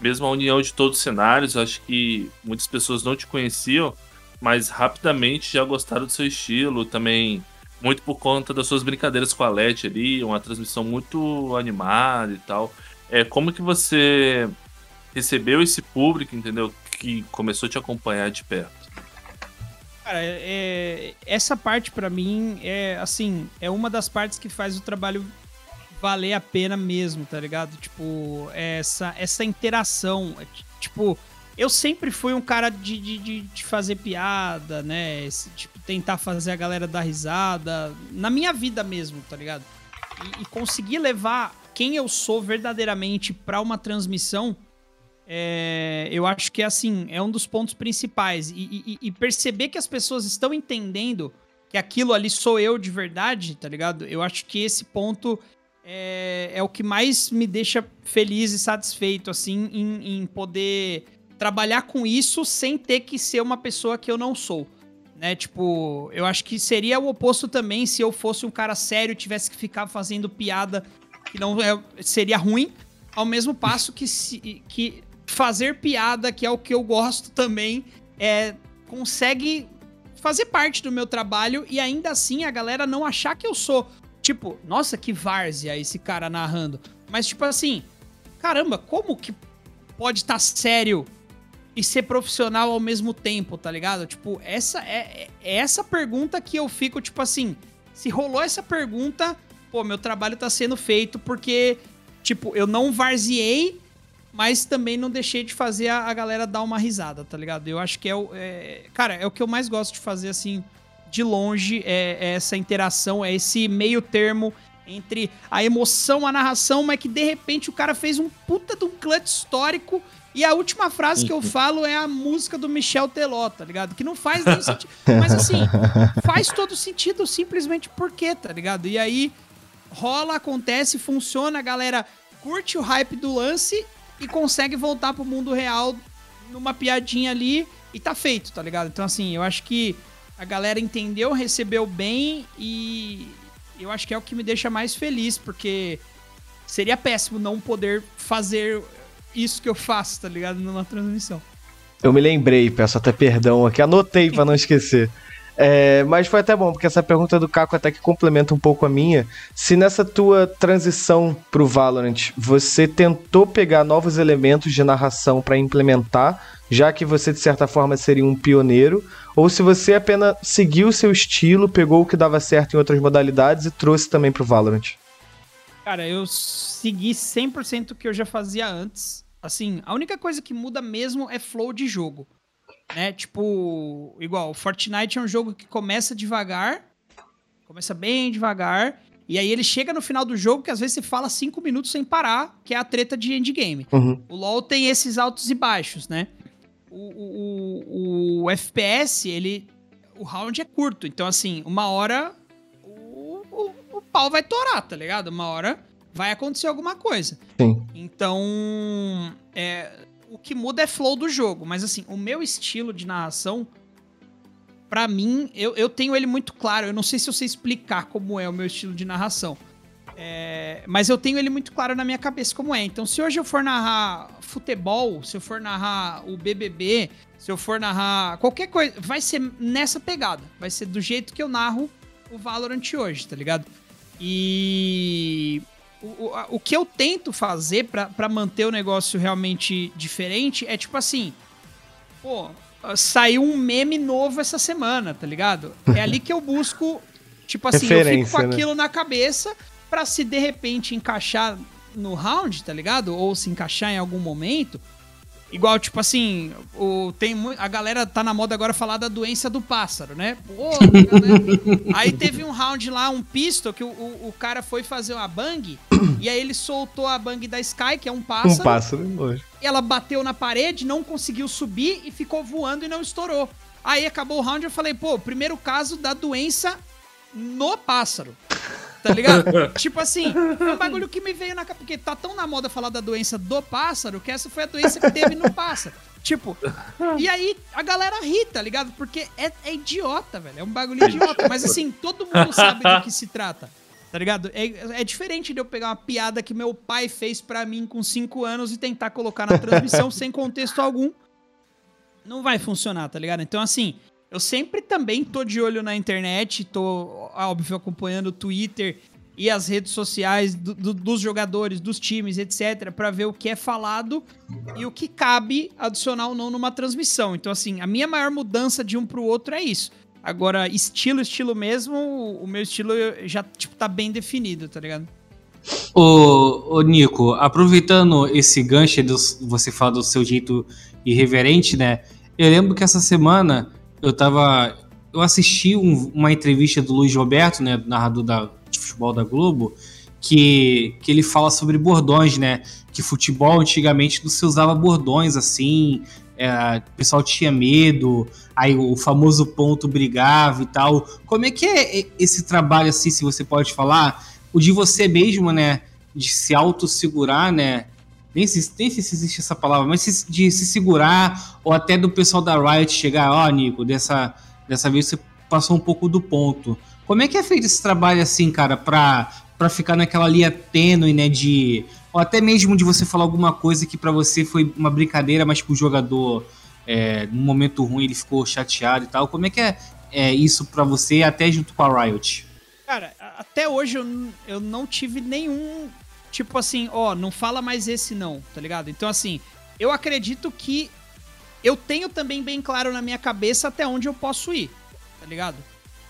mesmo a união de todos os cenários, acho que muitas pessoas não te conheciam, mas rapidamente já gostaram do seu estilo, também muito por conta das suas brincadeiras com a Leti ali, uma transmissão muito animada e tal. É, como que você recebeu esse público, entendeu? Que começou a te acompanhar de perto? Cara, é, é, essa parte para mim é assim, é uma das partes que faz o trabalho valer a pena mesmo, tá ligado? Tipo, essa, essa interação. É, tipo, eu sempre fui um cara de, de, de fazer piada, né? Esse, tipo, tentar fazer a galera dar risada. Na minha vida mesmo, tá ligado? E, e conseguir levar quem eu sou verdadeiramente para uma transmissão é, eu acho que assim é um dos pontos principais e, e, e, perceber que as pessoas estão entendendo que aquilo ali sou eu de verdade, tá ligado? Eu acho que esse ponto é, é o que mais me deixa feliz e satisfeito, assim, em, em poder trabalhar com isso sem ter que ser uma pessoa que eu não sou. Né, tipo, eu acho que seria o oposto também se eu fosse um cara sério e tivesse que ficar fazendo piada que não é, seria ruim, ao mesmo passo que, se, que fazer piada, que é o que eu gosto também, é consegue fazer parte do meu trabalho e ainda assim a galera não achar que eu sou, tipo, nossa, que várzea esse cara narrando. Mas tipo assim, caramba, como que pode estar tá sério e ser profissional ao mesmo tempo, tá ligado? Tipo, essa é, é essa pergunta que eu fico tipo assim, se rolou essa pergunta, pô, meu trabalho tá sendo feito porque tipo, eu não varziei mas também não deixei de fazer a, a, galera dar uma risada, tá ligado? Eu acho que é o. É, cara, é o que eu mais gosto de fazer, assim, de longe, é, é, essa interação, é esse meio termo entre a emoção, a narração, mas que de repente o cara fez um puta de um clutch histórico. E a última frase que eu falo é a música do Michel Teló, tá ligado? Que não faz nem sentido. Mas assim, faz todo sentido simplesmente porque, tá ligado? E aí rola, acontece, funciona, a galera curte o hype do lance e consegue voltar pro mundo real numa piadinha ali e tá feito, tá ligado? Então, assim, eu acho que a galera entendeu, recebeu bem e eu acho que é o que me deixa mais feliz, porque seria péssimo não poder fazer isso que eu faço, tá ligado? Numa transmissão. Eu me lembrei, peço até perdão aqui, anotei para não esquecer. É, mas foi até bom, porque essa pergunta do Caco até que complementa um pouco a minha. Se nessa tua transição pro Valorant, você tentou pegar novos elementos de narração para implementar, já que você de certa forma seria um pioneiro, ou se você apenas seguiu o seu estilo, pegou o que dava certo em outras modalidades e trouxe também pro Valorant? Cara, eu segui 100% o que eu já fazia antes. Assim, a única coisa que muda mesmo é flow de jogo né? Tipo, igual, Fortnite é um jogo que começa devagar, começa bem devagar, e aí ele chega no final do jogo que às vezes você fala cinco minutos sem parar, que é a treta de endgame. Uhum. O LoL tem esses altos e baixos, né? O, o, o, o, FPS, ele. O round é curto, então assim, uma hora o, o, o pau vai torar, tá ligado? Uma hora vai acontecer alguma coisa. Sim. Então, é, o que muda é flow do jogo. Mas assim, o meu estilo de narração, para mim, eu, eu tenho ele muito claro. Eu não sei se eu sei explicar como é o meu estilo de narração. É, mas eu tenho ele muito claro na minha cabeça como é. Então, se hoje eu for narrar futebol, se eu for narrar o BBB, se eu for narrar qualquer coisa, vai ser nessa pegada. Vai ser do jeito que eu narro o Valorant hoje, tá ligado? E o, o, que eu tento fazer para manter o negócio realmente diferente é tipo assim, pô, saiu um meme novo essa semana, tá ligado? É ali que eu busco, tipo assim, eu fico com né? aquilo na cabeça para se de repente encaixar no round, tá ligado? Ou se encaixar em algum momento, Igual, tipo assim, o, tem a galera tá na moda agora falar da doença do pássaro, né? Pô, aí teve um round lá, um pistol, que o, o, o, cara foi fazer uma bang, e aí ele soltou a bang da Sky, que é um pássaro. Um pássaro, hoje. E ela bateu na parede, não conseguiu subir e ficou voando e não estourou. Aí acabou o round, eu falei, pô, primeiro caso da doença no pássaro. Tá ligado? tipo assim, é um bagulho que me veio na cabeça. Porque tá tão na moda falar da doença do pássaro que essa foi a doença que teve no pássaro. Tipo, e aí a galera ri, tá ligado? Porque é, é idiota, velho. É um bagulho idiota. Mas assim, todo mundo sabe do que se trata. Tá ligado? É, é diferente de eu pegar uma piada que meu pai fez para mim com 5 anos e tentar colocar na transmissão sem contexto algum. Não vai funcionar, tá ligado? Então, assim, eu sempre também tô de olho na internet, tô, óbvio, acompanhando o Twitter e as redes sociais do, do, dos jogadores, dos times, etc, para ver o que é falado e o que cabe adicionar ou não numa transmissão. Então, assim, a minha maior mudança de um pro outro é isso. Agora, estilo, estilo mesmo, o meu estilo já, tipo, tá bem definido, tá ligado? Ô, ô Nico, aproveitando esse gancho de você falar do seu jeito irreverente, né? Eu lembro que essa semana eu tava. Eu assisti um, uma entrevista do Luiz Roberto, né, narrador da, de futebol da Globo, que, que ele fala sobre bordões, né? Que futebol antigamente não se usava bordões assim, é, o pessoal tinha medo, aí o famoso ponto brigava e tal. Como é que é esse trabalho assim, se você pode falar? O de você mesmo, né? De se autossegurar, né? Nem sei, se existe essa palavra, mas de se segurar, ou até do pessoal da Riot chegar, ó, oh, Nico, dessa, dessa vez você passou um pouco do ponto. Como é que é feito esse trabalho assim, cara, pra, pra ficar naquela linha tênue, né, de... Ou até mesmo de você falar alguma coisa que para você foi uma brincadeira, mas pro jogador, é, num momento ruim, ele ficou chateado e tal. Como é que é, é isso para você, até junto com a Riot? Cara, até hoje eu, eu não tive nenhum tipo assim, ó, não fala mais esse não, tá ligado? Então, assim, eu acredito que eu tenho também bem claro na minha cabeça até onde eu posso ir, tá ligado?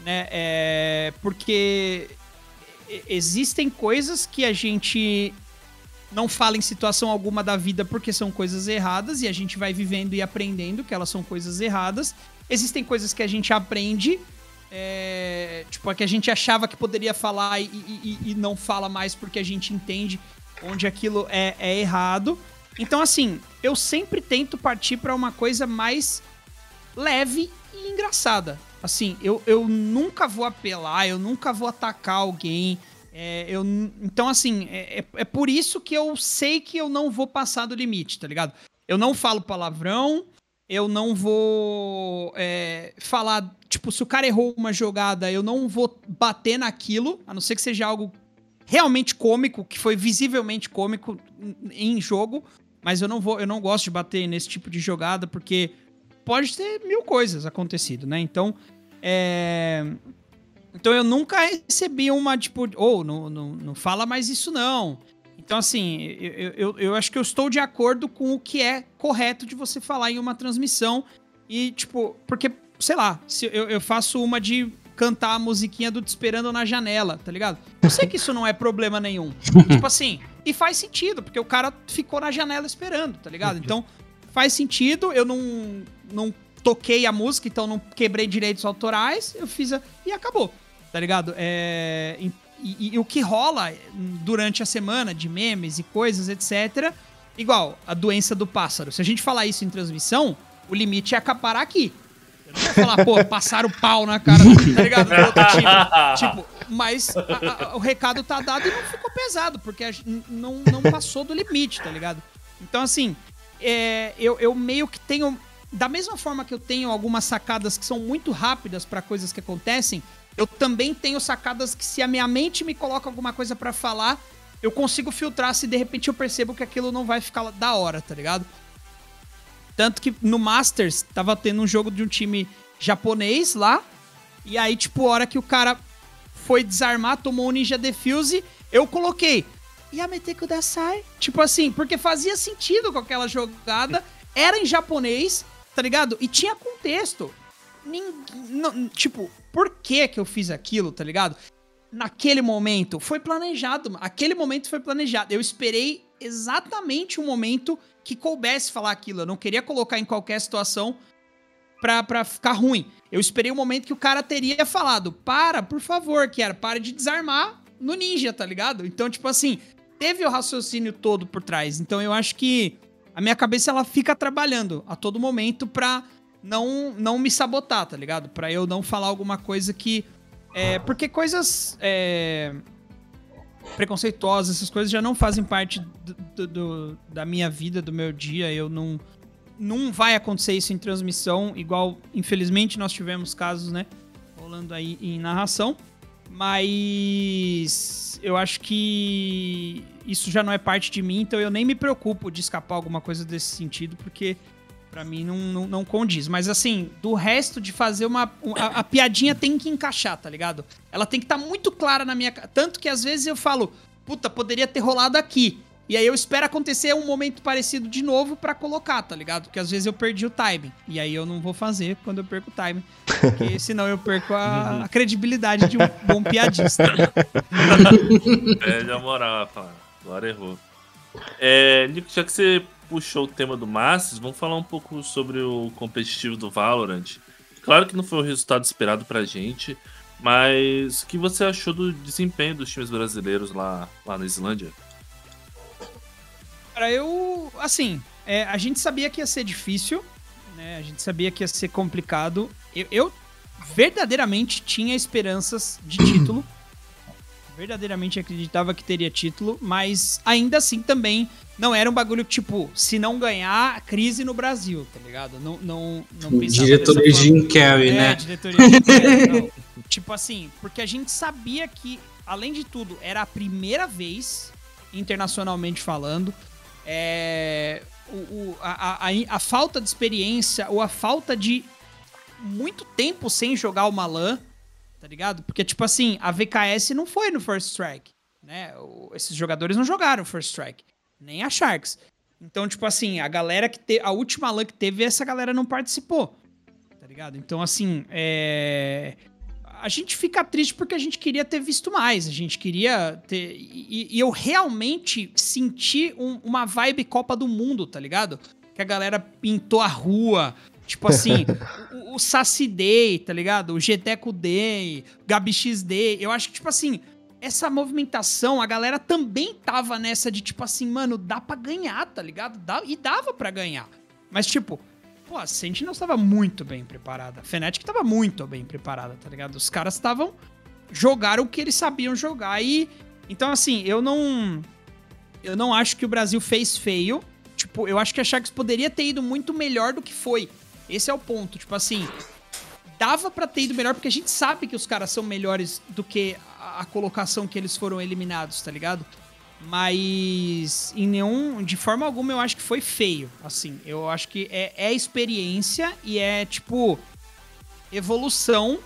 Né? É, porque existem coisas que a gente não fala em situação alguma da vida porque são coisas erradas e a gente vai vivendo e aprendendo que elas são coisas erradas. Existem coisas que a gente aprende é, tipo, a que a gente achava que poderia falar e, e, e, não fala mais porque a gente entende onde aquilo é, é errado. Então, assim, eu sempre tento partir para uma coisa mais leve e engraçada. Assim, eu, eu nunca vou apelar, eu nunca vou atacar alguém. É, eu, então, assim, é, é, é por isso que eu sei que eu não vou passar do limite, tá ligado? Eu não falo palavrão, eu não vou é, falar. Tipo, se o cara errou uma jogada, eu não vou bater naquilo, a não ser que seja algo realmente cômico, que foi visivelmente cômico em jogo. Mas eu não vou, eu não gosto de bater nesse tipo de jogada, porque pode ter mil coisas acontecido, né? Então, é. Então eu nunca recebi uma, tipo, ou oh, não, não, não fala mais isso não. Então, assim, eu, eu, eu acho que eu estou de acordo com o que é correto de você falar em uma transmissão. E, tipo, porque, sei lá, se eu, eu faço uma de cantar a musiquinha do Te Esperando na Janela, tá ligado? Eu sei que isso não é problema nenhum. tipo assim, e faz sentido, porque o cara ficou na janela esperando, tá ligado? Então, faz sentido, eu não, não toquei a música, então não quebrei direitos autorais, eu fiz a... e acabou, tá ligado? É... E, e, o que rola durante a semana de memes e coisas, etc. Igual a doença do pássaro. Se a gente falar isso em transmissão, o limite é acaparar aqui. Eu não vou falar, pô, passaram o pau na cara, tá ligado? Do outro time. Tipo, mas a, a, o recado tá dado e não ficou pesado, porque a, não, não passou do limite, tá ligado? Então, assim, é, eu, eu meio que tenho. Da mesma forma que eu tenho algumas sacadas que são muito rápidas para coisas que acontecem, eu também tenho sacadas que se a minha mente me coloca alguma coisa para falar, eu consigo filtrar se de repente eu percebo que aquilo não vai ficar da hora, tá ligado? Tanto que no Masters tava tendo um jogo de um time japonês lá, e aí, tipo, a hora que o cara foi desarmar, tomou um Ninja Defuse, eu coloquei Yamete Kudasai. Tipo assim, porque fazia sentido com aquela jogada, era em japonês, tá ligado? E tinha contexto. Ninguém, tipo, por que que eu fiz aquilo, tá ligado? Naquele momento foi planejado, aquele momento foi planejado. Eu esperei exatamente o momento que coubesse falar aquilo. Eu não queria colocar em qualquer situação pra, pra ficar ruim. Eu esperei o momento que o cara teria falado: para, por favor, que era, para de desarmar no ninja, tá ligado? Então, tipo assim, teve o raciocínio todo por trás. Então eu acho que a minha cabeça ela fica trabalhando a todo momento pra não, não me sabotar, tá ligado? Pra eu não falar alguma coisa que. É, porque coisas é, preconceituosas, essas coisas já não fazem parte do, do, da minha vida, do meu dia. Eu não. Não vai acontecer isso em transmissão, igual, infelizmente, nós tivemos casos, né? Rolando aí em narração. Mas eu acho que isso já não é parte de mim, então eu nem me preocupo de escapar alguma coisa desse sentido, porque Pra mim não, não, não, condiz. Mas assim, do resto de fazer uma. A, a piadinha tem que encaixar, tá ligado? Ela tem que estar tá muito clara na minha. Tanto que às vezes eu falo, puta, poderia ter rolado aqui. E aí eu espero acontecer um momento parecido de novo para colocar, tá ligado? Porque às vezes eu perdi o timing. E aí eu não vou fazer quando eu perco o timing. Porque senão eu perco a, a credibilidade de um bom piadista. é, já moral, Agora errou. É, Nico, já que você puxou o tema do Masters, vamos falar um pouco sobre o competitivo do Valorant. Claro que não foi o resultado esperado pra gente, Mas o que você achou do desempenho dos times brasileiros lá, lá na Islândia? Cara, eu. Assim, é, a gente sabia que ia ser difícil, né? A gente sabia que ia ser complicado. Eu, eu verdadeiramente tinha esperanças de título. verdadeiramente acreditava que teria título, mas ainda assim também não era um bagulho tipo, se não ganhar, crise no Brasil, tá ligado? Não, não, não Diretoria Jim Carrey, é, né? Diretoria Jim Carrey, tipo assim, porque a gente sabia que, além de tudo, era a primeira vez, internacionalmente falando, é, o, o a, a, a, falta de experiência ou a falta de muito tempo sem jogar o Malan, tá ligado? Porque, tipo assim, a VKS não foi no First Strike, né? O, esses jogadores não jogaram First Strike, nem a Sharks. Então, tipo assim, a galera que teve. A última LAN que teve, essa galera não participou. Tá ligado? Então, assim, é a gente fica triste porque a gente queria ter visto mais, a gente queria ter. E, e eu realmente senti um, uma vibe Copa do Mundo, tá ligado? Que a galera pintou a rua. Tipo assim, o, o Saci Day, tá ligado? O Geteco Day, Gabi X Day. Eu acho que, tipo assim, essa movimentação, a galera também tava nessa de tipo assim, mano, dá pra ganhar, tá ligado? Dá, e dava para ganhar. Mas, tipo, Pô, a Sentinel estava muito bem preparada. A Fnatic estava muito bem preparada, tá ligado? Os caras estavam. Jogaram o que eles sabiam jogar. E. Então, assim, eu não. Eu não acho que o Brasil fez feio. Tipo, eu acho que a Sharks poderia ter ido muito melhor do que foi. Esse é o ponto. Tipo assim. Dava para ter ido melhor, porque a gente sabe que os caras são melhores do que a, colocação que eles foram eliminados, tá ligado? Mas em nenhum. De forma alguma eu acho que foi feio. Assim, eu acho que é, é experiência e é tipo. Evolução.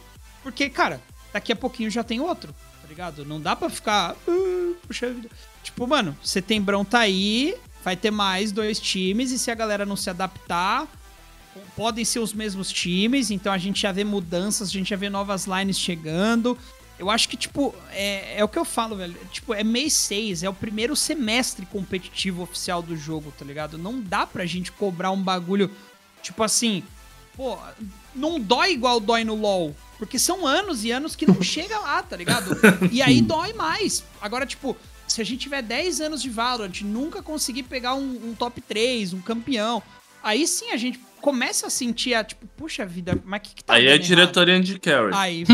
Porque, cara, daqui a pouquinho já tem outro, tá ligado? Não dá pra ficar. Uh, puxa vida. Tipo, mano, Setembrão tá aí. Vai ter mais dois times. E se a galera não se adaptar. Podem ser os mesmos times, então a gente já vê mudanças, a gente já vê novas lines chegando. Eu acho que, tipo, é, é o que eu falo, velho. Tipo, é mês 6, é o primeiro semestre competitivo oficial do jogo, tá ligado? Não dá pra gente cobrar um bagulho, tipo assim, pô, não dói igual dói no LoL. Porque são anos e anos que não chega lá, tá ligado? E aí dói mais. Agora, tipo, se a gente tiver 10 anos de Valorant, nunca conseguir pegar um, um top 3, um campeão, aí sim a gente começa a sentir a, tipo, puxa vida, mas o que, que tá Aí é diretoria de Carry. Aí,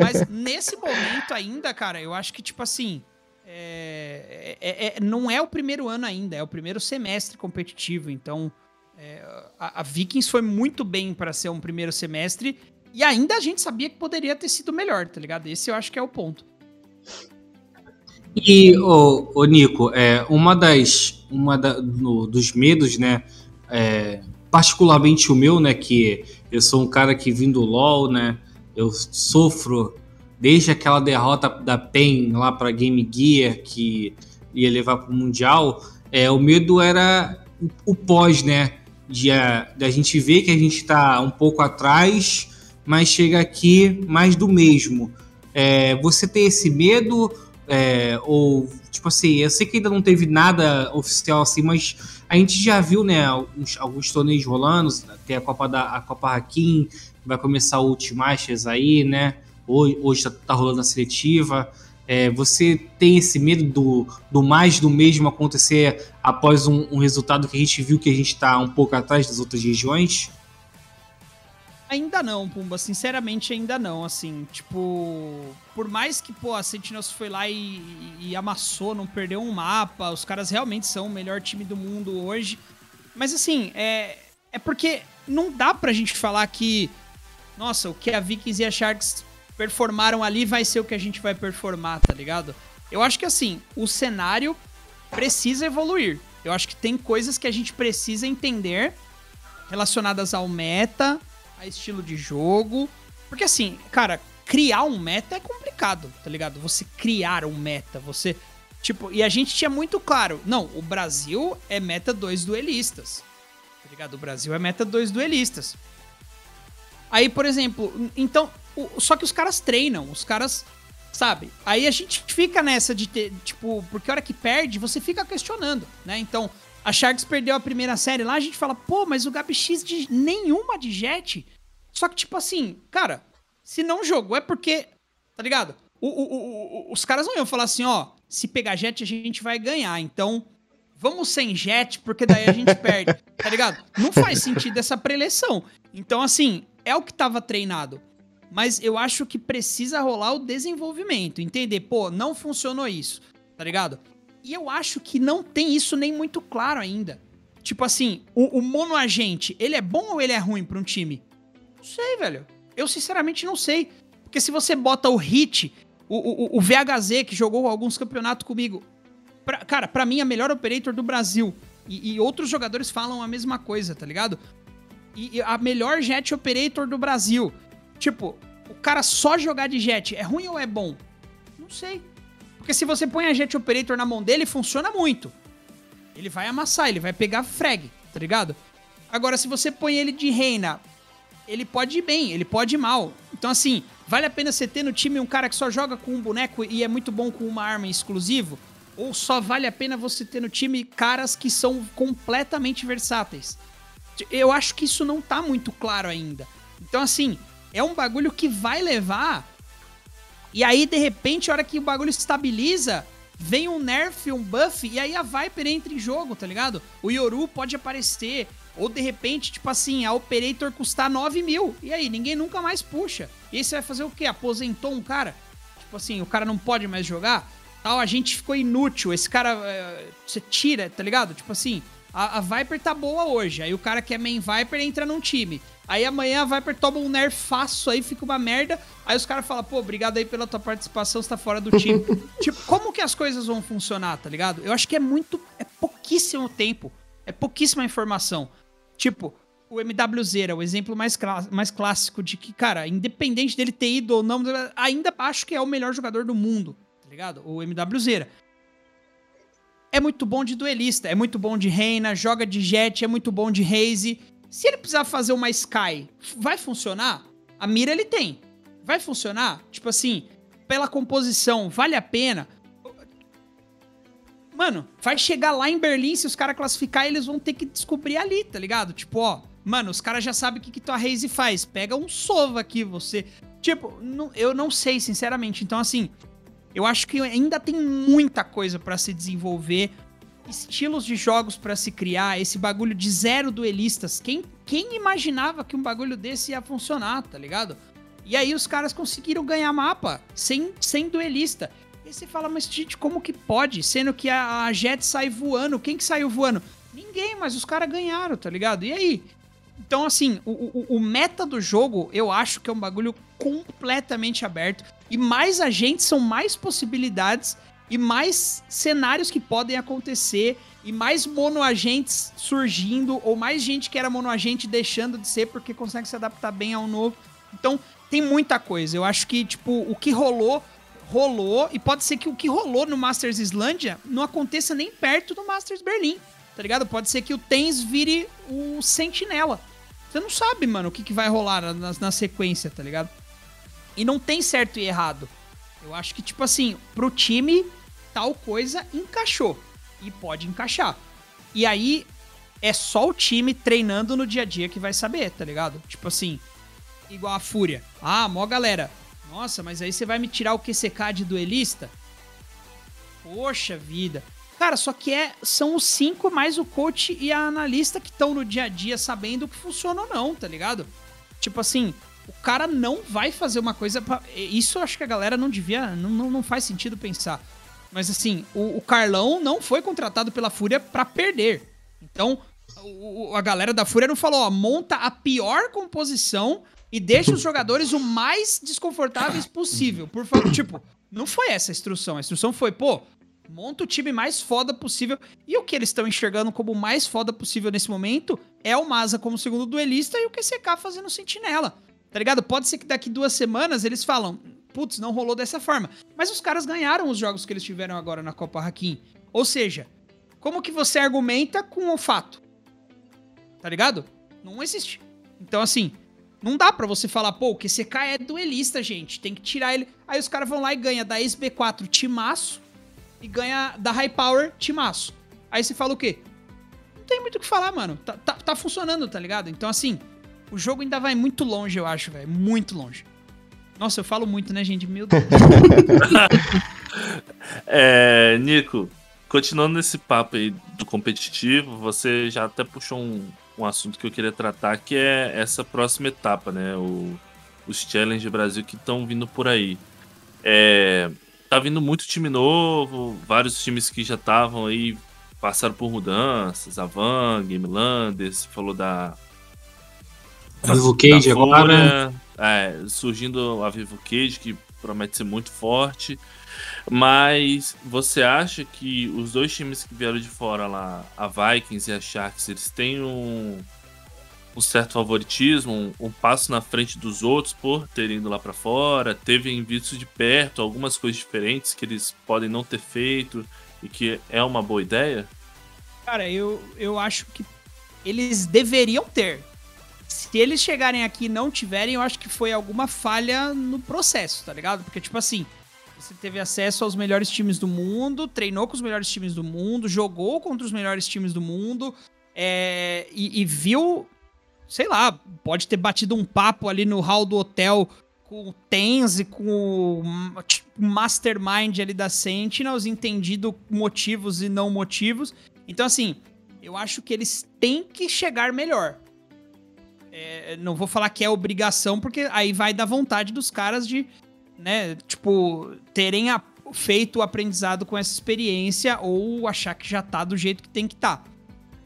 mas nesse momento ainda, cara, eu acho que, tipo assim, é, é, é, não é o primeiro ano ainda, é o primeiro semestre competitivo, então é, a, a, Vikings foi muito bem para ser um primeiro semestre e ainda a gente sabia que poderia ter sido melhor, tá ligado? Esse eu acho que é o ponto. E, ô, ô Nico, é, uma das, uma da, no, dos medos, né, é, particularmente o meu, né, que eu sou um cara que vim do LoL, né, eu sofro desde aquela derrota da PEN lá para Game Gear que ia levar para o Mundial, é, o medo era o, pós, né, de a, de a gente ver que a gente está um pouco atrás, mas chega aqui mais do mesmo. É, você tem esse medo é, ou tipo assim, eu sei que ainda não teve nada oficial assim, mas a gente já viu, né, alguns, alguns torneios rolando, tem a Copa da a Copa Hakim, vai começar o Ultimasters aí, né? Hoje, hoje tá, tá rolando a seletiva. É, você tem esse medo do, do mais do mesmo acontecer após um, um resultado que a gente viu que a gente está um pouco atrás das outras regiões? Ainda não, Pumba. Sinceramente, ainda não. Assim, tipo. Por mais que, pô, a Sentinels foi lá e, e, amassou, não perdeu um mapa. Os caras realmente são o melhor time do mundo hoje. Mas, assim, é. É porque não dá pra gente falar que. Nossa, o que a Vikings e a Sharks performaram ali vai ser o que a gente vai performar, tá ligado? Eu acho que, assim, o cenário precisa evoluir. Eu acho que tem coisas que a gente precisa entender relacionadas ao meta, a estilo de jogo. Porque assim, cara, criar um meta é complicado, tá ligado? Você criar um meta, você. Tipo, e a gente tinha muito claro, não, o Brasil é meta dois duelistas. Tá ligado? O Brasil é meta dois duelistas. Aí, por exemplo, então. O, só que os caras treinam, os caras. Sabe? Aí a gente fica nessa de ter. Tipo, porque a hora que perde, você fica questionando, né? Então, a Sharks perdeu a primeira série lá, a gente fala, pô, mas o Gabi X de nenhuma de Jet. Só que, tipo assim, cara, Se não jogou é porque, tá ligado? O, o, o, os caras não iam falar assim, ó, se pegar jet a gente vai ganhar, então vamos sem jet porque daí a gente perde, tá ligado? Não faz sentido essa preleção. Então, assim, é o que tava treinado. Mas eu acho que precisa rolar o desenvolvimento, entender, pô, não funcionou isso, tá ligado? E eu acho que não tem isso nem muito claro ainda. Tipo assim, o, o monoagente, ele é bom ou ele é ruim pra um time? Não sei, velho. Eu sinceramente não sei. Porque se você bota o Hit, o, o, o VHZ, que jogou alguns campeonatos comigo, pra, cara, pra mim, é melhor operator do Brasil. E, e, outros jogadores falam a mesma coisa, tá ligado? E, e, a melhor jet operator do Brasil. Tipo, o cara só jogar de jet é ruim ou é bom? Não sei. Porque se você põe a jet operator na mão dele, funciona muito. Ele vai amassar, ele vai pegar frag, tá ligado? Agora, se você põe ele de reina, ele pode ir bem, ele pode ir mal. Então, assim, vale a pena você ter no time um cara que só joga com um boneco e é muito bom com uma arma exclusivo? Ou só vale a pena você ter no time caras que são completamente versáteis? Eu acho que isso não tá muito claro ainda. Então, assim, é um bagulho que vai levar. E aí, de repente, a hora que o bagulho estabiliza, vem um nerf, um buff, e aí a Viper entra em jogo, tá ligado? O Yoru pode aparecer, ou de repente, tipo assim, a Operator custar 9 mil, e aí ninguém nunca mais puxa. E aí você vai fazer o quê? Aposentou um cara? Tipo assim, o cara não pode mais jogar? Tal, a gente ficou inútil, esse cara, é, você tira, tá ligado? Tipo assim, a, a Viper tá boa hoje, aí o cara que é main Viper entra num time. Aí amanhã a Viper toma um nerfaço aí, fica uma merda. Aí os caras falam, pô, obrigado aí pela tua participação, você tá fora do time. tipo, como que as coisas vão funcionar, tá ligado? Eu acho que é muito. É pouquíssimo tempo. É pouquíssima informação. Tipo, o MWZ o exemplo mais, mais clássico de que, cara, independente dele ter ido ou não, ainda acho que é o melhor jogador do mundo, tá ligado? O MWZ É muito bom de duelista, é muito bom de reina, joga de jet, é muito bom de raze. Se ele precisar fazer uma Sky, vai funcionar? A mira ele tem. Vai funcionar? Tipo assim, pela composição, vale a pena? Mano, vai chegar lá em Berlim, se os caras classificar, eles vão ter que descobrir ali, tá ligado? Tipo, ó, mano, os caras já sabem o que, que tua Raze faz. Pega um sova aqui, você. Tipo, não, eu não sei, sinceramente. Então, assim, eu acho que ainda tem muita coisa para se desenvolver estilos de jogos para se criar, esse bagulho de zero duelistas. Quem, quem imaginava que um bagulho desse ia funcionar, tá ligado? E aí os caras conseguiram ganhar mapa sem, sem duelista. E você fala, mas gente, como que pode? Sendo que a, a Jet sai voando. Quem que saiu voando? Ninguém, mas os caras ganharam, tá ligado? E aí? Então, assim, o, o, o, meta do jogo, eu acho que é um bagulho completamente aberto. E mais agentes são mais possibilidades e mais cenários que podem acontecer e mais monoagentes surgindo ou mais gente que era monoagente deixando de ser porque consegue se adaptar bem ao novo. Então, tem muita coisa. Eu acho que, tipo, o que rolou, rolou e pode ser que o que rolou no Masters Islândia não aconteça nem perto do Masters Berlim, tá ligado? Pode ser que o Tens vire o Sentinela. Você não sabe, mano, o que, que vai rolar na, na sequência, tá ligado? E não tem certo e errado. Eu acho que, tipo assim, pro time tal coisa encaixou. E pode encaixar. E aí é só o time treinando no dia a dia que vai saber, tá ligado? Tipo assim, igual a Fúria. Ah, mó galera. Nossa, mas aí você vai me tirar o QCK de duelista? Poxa vida. Cara, só que é, são os cinco mais o coach e a analista que estão no dia a dia sabendo o que funciona ou não, tá ligado? Tipo assim, o cara não vai fazer uma coisa. Pra... Isso eu acho que a galera não devia. Não, não, não faz sentido pensar. Mas assim, o, o Carlão não foi contratado pela Fúria para perder. Então, o, a galera da Fúria não falou, ó, monta a pior composição e deixa os jogadores o mais desconfortáveis possível. Por favor, tipo, não foi essa a instrução. A instrução foi, pô, monta o time mais foda possível. E o que eles estão enxergando como mais foda possível nesse momento é o Maza como segundo duelista e o QCK fazendo sentinela. Tá ligado? Pode ser que daqui duas semanas eles falam, putz, não rolou dessa forma. Mas os caras ganharam os jogos que eles tiveram agora na Copa Hakim. Ou seja, como que você argumenta com o fato? Tá ligado? Não existe. Então, assim, não dá para você falar, pô, o QCK é duelista, gente. Tem que tirar ele. Aí os caras vão lá e ganha da SB4 timaço e ganha da High Power timaço. Aí você fala o quê? Não tem muito o que falar, mano. Tá, tá, tá funcionando, tá ligado? Então, assim, o jogo ainda vai muito longe, eu acho, velho. Muito longe. Nossa, eu falo muito, né, gente? Meu Deus. é, Nico, continuando nesse papo aí do competitivo, você já até puxou um, um assunto que eu queria tratar, que é essa próxima etapa, né? O, os Challenge Brasil que estão vindo por aí. É, tá vindo muito time novo, vários times que já estavam aí, passaram por mudanças, a Van, Game Landers, falou da. A Vivo Cage agora. É, surgindo a Vivo Cage, que promete ser muito forte. Mas você acha que os dois times que vieram de fora lá, a Vikings e a Sharks, eles têm um, um certo favoritismo, um, um, passo na frente dos outros por terem ido lá para fora, teve visto de perto algumas coisas diferentes que eles podem não ter feito e que é uma boa ideia? Cara, eu, eu acho que eles deveriam ter. Se eles chegarem aqui e não tiverem, eu acho que foi alguma falha no processo, tá ligado? Porque, tipo assim, você teve acesso aos melhores times do mundo, treinou com os melhores times do mundo, jogou contra os melhores times do mundo é, e, e, viu, sei lá, pode ter batido um papo ali no hall do hotel com o Tenzi, com o tipo, mastermind ali da Sentinels, entendido motivos e não motivos. Então, assim, eu acho que eles têm que chegar melhor. É, não vou falar que é obrigação, porque aí vai da vontade dos caras de né, tipo, terem a, feito o aprendizado com essa experiência ou achar que já tá do jeito que tem que tá.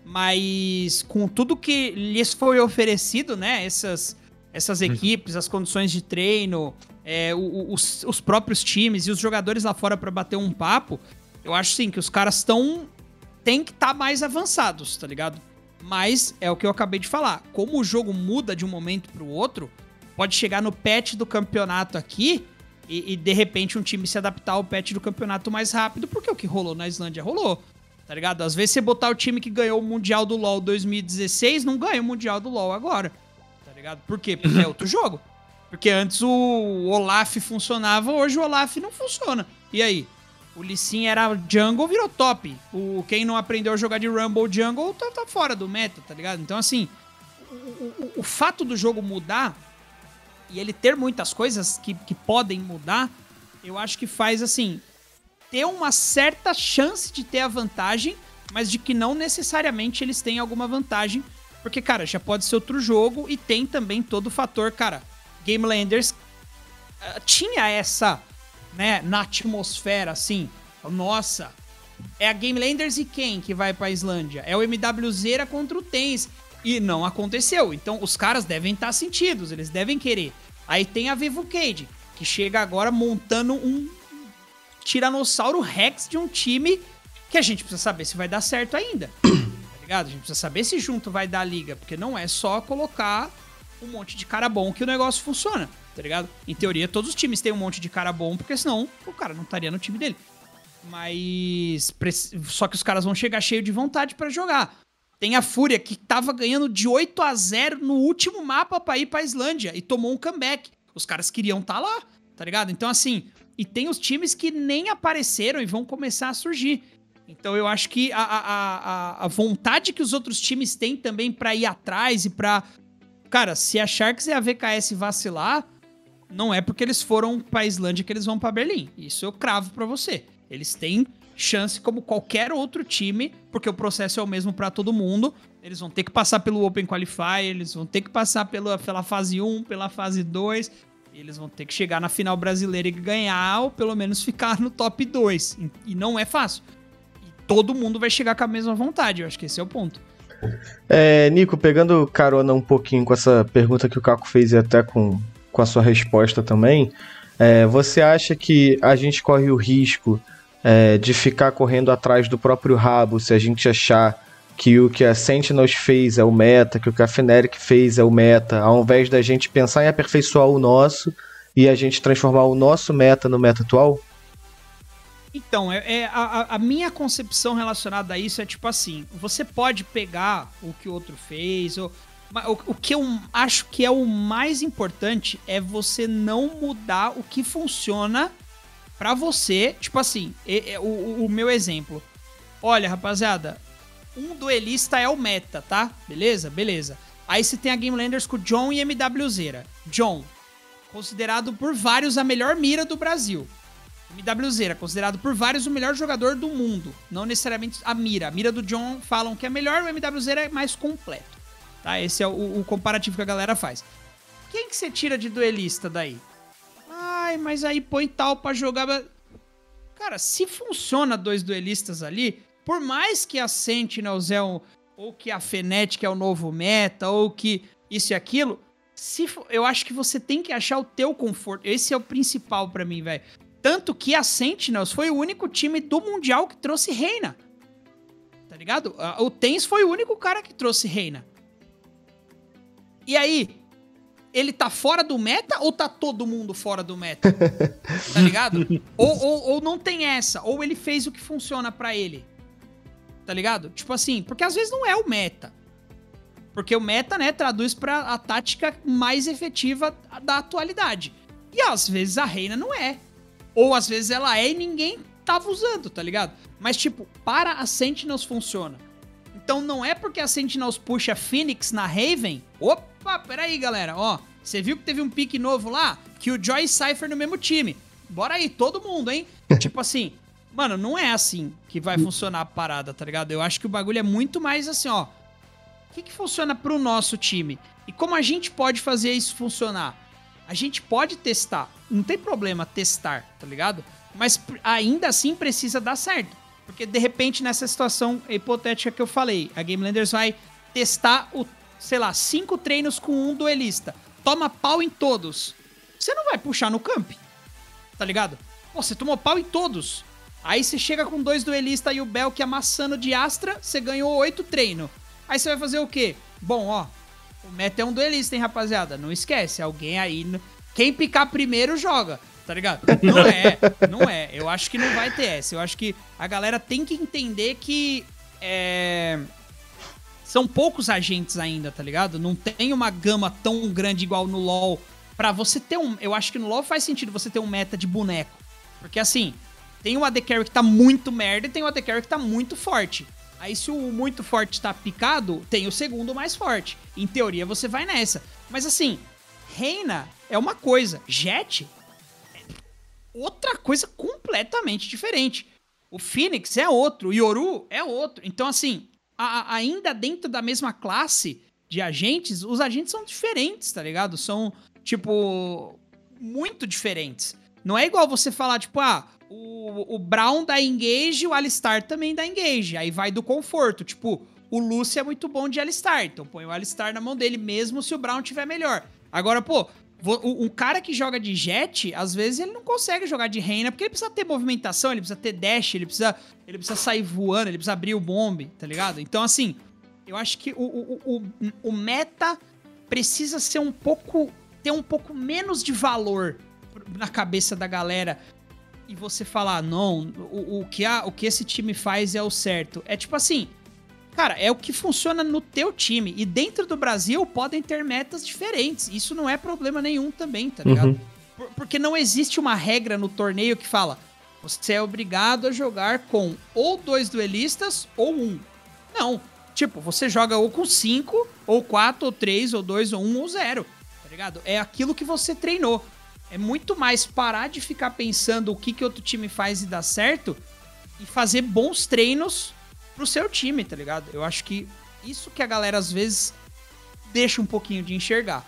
Mas com tudo que lhes foi oferecido, né, essas, essas uhum. equipes, as condições de treino, é, os, os próprios times e os jogadores lá fora para bater um papo, eu acho sim que os caras estão tem que estar tá mais avançados, tá ligado? Mas é o que eu acabei de falar. Como o jogo muda de um momento para o outro, pode chegar no patch do campeonato aqui e, e, de repente um time se adaptar ao patch do campeonato mais rápido, porque o que rolou na Islândia rolou. Tá ligado? Às vezes você botar o time que ganhou o Mundial do LoL 2016, não ganha o Mundial do LoL agora. Tá ligado? Por quê? Porque é outro jogo. Porque antes o Olaf funcionava, hoje o Olaf não funciona. E aí? O Lissin era jungle, virou top. O, quem não aprendeu a jogar de Rumble jungle tá, tá fora do meta, tá ligado? Então, assim, o, o, o fato do jogo mudar e ele ter muitas coisas que, que podem mudar, eu acho que faz assim ter uma certa chance de ter a vantagem, mas de que não necessariamente eles têm alguma vantagem, porque cara, já pode ser outro jogo e tem também todo o fator, cara, Game Landers uh, tinha essa, né, na atmosfera assim, nossa, é a Game Landers e quem que vai para Islândia? É o MWZera contra o Tens. E não aconteceu. Então os caras devem estar sentidos, eles devem querer. Aí tem a Vivo Cage, que chega agora montando um Tiranossauro Rex de um time que a gente precisa saber se vai dar certo ainda. tá ligado? A gente precisa saber se junto vai dar liga, porque não é só colocar um monte de cara bom que o negócio funciona, tá ligado? Em teoria, todos os times têm um monte de cara bom, porque senão o cara não estaria no time dele. Mas. Só que os caras vão chegar cheio de vontade para jogar. Tem a Fúria, que tava ganhando de 8 a 0 no último mapa pra ir pra Islândia e tomou um comeback. Os caras queriam estar tá lá, tá ligado? Então, assim, e tem os times que nem apareceram e vão começar a surgir. Então, eu acho que a, a, a, a vontade que os outros times têm também para ir atrás e pra. Cara, se a Sharks e a VKS vacilar, não é porque eles foram pra Islândia que eles vão para Berlim. Isso eu cravo para você. Eles têm chance como qualquer outro time, porque o processo é o mesmo para todo mundo. Eles vão ter que passar pelo Open Qualifier, eles vão ter que passar pela, pela fase 1, pela fase 2. Eles vão ter que chegar na final brasileira e ganhar, ou pelo menos ficar no top 2. E não é fácil. E todo mundo vai chegar com a mesma vontade. Eu acho que esse é o ponto. É, Nico, pegando carona um pouquinho com essa pergunta que o Caco fez e até com, com a sua resposta também, é, você acha que a gente corre o risco é, de ficar correndo atrás do próprio rabo se a gente achar que o que a Sentinels fez é o meta, que o que a Fnatic fez é o meta, ao invés da gente pensar em aperfeiçoar o nosso e a gente transformar o nosso meta no meta atual? Então, é, é a, a, minha concepção relacionada a isso é tipo assim: você pode pegar o que o outro fez, ou, o, o que eu acho que é o mais importante é você não mudar o que funciona para você, tipo assim, o, o meu exemplo. Olha, rapaziada, um duelista é o meta, tá? Beleza? Beleza. Aí você tem a Game Landers com John e MWZera. John, considerado por vários a melhor mira do Brasil. MWZ era considerado por vários o melhor jogador do mundo. Não necessariamente a mira. A mira do John falam que é melhor, o MWZ é mais completo. Tá? Esse é o, o comparativo que a galera faz. Quem que você tira de duelista daí? Ai, mas aí põe tal pra jogar. Cara, se funciona dois duelistas ali, por mais que a Sentinels é um, ou que a Fnatic é o novo meta, ou que isso e aquilo, se eu acho que você tem que achar o teu conforto. Esse é o principal para mim, velho. Tanto que a Sentinels foi o único time do Mundial que trouxe Reina. Tá ligado? O Tens foi o único cara que trouxe Reina. E aí, ele tá fora do meta ou tá todo mundo fora do meta? tá ligado? ou, ou, ou não tem essa, ou ele fez o que funciona para ele. Tá ligado? Tipo assim, porque às vezes não é o meta. Porque o meta, né, traduz para a tática mais efetiva da atualidade. E às vezes a reina não é. Ou às vezes ela é e ninguém tava usando, tá ligado? Mas tipo, para a Sentinels funciona. Então não é porque a Sentinels puxa Phoenix na Raven. Opa, peraí, galera. Ó, você viu que teve um pique novo lá? Que o Joy Cypher no mesmo time. Bora aí, todo mundo, hein? tipo assim, mano, não é assim que vai funcionar a parada, tá ligado? Eu acho que o bagulho é muito mais assim, ó. O que, que funciona pro nosso time? E como a gente pode fazer isso funcionar? A gente pode testar. Não tem problema testar, tá ligado? Mas ainda assim precisa dar certo. Porque de repente, nessa situação hipotética que eu falei, a Game Landers vai testar o, sei lá, cinco treinos com um duelista toma pau em todos. Você não vai puxar no camp. Tá ligado? Pô, você tomou pau em todos. Aí você chega com dois duelistas e o Belk amassando de Astra, você ganhou oito treino. Aí você vai fazer o quê? Bom, ó, o meta é um duelista, hein, rapaziada? Não esquece, alguém aí. Quem picar primeiro joga, tá ligado? Não é, não é. Eu acho que não vai ter essa. Eu acho que a galera tem que entender que. É são poucos agentes ainda, tá ligado? Não tem uma gama tão grande igual no LoL. Pra você ter um. Eu acho que no LoL faz sentido você ter um meta de boneco. Porque assim, tem um AD Carry que tá muito merda e tem um AD Carry que tá muito forte. Aí se o muito forte tá picado, tem o segundo mais forte. Em teoria você vai nessa. Mas assim, Reina é uma coisa, Jet outra coisa completamente diferente. O Phoenix é outro, o Yoru é outro. Então assim, a, ainda dentro da mesma classe de agentes, os agentes são diferentes, tá ligado? São, tipo, muito diferentes. Não é igual você falar, tipo, ah, o, o Brown dá engage, o Alistar também dá engage. Aí vai do conforto. Tipo, o Lucy é muito bom de Alistar, então põe o Alistar na mão dele mesmo se o Brown tiver melhor. Agora, pô, um cara que joga de jet, às vezes ele não consegue jogar de reina, porque ele precisa ter movimentação, ele precisa ter dash, ele precisa, ele precisa sair voando, ele precisa abrir o bombe, tá ligado? Então, assim, eu acho que o, o, o, o meta precisa ser um pouco. ter um pouco menos de valor na cabeça da galera. E você falar, não, o, o, que a, o que esse time faz é o certo. É tipo assim, Cara, é o que funciona no teu time. E dentro do Brasil podem ter metas diferentes. Isso não é problema nenhum também, tá ligado? Uhum. Por, porque não existe uma regra no torneio que fala você é obrigado a jogar com ou dois duelistas ou um. Não. Tipo, você joga ou com cinco, ou quatro, ou três, ou dois, ou um, ou zero. Tá ligado? É aquilo que você treinou. É muito mais parar de ficar pensando o que, que outro time faz e dá certo e fazer bons treinos pro seu time, tá ligado? Eu acho que isso que a galera às vezes deixa um pouquinho de enxergar.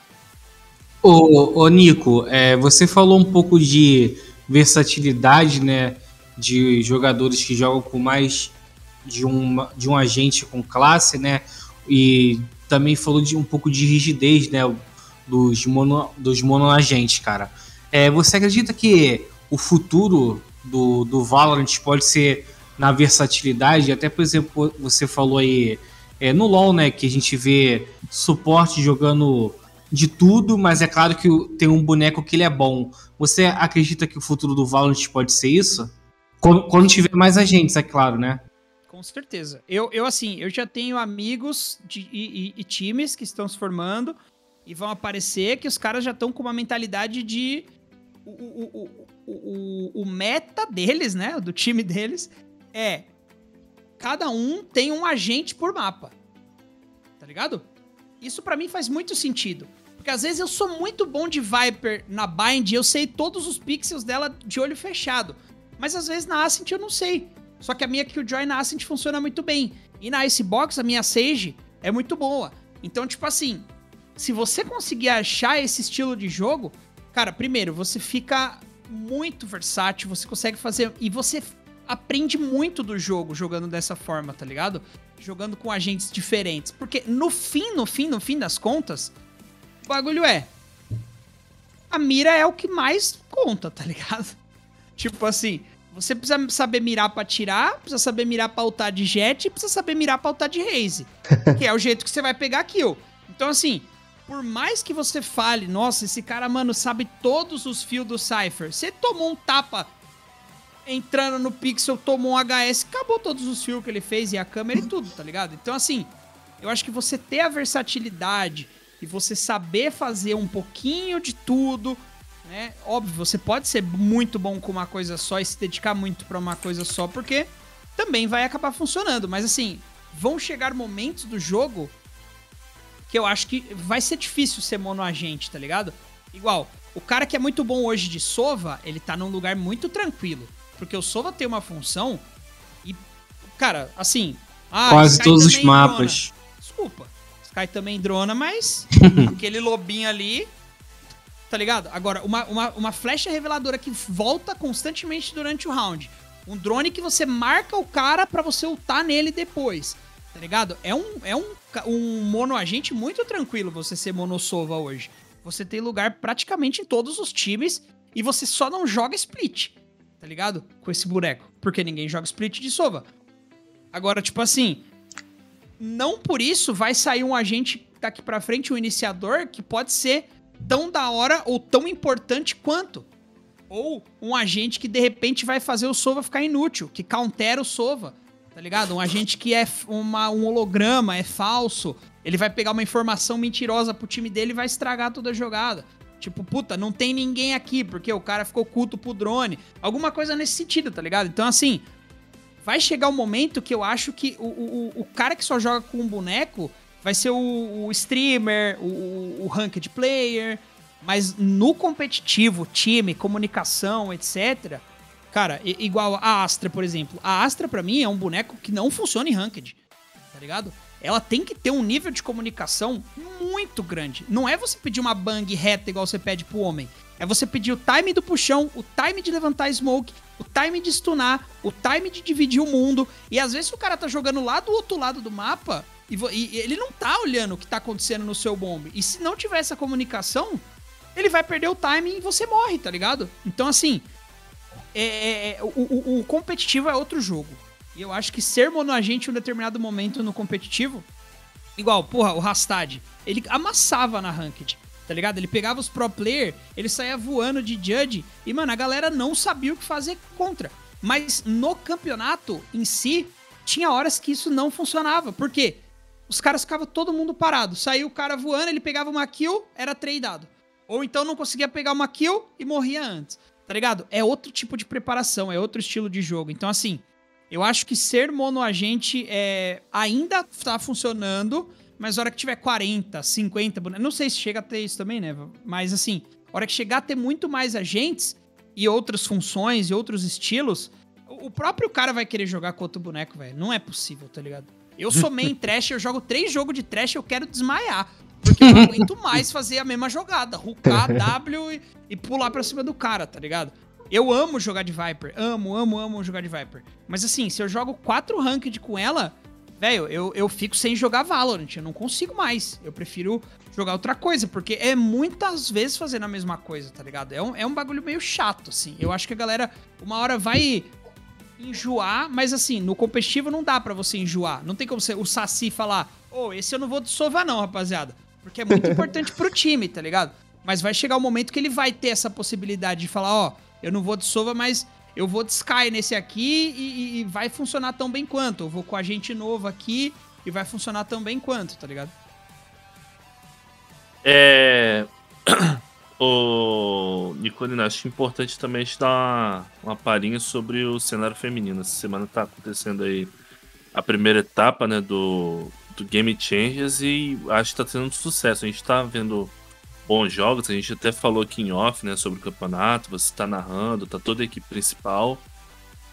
Ô, ô Nico, é, você falou um pouco de versatilidade, né? De jogadores que jogam com mais de, de um agente com classe, né? E também falou de um pouco de rigidez, né? Dos, mono, dos monoagentes, cara. É, você acredita que o futuro do, do Valorant pode ser na versatilidade. Até, por exemplo, você falou aí é, no LoL, né? Que a gente vê suporte jogando de tudo, mas é claro que tem um boneco que ele é bom. Você acredita que o futuro do Valorant pode ser isso? Quando, quando tiver mais agentes, é claro, né? Com certeza. Eu, eu assim, eu já tenho amigos de, e, e, e times que estão se formando e vão aparecer que os caras já estão com uma mentalidade de. O, o, o, o, o, meta deles, né? Do time deles, é cada um tem um agente por mapa. Tá ligado? Isso para mim faz muito sentido. Porque às vezes eu sou muito bom de Viper na Bind e eu sei todos os pixels dela de olho fechado. Mas às vezes na Ascent eu não sei. Só que a minha Killjoy na Ascent funciona muito bem. E na Icebox a minha Sage é muito boa. Então, tipo assim, se você conseguir achar esse estilo de jogo, cara, primeiro, você fica muito versátil, você consegue fazer. E você aprende muito do jogo jogando dessa forma, tá ligado? Jogando com agentes diferentes. Porque no fim, no fim, no fim das contas, o bagulho é. A mira é o que mais conta, tá ligado? Tipo assim, você precisa saber mirar pra tirar, precisa saber mirar pra ultar de jet e precisa saber mirar pra ultar de raise. que é o jeito que você vai pegar kill. Então, assim, por mais que você fale, nossa, esse cara, mano, sabe todos os fios do Cypher. Você tomou um tapa entrando no pixel, tomou um HS, acabou todos os fios que ele fez e a câmera e tudo, tá ligado? Então, assim, eu acho que você ter a versatilidade e você saber fazer um pouquinho de tudo, né? Óbvio, você pode ser muito bom com uma coisa só e se dedicar muito para uma coisa só, porque também vai acabar funcionando. Mas, assim, vão chegar momentos do jogo que eu acho que vai ser difícil ser monoagente, tá ligado? Igual, o cara que é muito bom hoje de Sova, ele tá num lugar muito tranquilo. Porque o Sova tem uma função e, cara, assim. Ah, Quase Sky todos os mapas. Drona. Desculpa. Sky também drona, mas aquele lobinho ali. Tá ligado? Agora, uma, uma, uma flecha reveladora que volta constantemente durante o round. Um drone que você marca o cara para você ultar nele depois. Tá ligado? É um, é um, um monoagente muito tranquilo você ser monossova hoje. Você tem lugar praticamente em todos os times e você só não joga split, tá ligado? Com esse boneco. Porque ninguém joga split de sova. Agora, tipo assim, não por isso vai sair um agente daqui pra frente, um iniciador, que pode ser tão da hora ou tão importante quanto. Ou um agente que de repente vai fazer o Sova ficar inútil, que countera o Sova tá ligado? Um agente que é uma, um holograma, é falso, ele vai pegar uma informação mentirosa pro time dele e vai estragar toda a jogada. Tipo, puta, não tem ninguém aqui, porque o cara ficou culto pro drone. Alguma coisa nesse sentido, tá ligado? Então, assim, vai chegar um momento que eu acho que o, o, o cara que só joga com um boneco vai ser o, o streamer, o, o ranked player. Mas no competitivo, time, comunicação, etc., Cara, igual a Astra, por exemplo. A Astra, para mim, é um boneco que não funciona em Ranked. Tá ligado? Ela tem que ter um nível de comunicação muito grande. Não é você pedir uma bang reta igual você pede pro homem. É você pedir o time do puxão, o time de levantar smoke, o time de stunar, o time de dividir o mundo. E às vezes o cara tá jogando lá do outro lado do mapa e, e ele não tá olhando o que tá acontecendo no seu bombe. E se não tiver essa comunicação, ele vai perder o time e você morre, tá ligado? Então assim, é, é, é, o, o, o, competitivo é outro jogo. E eu acho que ser monoagente em um determinado momento no competitivo. Igual, porra, o Rastad. Ele amassava na Ranked, tá ligado? Ele pegava os pro player, ele saía voando de Judge. E, mano, a galera não sabia o que fazer contra. Mas no campeonato em si, tinha horas que isso não funcionava. Por quê? Os caras ficavam todo mundo parado. Saiu o cara voando, ele pegava uma kill, era tradeado. Ou então não conseguia pegar uma kill e morria antes. Tá ligado? É outro tipo de preparação, é outro estilo de jogo. Então, assim, eu acho que ser monoagente é, ainda tá funcionando, mas na hora que tiver 40, 50 bonecos. Não sei se chega a ter isso também, né? Mas assim, na hora que chegar a ter muito mais agentes e outras funções e outros estilos, o próprio cara vai querer jogar com outro boneco, velho. Não é possível, tá ligado? Eu sou main trash, eu jogo três jogos de trash, eu quero desmaiar. Porque eu não aguento mais fazer a mesma jogada. Rucar, W e, e pular pra cima do cara, tá ligado? Eu amo jogar de Viper. Amo, amo, amo jogar de Viper. Mas assim, se eu jogo quatro ranked com ela, velho, eu, eu fico sem jogar Valorant. Eu não consigo mais. Eu prefiro jogar outra coisa, porque é muitas vezes fazendo a mesma coisa, tá ligado? É um, é um bagulho meio chato, assim. Eu acho que a galera, uma hora vai enjoar, mas assim, no competitivo não dá para você enjoar. Não tem como você, o Saci falar, ô, oh, esse eu não vou sovar não, rapaziada. Porque é muito importante pro time, tá ligado? Mas vai chegar o um momento que ele vai ter essa possibilidade de falar, ó, oh, eu não vou de Sova, mas eu vou de Sky nesse aqui e, e, vai funcionar tão bem quanto. Eu vou com a gente novo aqui e vai funcionar tão bem quanto, tá ligado? É. O Nicolina, acho importante também te dar uma, uma palhinha sobre o cenário feminino. Essa semana tá acontecendo aí a primeira etapa né, do, do Game Changers e acho que tá tendo sucesso. A gente tá vendo bons jogos. A gente até falou aqui em off, né, sobre o campeonato. Você está narrando, tá toda a equipe principal.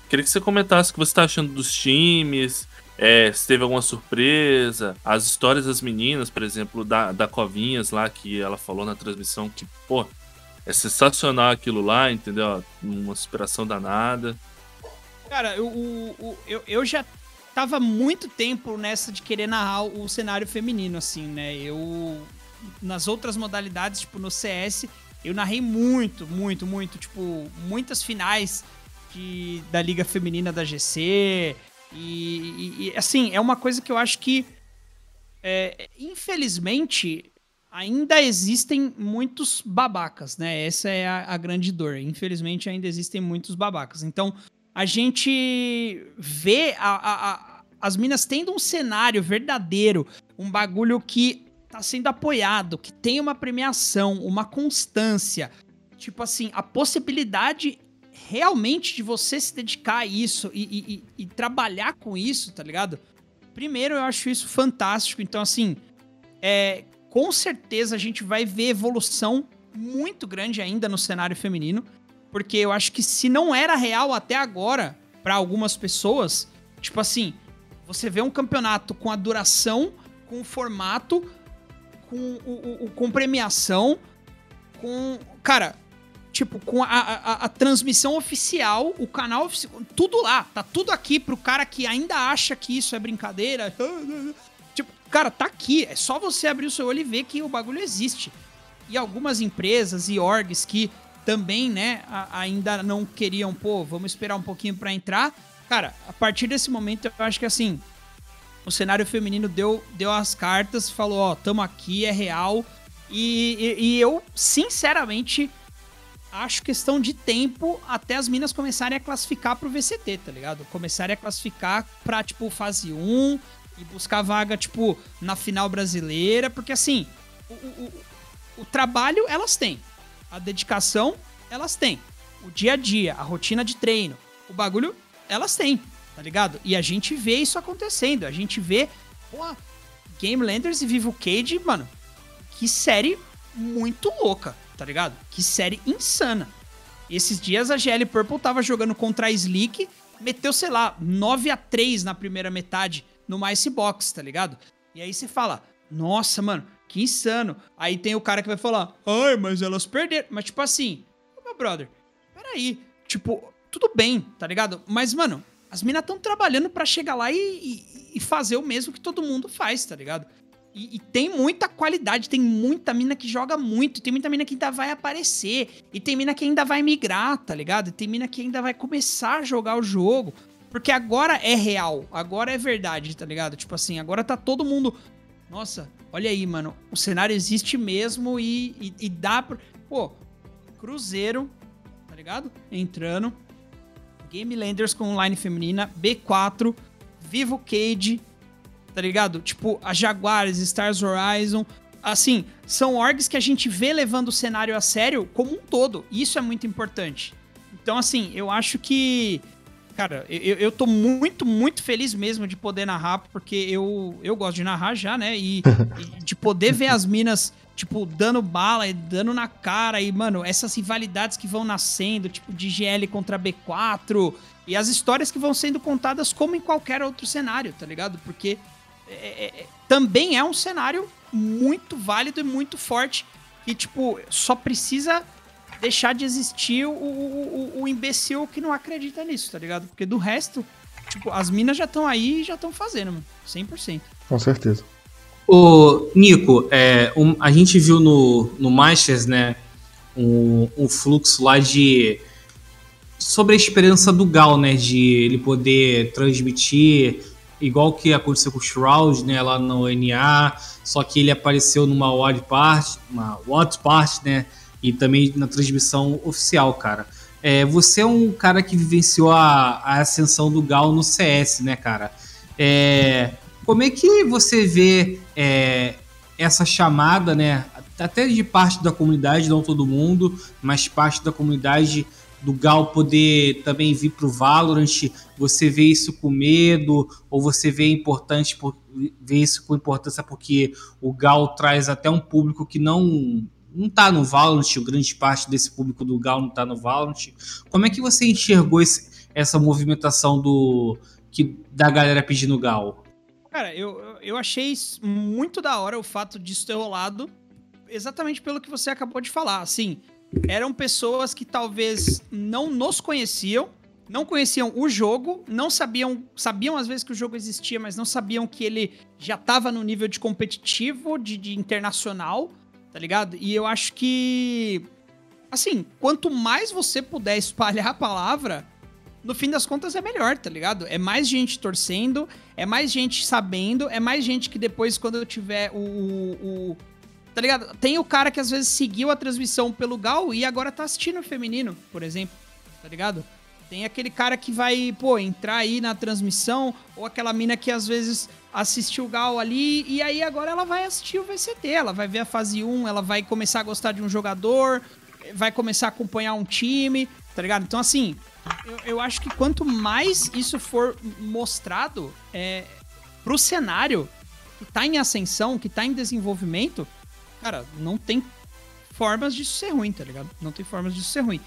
Queria que você comentasse o que você está achando dos times, é, se teve alguma surpresa, as histórias das meninas, por exemplo, da, da Covinhas lá, que ela falou na transmissão que, pô, é sensacional aquilo lá, entendeu? Uma superação danada. Cara, eu, eu, eu já tava muito tempo nessa de querer narrar o cenário feminino, assim, né? Eu. Nas outras modalidades, tipo no CS, eu narrei muito, muito, muito, tipo, muitas finais de, da Liga Feminina da GC. E, e, e assim, é uma coisa que eu acho que. É, infelizmente, ainda existem muitos babacas, né? Essa é a, a, grande dor. Infelizmente, ainda existem muitos babacas. Então, a gente vê a, a, as minas tendo um cenário verdadeiro, um bagulho que tá sendo apoiado, que tem uma premiação, uma constância. Tipo assim, a possibilidade realmente de você se dedicar a isso e, e, e trabalhar com isso, tá ligado? Primeiro, eu acho isso fantástico. Então, assim, é, com certeza a gente vai ver evolução muito grande ainda no cenário feminino, porque eu acho que se não era real até agora para algumas pessoas, tipo assim, você vê um campeonato com a duração, com o formato, com, com premiação, com. Cara, tipo, com a, a, a, transmissão oficial, o canal oficial, tudo lá, tá tudo aqui pro cara que ainda acha que isso é brincadeira. Cara, tá aqui. É só você abrir o seu olho e ver que o bagulho existe. E algumas empresas e orgs que também, né, ainda não queriam, pô, vamos esperar um pouquinho para entrar. Cara, a partir desse momento eu acho que assim, o cenário feminino deu, deu as cartas, falou, ó, tamo aqui, é real. E, e, e, eu, sinceramente, acho questão de tempo até as minas começarem a classificar pro VCT, tá ligado? Começarem a classificar pra, tipo, fase 1, e buscar vaga, tipo, na final brasileira, porque assim, o, o, o trabalho elas têm, a dedicação elas têm, o dia a dia, a rotina de treino, o bagulho elas têm, tá ligado? E a gente vê isso acontecendo, a gente vê, pô, Game Landers e Vivo Cage, mano, que série muito louca, tá ligado? Que série insana. Esses dias a GL Purple tava jogando contra a Slick, meteu, sei lá, 9 a 3 na primeira metade no Icebox, tá ligado? E aí você fala, nossa, mano, que insano. Aí tem o cara que vai falar, ai, mas elas perderam. Mas tipo assim, meu brother, peraí. Tipo, tudo bem, tá ligado? Mas, mano, as minas estão trabalhando para chegar lá e, e, e, fazer o mesmo que todo mundo faz, tá ligado? E, e, tem muita qualidade, tem muita mina que joga muito, tem muita mina que ainda vai aparecer, e tem mina que ainda vai migrar, tá ligado? E tem mina que ainda vai começar a jogar o jogo. Porque agora é real, agora é verdade, tá ligado? Tipo assim, agora tá todo mundo. Nossa, olha aí, mano. O cenário existe mesmo e, e, e dá pra. Pô, Cruzeiro, tá ligado? Entrando. Game Landers com online feminina, B4, Vivo Cage, tá ligado? Tipo, a Jaguares, Stars Horizon. Assim, são orgs que a gente vê levando o cenário a sério como um todo. Isso é muito importante. Então, assim, eu acho que Cara, eu, eu tô muito, muito feliz mesmo de poder narrar, porque eu, eu gosto de narrar já, né? E, e de poder ver as minas, tipo, dando bala e dando na cara. E, mano, essas rivalidades que vão nascendo, tipo, de GL contra B4. E as histórias que vão sendo contadas como em qualquer outro cenário, tá ligado? Porque é, é, é também é um cenário muito válido e muito forte. E, tipo, só precisa deixar de existir o, o, o, imbecil que não acredita nisso, tá ligado? Porque do resto, tipo, as minas já estão aí e já estão fazendo, mano. 100%. Com certeza. Ô, Nico, é, um, a gente viu no, no Masters, né, um, um fluxo lá de. sobre a esperança do Gal, né, de ele poder transmitir igual que aconteceu com o Shroud, né, lá no NA, só que ele apareceu numa odd part, uma odd part, né, e também na transmissão oficial, cara. É, você é um cara que vivenciou a, a ascensão do Gal no CS, né, cara? É, como é que você vê é, essa chamada, né? Até de parte da comunidade, não todo mundo, mas parte da comunidade do Gal poder também vir para o Valorant, você vê isso com medo ou você vê importante por, vê isso com importância porque o Gal traz até um público que não não tá no Valorant, grande parte desse público do Gal não tá no Valorant. Como é que você enxergou esse, essa movimentação do que da galera pedindo Gal? Cara, eu, eu achei muito da hora o fato disso ter rolado exatamente pelo que você acabou de falar. Assim, eram pessoas que talvez não nos conheciam, não conheciam o jogo, não sabiam, sabiam às vezes que o jogo existia, mas não sabiam que ele já estava no nível de competitivo, de, de internacional, tá ligado? E eu acho que, assim, quanto mais você puder espalhar a palavra, no fim das contas é melhor, tá ligado? É mais gente torcendo, é mais gente sabendo, é mais gente que depois, quando eu tiver o, o, Tá ligado? Tem o cara que às vezes seguiu a transmissão pelo Gal e agora tá assistindo o feminino, por exemplo. Tá ligado? Tem aquele cara que vai, pô, entrar aí na transmissão, ou aquela mina que às vezes assistiu o Gal ali, e aí agora ela vai assistir o VCT, ela vai ver a fase 1, ela vai começar a gostar de um jogador, vai começar a acompanhar um time, tá ligado? Então, assim, eu, eu acho que quanto mais isso for mostrado é, pro cenário que tá em ascensão, que tá em desenvolvimento, cara, não tem formas disso ser ruim, tá ligado? Não tem formas disso ser ruim.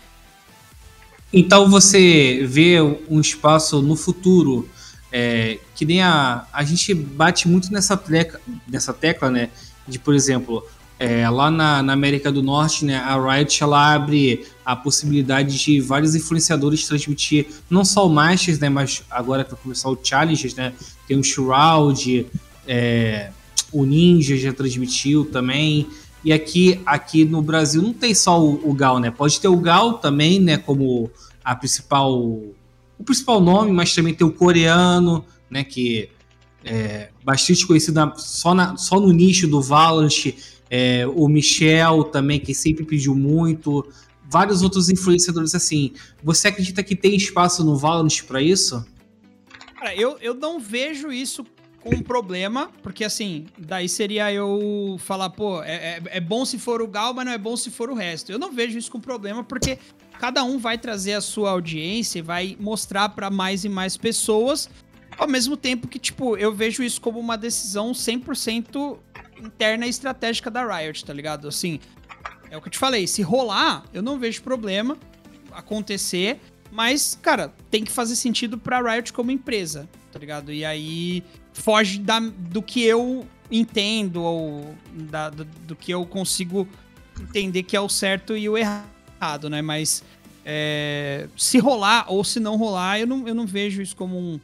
Então você vê um espaço no futuro é, que nem a. A gente bate muito nessa, tecla, nessa tecla, né? De, por exemplo, é, lá na, na, América do Norte, né, a Riot ela abre a possibilidade de vários influenciadores transmitir não só o Masters, né, mas agora para começar o Challenges, né, tem o Shroud, é, o Ninja já transmitiu também. E aqui, aqui no Brasil não tem só o, o Gal, né? Pode ter o Gal também, né? Como a principal, o principal nome, mas também tem o coreano, né? Que é bastante conhecido só, na, só no nicho do Valorant. É, o Michel também, que sempre pediu muito. Vários outros influenciadores assim. Você acredita que tem espaço no Valorant para isso? Cara, eu, eu não vejo isso com um problema, porque assim, daí seria eu falar, pô, é, é, é, bom se for o Gal, mas não é bom se for o resto. Eu não vejo isso com problema, porque cada um vai trazer a sua audiência e vai mostrar para mais e mais pessoas, ao mesmo tempo que, tipo, eu vejo isso como uma decisão 100% interna e estratégica da Riot, tá ligado? Assim, é o que eu te falei, se rolar, eu não vejo problema acontecer, mas, cara, tem que fazer sentido pra Riot como empresa, tá ligado? E aí foge da, do que eu entendo ou da, do, do, que eu consigo entender que é o certo e o errado, né? Mas é, se rolar ou se não rolar, eu não, eu não vejo isso como um,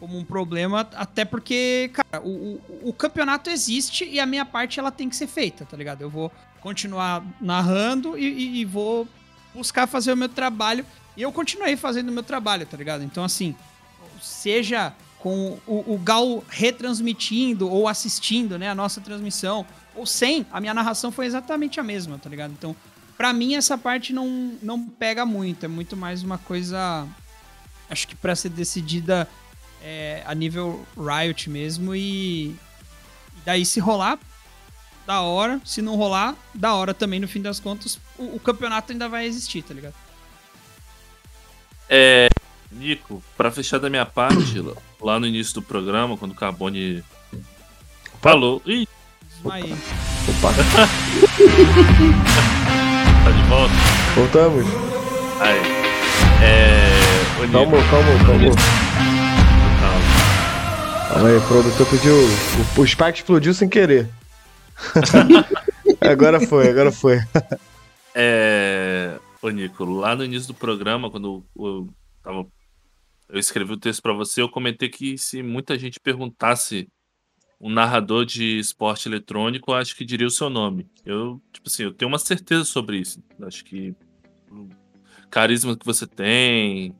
como um problema, até porque, cara, o, o, o campeonato existe e a minha parte ela tem que ser feita, tá ligado? Eu vou continuar narrando e, e, e vou buscar fazer o meu trabalho. E eu continuei fazendo o meu trabalho, tá ligado? Então, assim, seja com o, o Gal retransmitindo ou assistindo, né, a nossa transmissão, ou sem, a minha narração foi exatamente a mesma, tá ligado? Então, para mim essa parte não, não pega muito, é muito mais uma coisa acho que para ser decidida é, a nível Riot mesmo e, e daí se rolar da hora, se não rolar, da hora também no fim das contas, o, o campeonato ainda vai existir, tá ligado? É, Nico, para fechar da minha parte, lá no início do programa, quando o Carbone falou. Ih! Desmaiei. Opa! tá de volta? Voltamos. Aí. É. Calma, calma, calma. Calma. Calma aí, o produtor pediu. O, o Spike explodiu sem querer. agora foi, agora foi. é. Ô, Nico, lá no início do programa, quando eu tava eu escrevi o texto para você, eu comentei que se muita gente perguntasse um narrador de esporte eletrônico, acho que diria o seu nome. Eu, tipo assim, eu tenho uma certeza sobre isso. Acho que o carisma que você tem,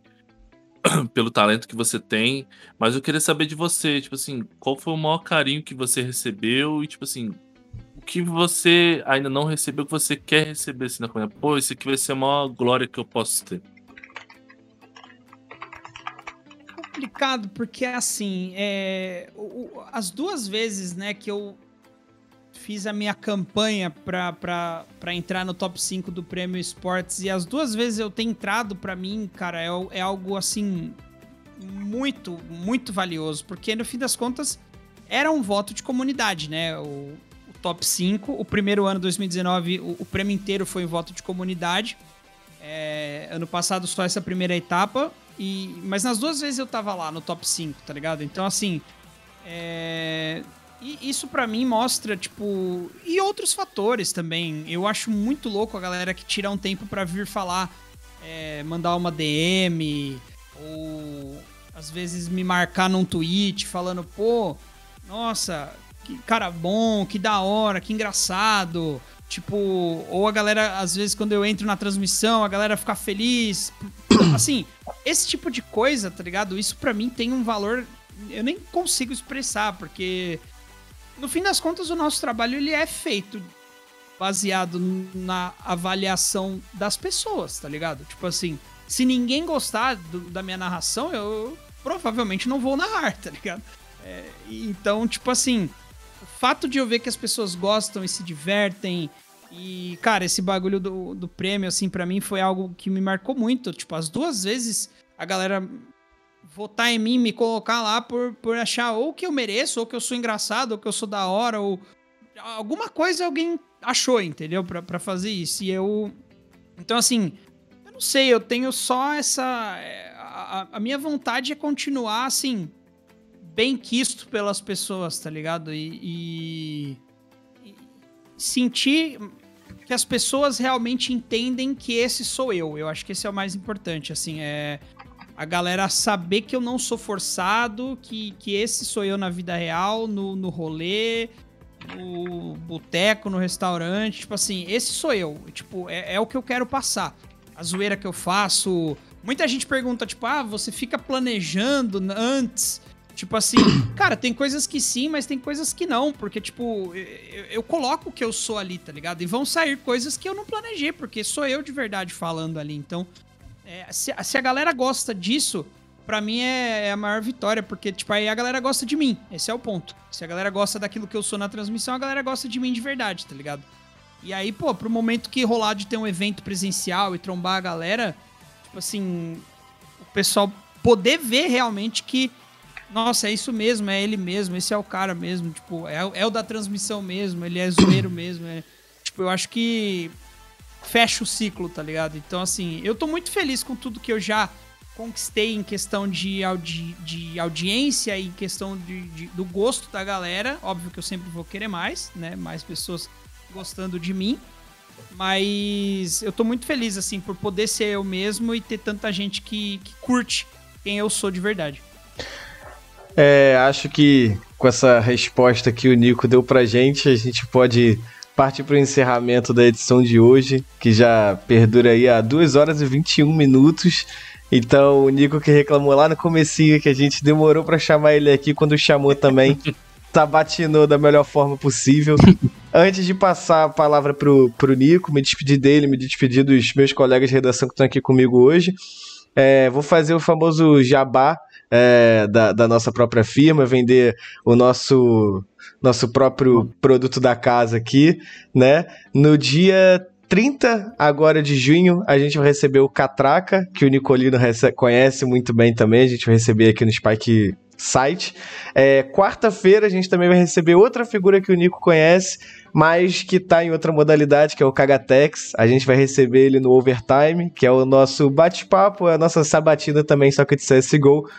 pelo talento que você tem, mas eu queria saber de você, tipo assim, qual foi o maior carinho que você recebeu e, tipo assim, o que você ainda não recebeu que você quer receber assim na comunidade? Pô, isso aqui vai ser a maior glória que eu posso ter. Complicado porque assim, é, o, as duas vezes, né, que eu fiz a minha campanha para entrar no top 5 do Prêmio Esportes e as duas vezes eu ter entrado para mim, cara, é, é algo assim muito, muito valioso, porque no fim das contas era um voto de comunidade, né? O, o top 5. O primeiro ano, 2019, o, o prêmio inteiro foi em voto de comunidade. É, ano passado só essa primeira etapa. E, mas nas duas vezes eu tava lá no top 5, tá ligado? Então, assim. É, e isso para mim mostra, tipo. E outros fatores também. Eu acho muito louco a galera que tira um tempo para vir falar, é, mandar uma DM, ou às vezes me marcar num tweet falando, pô, nossa, que cara bom, que da hora, que engraçado. Tipo, ou a galera, às vezes, quando eu entro na transmissão, a galera fica feliz. Assim, esse tipo de coisa, tá ligado? Isso para mim tem um valor. Eu nem consigo expressar, porque no fim das contas o nosso trabalho ele é feito baseado na avaliação das pessoas, tá ligado? Tipo assim, se ninguém gostar do, da minha narração, eu provavelmente não vou narrar, tá ligado? É, então, tipo assim, o fato de eu ver que as pessoas gostam e se divertem. E, cara, esse bagulho do, do prêmio, assim, para mim foi algo que me marcou muito. Tipo, as duas vezes a galera votar em mim, me colocar lá por, por achar ou que eu mereço, ou que eu sou engraçado, ou que eu sou da hora, ou alguma coisa alguém achou, entendeu? Pra, pra fazer isso. E eu. Então, assim, eu não sei, eu tenho só essa. A, a minha vontade é continuar, assim, bem quisto pelas pessoas, tá ligado? E, e, sentir que as pessoas realmente entendem que esse sou eu. Eu acho que esse é o mais importante, assim, é a galera saber que eu não sou forçado, que, que esse sou eu na vida real, no, no rolê, no boteco, no restaurante, tipo assim, esse sou eu, tipo, é, é o que eu quero passar. A zoeira que eu faço. Muita gente pergunta, tipo, ah, você fica planejando antes Tipo assim, cara, tem coisas que sim, mas tem coisas que não, porque, tipo, eu, eu, coloco o que eu sou ali, tá ligado? E vão sair coisas que eu não planejei, porque sou eu de verdade falando ali. Então, é, se, se, a galera gosta disso, pra mim é, é, a maior vitória, porque, tipo, aí a galera gosta de mim. Esse é o ponto. Se a galera gosta daquilo que eu sou na transmissão, a galera gosta de mim de verdade, tá ligado? E aí, pô, pro momento que rolar de ter um evento presencial e trombar a galera, tipo assim, o pessoal poder ver realmente que nossa, é isso mesmo, é ele mesmo, esse é o cara mesmo, tipo, é, é o da transmissão mesmo, ele é zoeiro mesmo. É, tipo, eu acho que fecha o ciclo, tá ligado? Então, assim, eu tô muito feliz com tudo que eu já conquistei em questão de, audi de audiência e em questão de, de, do gosto da galera. Óbvio que eu sempre vou querer mais, né? Mais pessoas gostando de mim. Mas eu tô muito feliz, assim, por poder ser eu mesmo e ter tanta gente que, que curte quem eu sou de verdade. É, acho que com essa resposta que o Nico deu pra gente, a gente pode partir para o encerramento da edição de hoje, que já perdura aí a 2 horas e 21 minutos. Então, o Nico que reclamou lá no comecinho que a gente demorou para chamar ele aqui, quando chamou também, sabatinou da melhor forma possível. Antes de passar a palavra pro, pro Nico, me despedir dele, me despedir dos meus colegas de redação que estão aqui comigo hoje, é, vou fazer o famoso jabá é, da, da nossa própria firma, vender o nosso nosso próprio produto da casa aqui, né? No dia 30 agora de junho, a gente vai receber o Catraca, que o Nicolino conhece muito bem também, a gente vai receber aqui no Spike site. É, Quarta-feira a gente também vai receber outra figura que o Nico conhece, mas que está em outra modalidade, que é o Kagatex. A gente vai receber ele no Overtime, que é o nosso bate-papo, a nossa sabatina também, só que de CSGO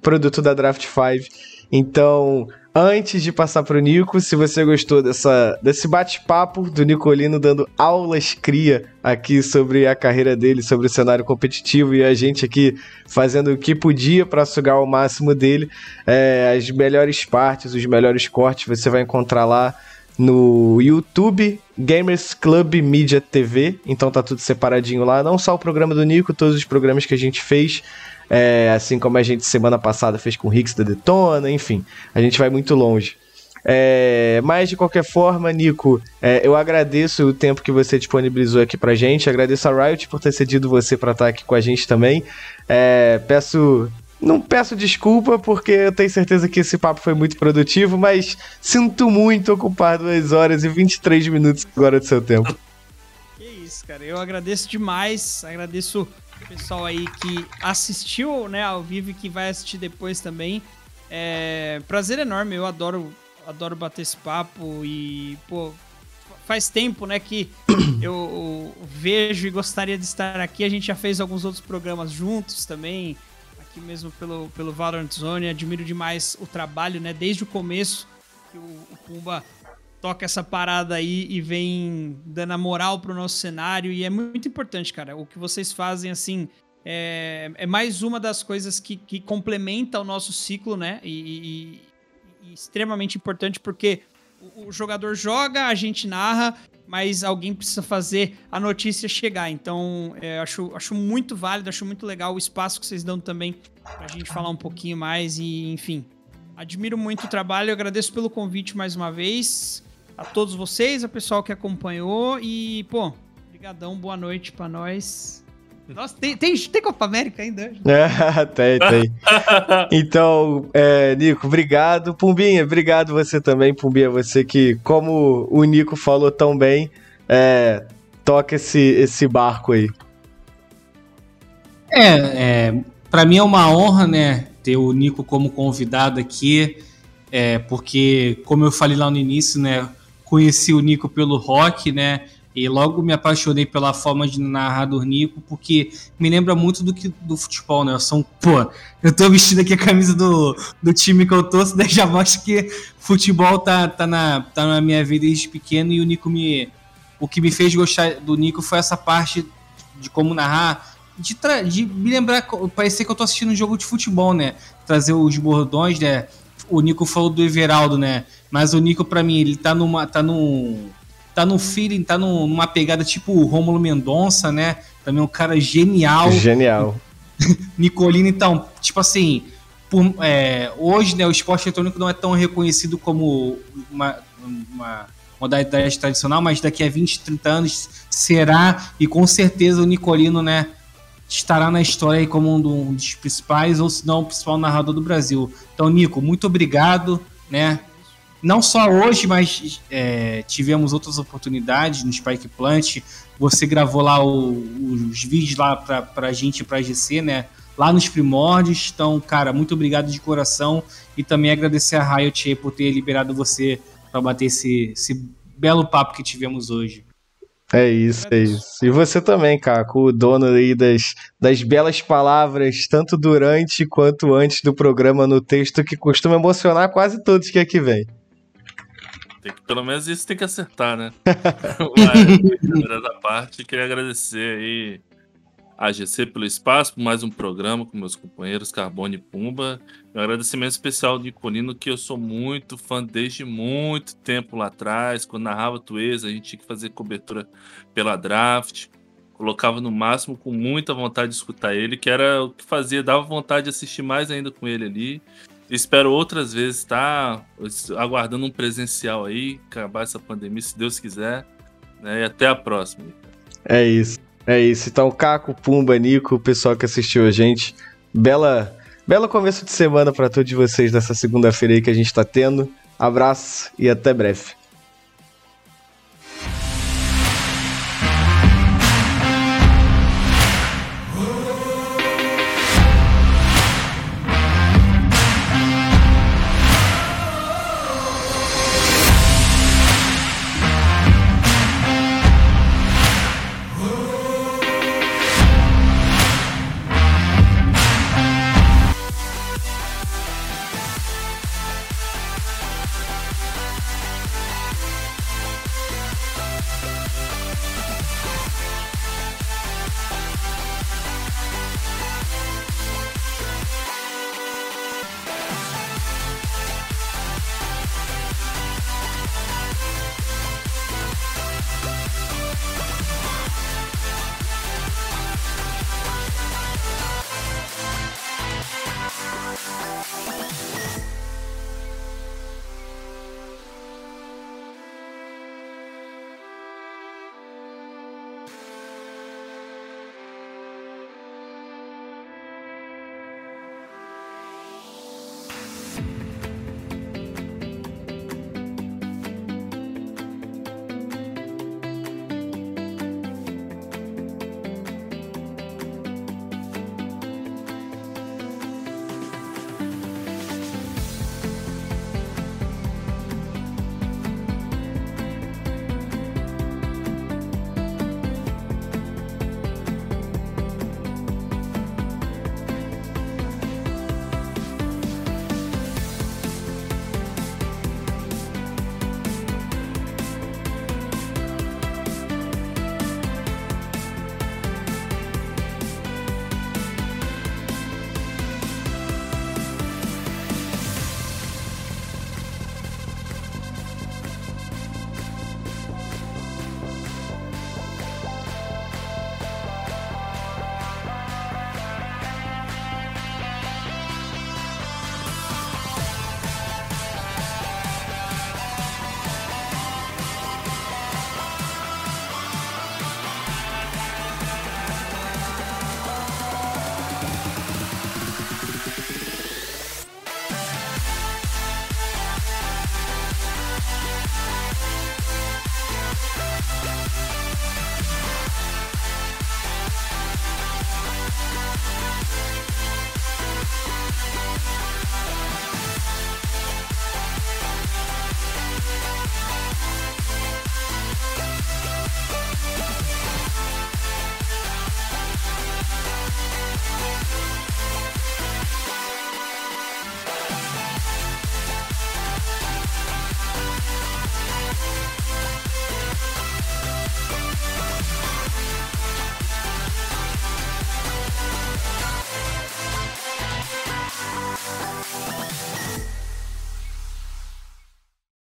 produto da Draft 5. Então, antes de passar para o Nico, se você gostou dessa, desse bate-papo do Nicolino dando aulas cria aqui sobre a carreira dele, sobre o cenário competitivo e a gente aqui fazendo o que podia para sugar o máximo dele, é, as melhores partes, os melhores cortes você vai encontrar lá no YouTube Gamers Club Media TV, então tá tudo separadinho lá, não só o programa do Nico, todos os programas que a gente fez é, assim como a gente semana passada fez com o Hicks da Detona, enfim, a gente vai muito longe. É, mas de qualquer forma, Nico, é, eu agradeço o tempo que você disponibilizou aqui pra gente, agradeço a Riot por ter cedido você para estar aqui com a gente também. É, peço não peço desculpa, porque eu tenho certeza que esse papo foi muito produtivo, mas sinto muito ocupar 2 horas e 23 minutos agora do seu tempo. Que isso, cara. Eu agradeço demais. Agradeço pessoal aí que assistiu né, ao vivo e que vai assistir depois também. É prazer enorme, eu adoro adoro bater esse papo e, pô, faz tempo, né, que eu vejo e gostaria de estar aqui. A gente já fez alguns outros programas juntos também, aqui mesmo pelo, pelo Valorant Zone. Admiro demais o trabalho, né, desde o começo que o, o Pumba toca essa parada aí e vem dando a moral pro nosso cenário. E é muito importante, cara. O que vocês fazem, assim, é, é mais uma das coisas que, que complementa o nosso ciclo, né? E, e, e extremamente importante porque o, o, jogador joga, a gente narra, mas alguém precisa fazer a notícia chegar. Então, é, acho, acho muito válido, acho muito legal o espaço que vocês dão também pra gente falar um pouquinho mais e, enfim. Admiro muito o trabalho, agradeço pelo convite mais uma vez a todos vocês, a pessoal que acompanhou e, pô, brigadão, boa noite para nós. Nossa, tem, tem, tem Copa América ainda? É, tem, tem. Então, é, Nico, obrigado. Pumbinha, obrigado você também, Pumbinha, você que, como o Nico falou tão bem, é, toca esse, esse barco aí. É, é para mim é uma honra, né, ter o Nico como convidado aqui, é, porque, como eu falei lá no início, né, conheci o Nico pelo rock, né? E logo me apaixonei pela forma de narrar do Nico, porque me lembra muito do que do futebol, né? São, pô, eu tô vestindo aqui a camisa do, do time que eu torço, daí já mostra que futebol tá, tá, na, tá na minha vida desde pequeno e o Nico me. O que me fez gostar do Nico foi essa parte de como narrar, de, de me lembrar, parecer que eu tô assistindo um jogo de futebol, né? Trazer os bordões, né? O Nico falou do Everaldo, né? Mas o Nico, para mim, ele tá numa. tá num. Tá num feeling, tá numa pegada tipo o Rômulo Mendonça, né? Também um cara genial. Genial. Nicolino, então, tipo assim. Por, é, hoje, né, o esporte eletrônico não é tão reconhecido como uma, uma modalidade tradicional, mas daqui a 20, 30 anos será, e com certeza o Nicolino, né, estará na história aí como um dos principais, ou se não, o principal narrador do Brasil. Então, Nico, muito obrigado, né? Não só hoje, mas é, tivemos outras oportunidades no Spike Plant. Você gravou lá o, os vídeos lá pra, pra gente, pra GC, né? Lá nos primórdios. Então, cara, muito obrigado de coração. E também agradecer a Riot por ter liberado você para bater esse, esse belo papo que tivemos hoje. É isso, é isso. E você também, Caco, o dono aí das, das belas palavras, tanto durante quanto antes do programa no texto, que costuma emocionar quase todos que aqui vem. Tem que, pelo menos isso tem que acertar, né? Mas, da parte, queria agradecer aí a GC pelo espaço, por mais um programa com meus companheiros Carbone e Pumba. Um agradecimento especial ao Nicolino, que eu sou muito fã desde muito tempo lá atrás. Quando narrava Tuesa, a gente tinha que fazer cobertura pela draft. Colocava no máximo com muita vontade de escutar ele, que era o que fazia, dava vontade de assistir mais ainda com ele ali. Espero outras vezes estar tá? aguardando um presencial aí, acabar essa pandemia, se Deus quiser. Né? E até a próxima. É isso. É isso. Então, Caco, Pumba, Nico, o pessoal que assistiu a gente. Bela, bela começo de semana para todos vocês nessa segunda-feira aí que a gente está tendo. Abraço e até breve.